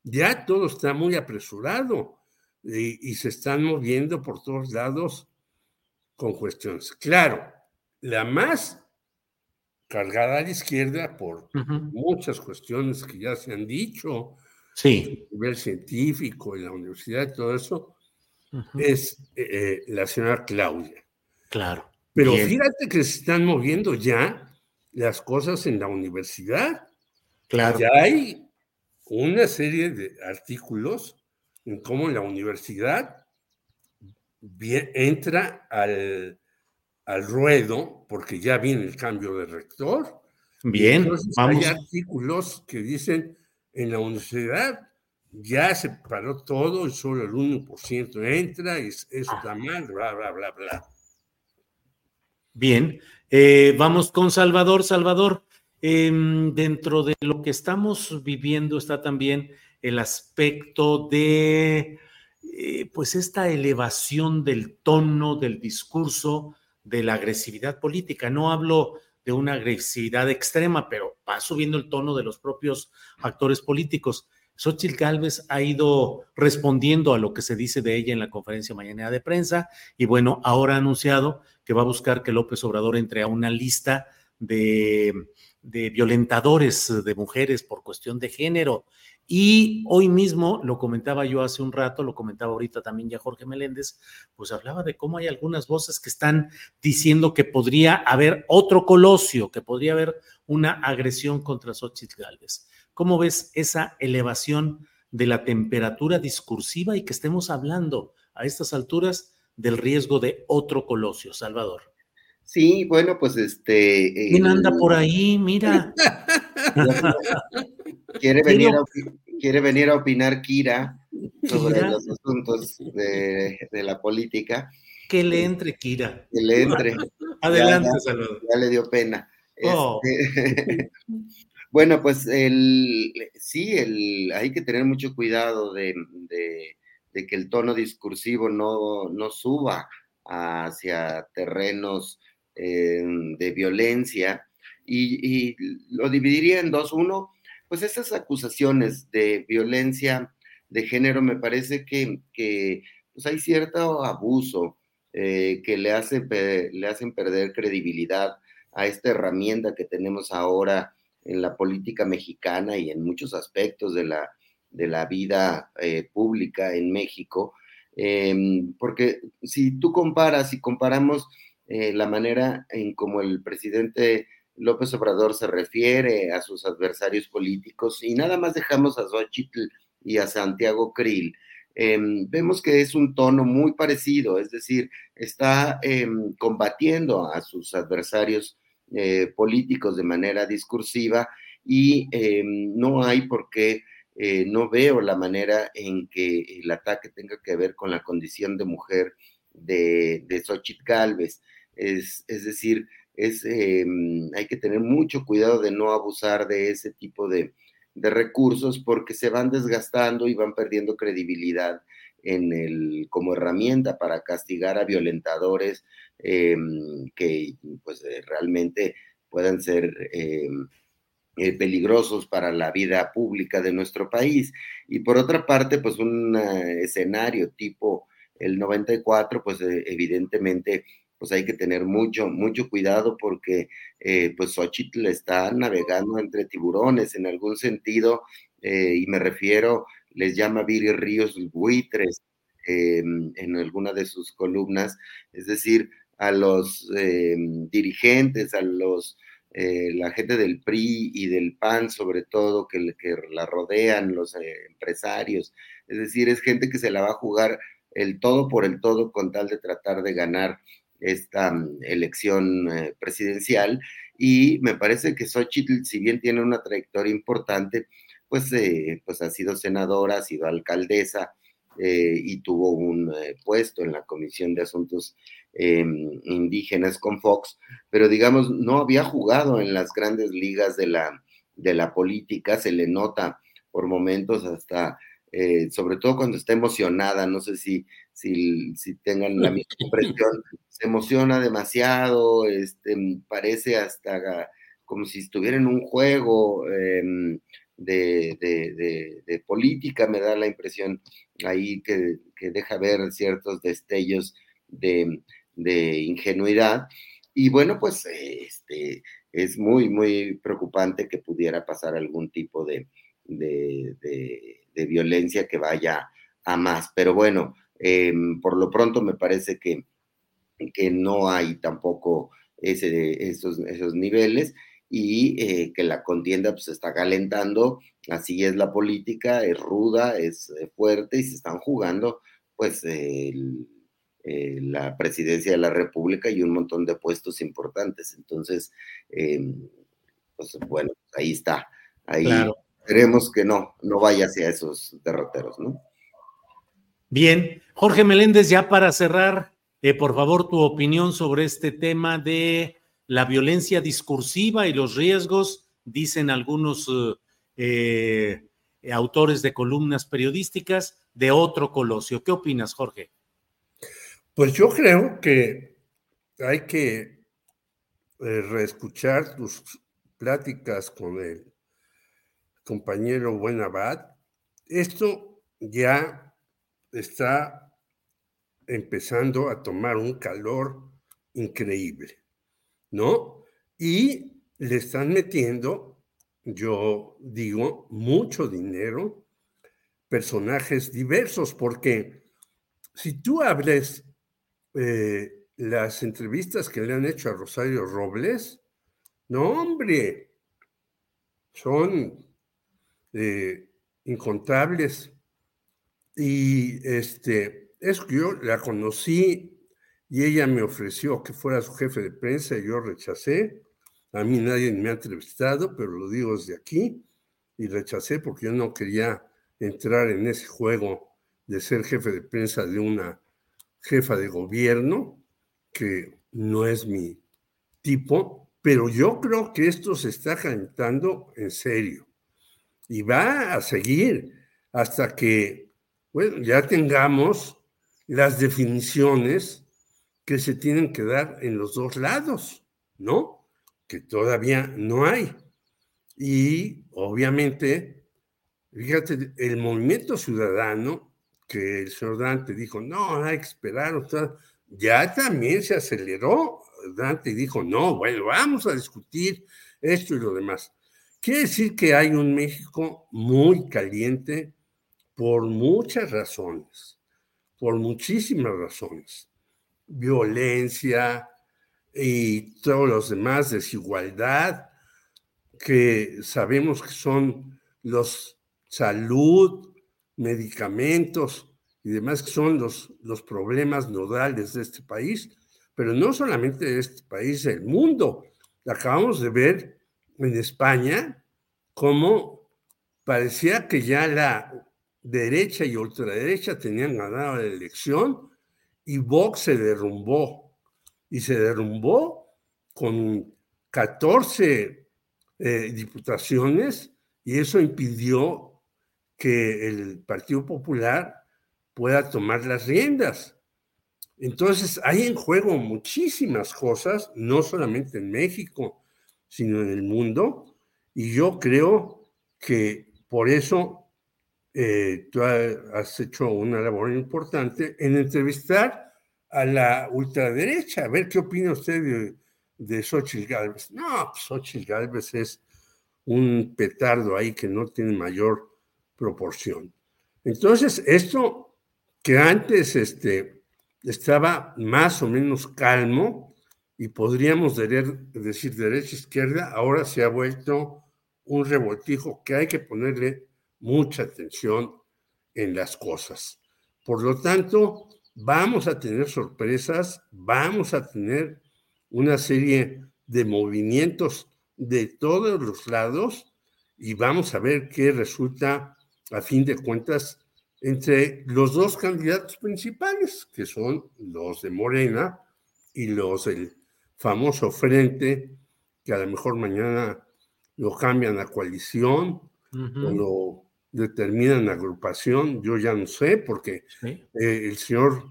Ya todo está muy apresurado y, se están moviendo por todos lados con cuestiones. Claro, la más cargada a la izquierda por muchas cuestiones que ya se han dicho, sí. a nivel científico y la universidad y todo eso, es eh, eh, la señora Claudia. Claro. Pero fíjate que se están moviendo ya las cosas en la universidad. Claro. Ya hay una serie de artículos en cómo la universidad entra al, al ruedo, porque ya viene el cambio de rector. Bien, vamos. Hay artículos que dicen en la universidad ya se paró todo y solo el 1% entra, y eso está mal, bla, bla, bla, bla. Bien, eh, vamos con Salvador. Salvador, em, dentro de lo que estamos viviendo está también el aspecto de, eh, pues, esta elevación del tono del discurso, de la agresividad política. No hablo de una agresividad extrema, pero va subiendo el tono de los propios actores políticos. Xochitl Gálvez ha ido respondiendo a lo que se dice de ella en la conferencia mañana de prensa y bueno, ahora ha anunciado que va a buscar que López Obrador entre a una lista de, violentadores de mujeres por cuestión de género. Y hoy mismo, lo comentaba yo hace un rato, lo comentaba ahorita también ya Jorge Meléndez, pues hablaba de cómo hay algunas voces que están diciendo que podría haber otro colosio, que podría haber una agresión contra Xochitl Gálvez. ¿Cómo ves esa elevación de la temperatura discursiva y que estemos hablando a estas alturas del riesgo de otro colosio, Salvador? Sí, bueno, pues este. ¿Quién anda por ahí? Mira. quiere, venir a, quiere venir a opinar Kira sobre los asuntos de, la política. Que le entre, Kira. Que le entre. Adelante, Salvador. Ya le dio pena. Oh. Este, bueno, pues el, sí, el, hay que tener mucho cuidado de, que el tono discursivo no, no suba hacia terrenos eh, de violencia y, lo dividiría en dos. Uno, pues esas acusaciones de violencia de género me parece que, pues hay cierto abuso eh, que le, hace, le hacen perder credibilidad a esta herramienta que tenemos ahora en la política mexicana y en muchos aspectos de la, de la vida eh, pública en México. Em, porque si tú comparas, si comparamos eh, la manera en como el presidente López Obrador se refiere a sus adversarios políticos y nada más dejamos a Xochitl y a Santiago Krill, em, vemos que es un tono muy parecido, es decir, está em, combatiendo a sus adversarios eh, políticos de manera discursiva y em, no hay por qué, eh, no veo la manera en que el ataque tenga que ver con la condición de mujer de, de Xochitl Galvez. Es, decir, es, em, hay que tener mucho cuidado de no abusar de ese tipo de, recursos porque se van desgastando y van perdiendo credibilidad en el, como herramienta para castigar a violentadores em, que pues eh, realmente puedan ser em, eh, peligrosos para la vida pública de nuestro país. Y por otra parte, pues un eh, escenario tipo el 94, pues evidentemente pues hay que tener mucho, mucho cuidado porque eh, pues Xochitl está navegando entre tiburones en algún sentido, eh, y me refiero, les llama Viri Ríos buitres eh, en alguna de sus columnas, es decir, a los dirigentes, a los la gente del PRI y del PAN, sobre todo, que, que la rodean, los empresarios. Es decir, es gente que se la va a jugar el todo por el todo con tal de tratar de ganar esta mm, elección eh, presidencial y me parece que Xochitl, si bien tiene una trayectoria importante, pues, eh, pues ha sido senadora, ha sido alcaldesa eh, y tuvo un puesto en la Comisión de Asuntos Indígenas con Fox, pero digamos, no había jugado en las grandes ligas de la, de la política, se le nota por momentos hasta sobre todo cuando está emocionada, no sé si, si, si tengan la misma impresión, se emociona demasiado, este, parece hasta como si estuviera en un juego em, de, política, me da la impresión ahí que, deja ver ciertos destellos de, ingenuidad. Y bueno, pues este, es muy, muy preocupante que pudiera pasar algún tipo de, violencia que vaya a más. Pero bueno, em, por lo pronto me parece que que no hay tampoco ese, esos, esos niveles y eh, que la contienda pues, está calentando, así es la política, es ruda, es eh, fuerte y se están jugando pues eh, la presidencia de la República y un montón de puestos importantes. Entonces, em, pues bueno, ahí está, ahí esperemos que no, no vaya hacia esos derroteros, ¿no? Bien, Jorge Meléndez, ya para cerrar, eh, por favor, tu opinión sobre este tema de la violencia discursiva y los riesgos, dicen algunos eh, eh, autores de columnas periodísticas, de otro colosio. ¿Qué opinas, Jorge? Pues yo creo que hay que reescuchar tus pláticas con el compañero Buenabad. Esto ya está empezando a tomar un calor increíble, ¿no? Y le están metiendo yo digo, mucho dinero, personajes diversos, porque si tú abres eh, las entrevistas que le han hecho a Rosario Robles, no, hombre, son eh, incontables. Y este, es que yo la conocí y ella me ofreció que fuera su jefe de prensa y yo rechacé. A mí nadie me ha entrevistado, pero lo digo desde aquí y rechacé porque yo no quería entrar en ese juego de ser jefe de prensa de una jefa de gobierno, que no es mi tipo, pero yo creo que esto se está calentando en serio y va a seguir hasta que, bueno, ya tengamos las definiciones que se tienen que dar en los dos lados, ¿no? Que todavía no hay. Y obviamente, fíjate, el movimiento ciudadano, que el señor Dante dijo, no, hay que esperar, o ya también se aceleró. Dante dijo, no, bueno, vamos a discutir esto y lo demás. Quiere decir que hay un México muy caliente por muchas razones, por muchísimas razones. Violencia y todos los demás, desigualdad, que sabemos que son los salud, medicamentos y demás, que son los, los problemas nodales de este país, pero no solamente de este país, del mundo. Acabamos de ver en España como parecía que ya la derecha y ultraderecha tenían ganado la elección y Vox se derrumbó. Y se derrumbó con 14 eh, diputaciones y eso impidió que el Partido Popular pueda tomar las riendas. Entonces, hay en juego muchísimas cosas, no solamente en México, sino en el mundo. Y yo creo que por eso eh, tú has hecho una labor importante en entrevistar a la ultraderecha, a ver qué opina usted de, de Xochitl Galvez. No, pues Xochitl Galvez es un petardo ahí que no tiene mayor proporción. Entonces, esto que antes este, estaba más o menos calmo, y podríamos decir derecha-izquierda, ahora se ha vuelto un revoltijo que hay que ponerle mucha atención en las cosas. Por lo tanto, vamos a tener sorpresas, vamos a tener una serie de movimientos de todos los lados y vamos a ver qué resulta a fin de cuentas entre los dos candidatos principales, que son los de Morena y los del famoso frente, que a lo mejor mañana lo cambian a coalición o lo determinan agrupación, yo ya no sé, porque eh, el señor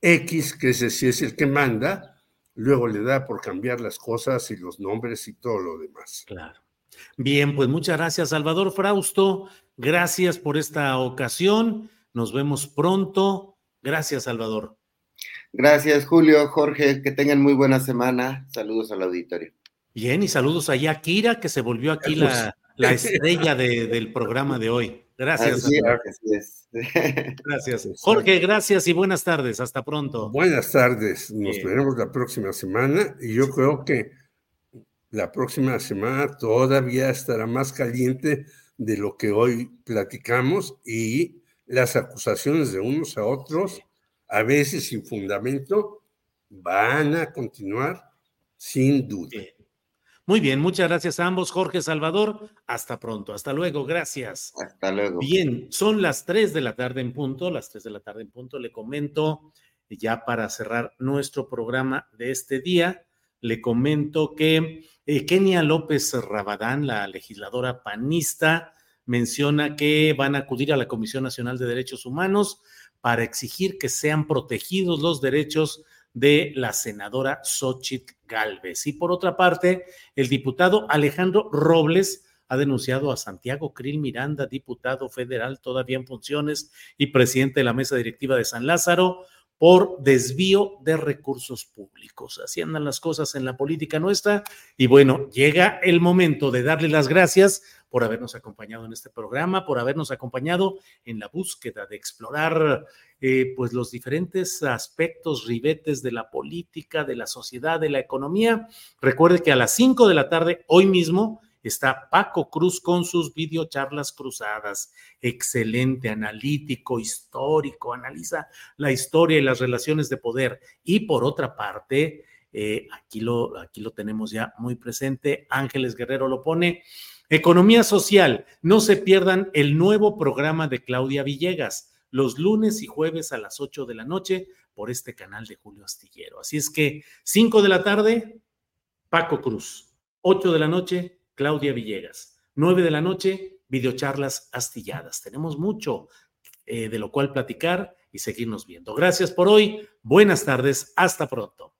X, que ese sí es el que manda, luego le da por cambiar las cosas y los nombres y todo lo demás. Claro. Bien, pues muchas gracias, Salvador Frausto. Gracias por esta ocasión. Nos vemos pronto. Gracias, Salvador. Gracias, Julio, Jorge, que tengan muy buena semana. Saludos al auditorio. Bien, y saludos allá a Kira, que se volvió aquí la, la estrella del programa de hoy. Gracias. Gracias. Jorge, gracias y buenas tardes. Hasta pronto. Buenas tardes. Nos veremos la próxima semana y yo creo que la próxima semana todavía estará más caliente de lo que hoy platicamos y las acusaciones de unos a otros a veces sin fundamento, van a continuar sin duda. Muy bien, muchas gracias a ambos, Jorge Salvador. Hasta pronto, hasta luego, gracias. Hasta luego. Bien, son las 3 de la tarde en punto, las 3 de la tarde en punto. Le comento, ya para cerrar nuestro programa de este día, le comento que eh, Kenia López Rabadán, la legisladora panista, menciona que van a acudir a la Comisión Nacional de Derechos Humanos para exigir que sean protegidos los derechos de la senadora Xochitl Galvez. Y por otra parte, el diputado Alejandro Robles ha denunciado a Santiago Krill Miranda, diputado federal todavía en funciones y presidente de la mesa directiva de San Lázaro, por desvío de recursos públicos. Así andan las cosas en la política nuestra. Y bueno, llega el momento de darle las gracias por habernos acompañado en este programa, por habernos acompañado en la búsqueda de explorar eh, pues los diferentes aspectos, ribetes de la política, de la sociedad, de la economía. Recuerde que a las 5 de la tarde, hoy mismo, está Paco Cruz con sus videocharlas cruzadas. Excelente, analítico, histórico, analiza la historia y las relaciones de poder. Y por otra parte, eh, aquí, lo, aquí lo tenemos ya muy presente, Ángeles Guerrero lo pone. Economía social, no se pierdan el nuevo programa de Claudia Villegas, los lunes y jueves a las 8 de la noche por este canal de Julio Astillero. Así es que 5 de la tarde, Paco Cruz, 8 de la noche, Claudia Villegas. 9 de la noche, videocharlas astilladas. Tenemos mucho eh, de lo cual platicar y seguirnos viendo. Gracias por hoy. Buenas tardes. Hasta pronto.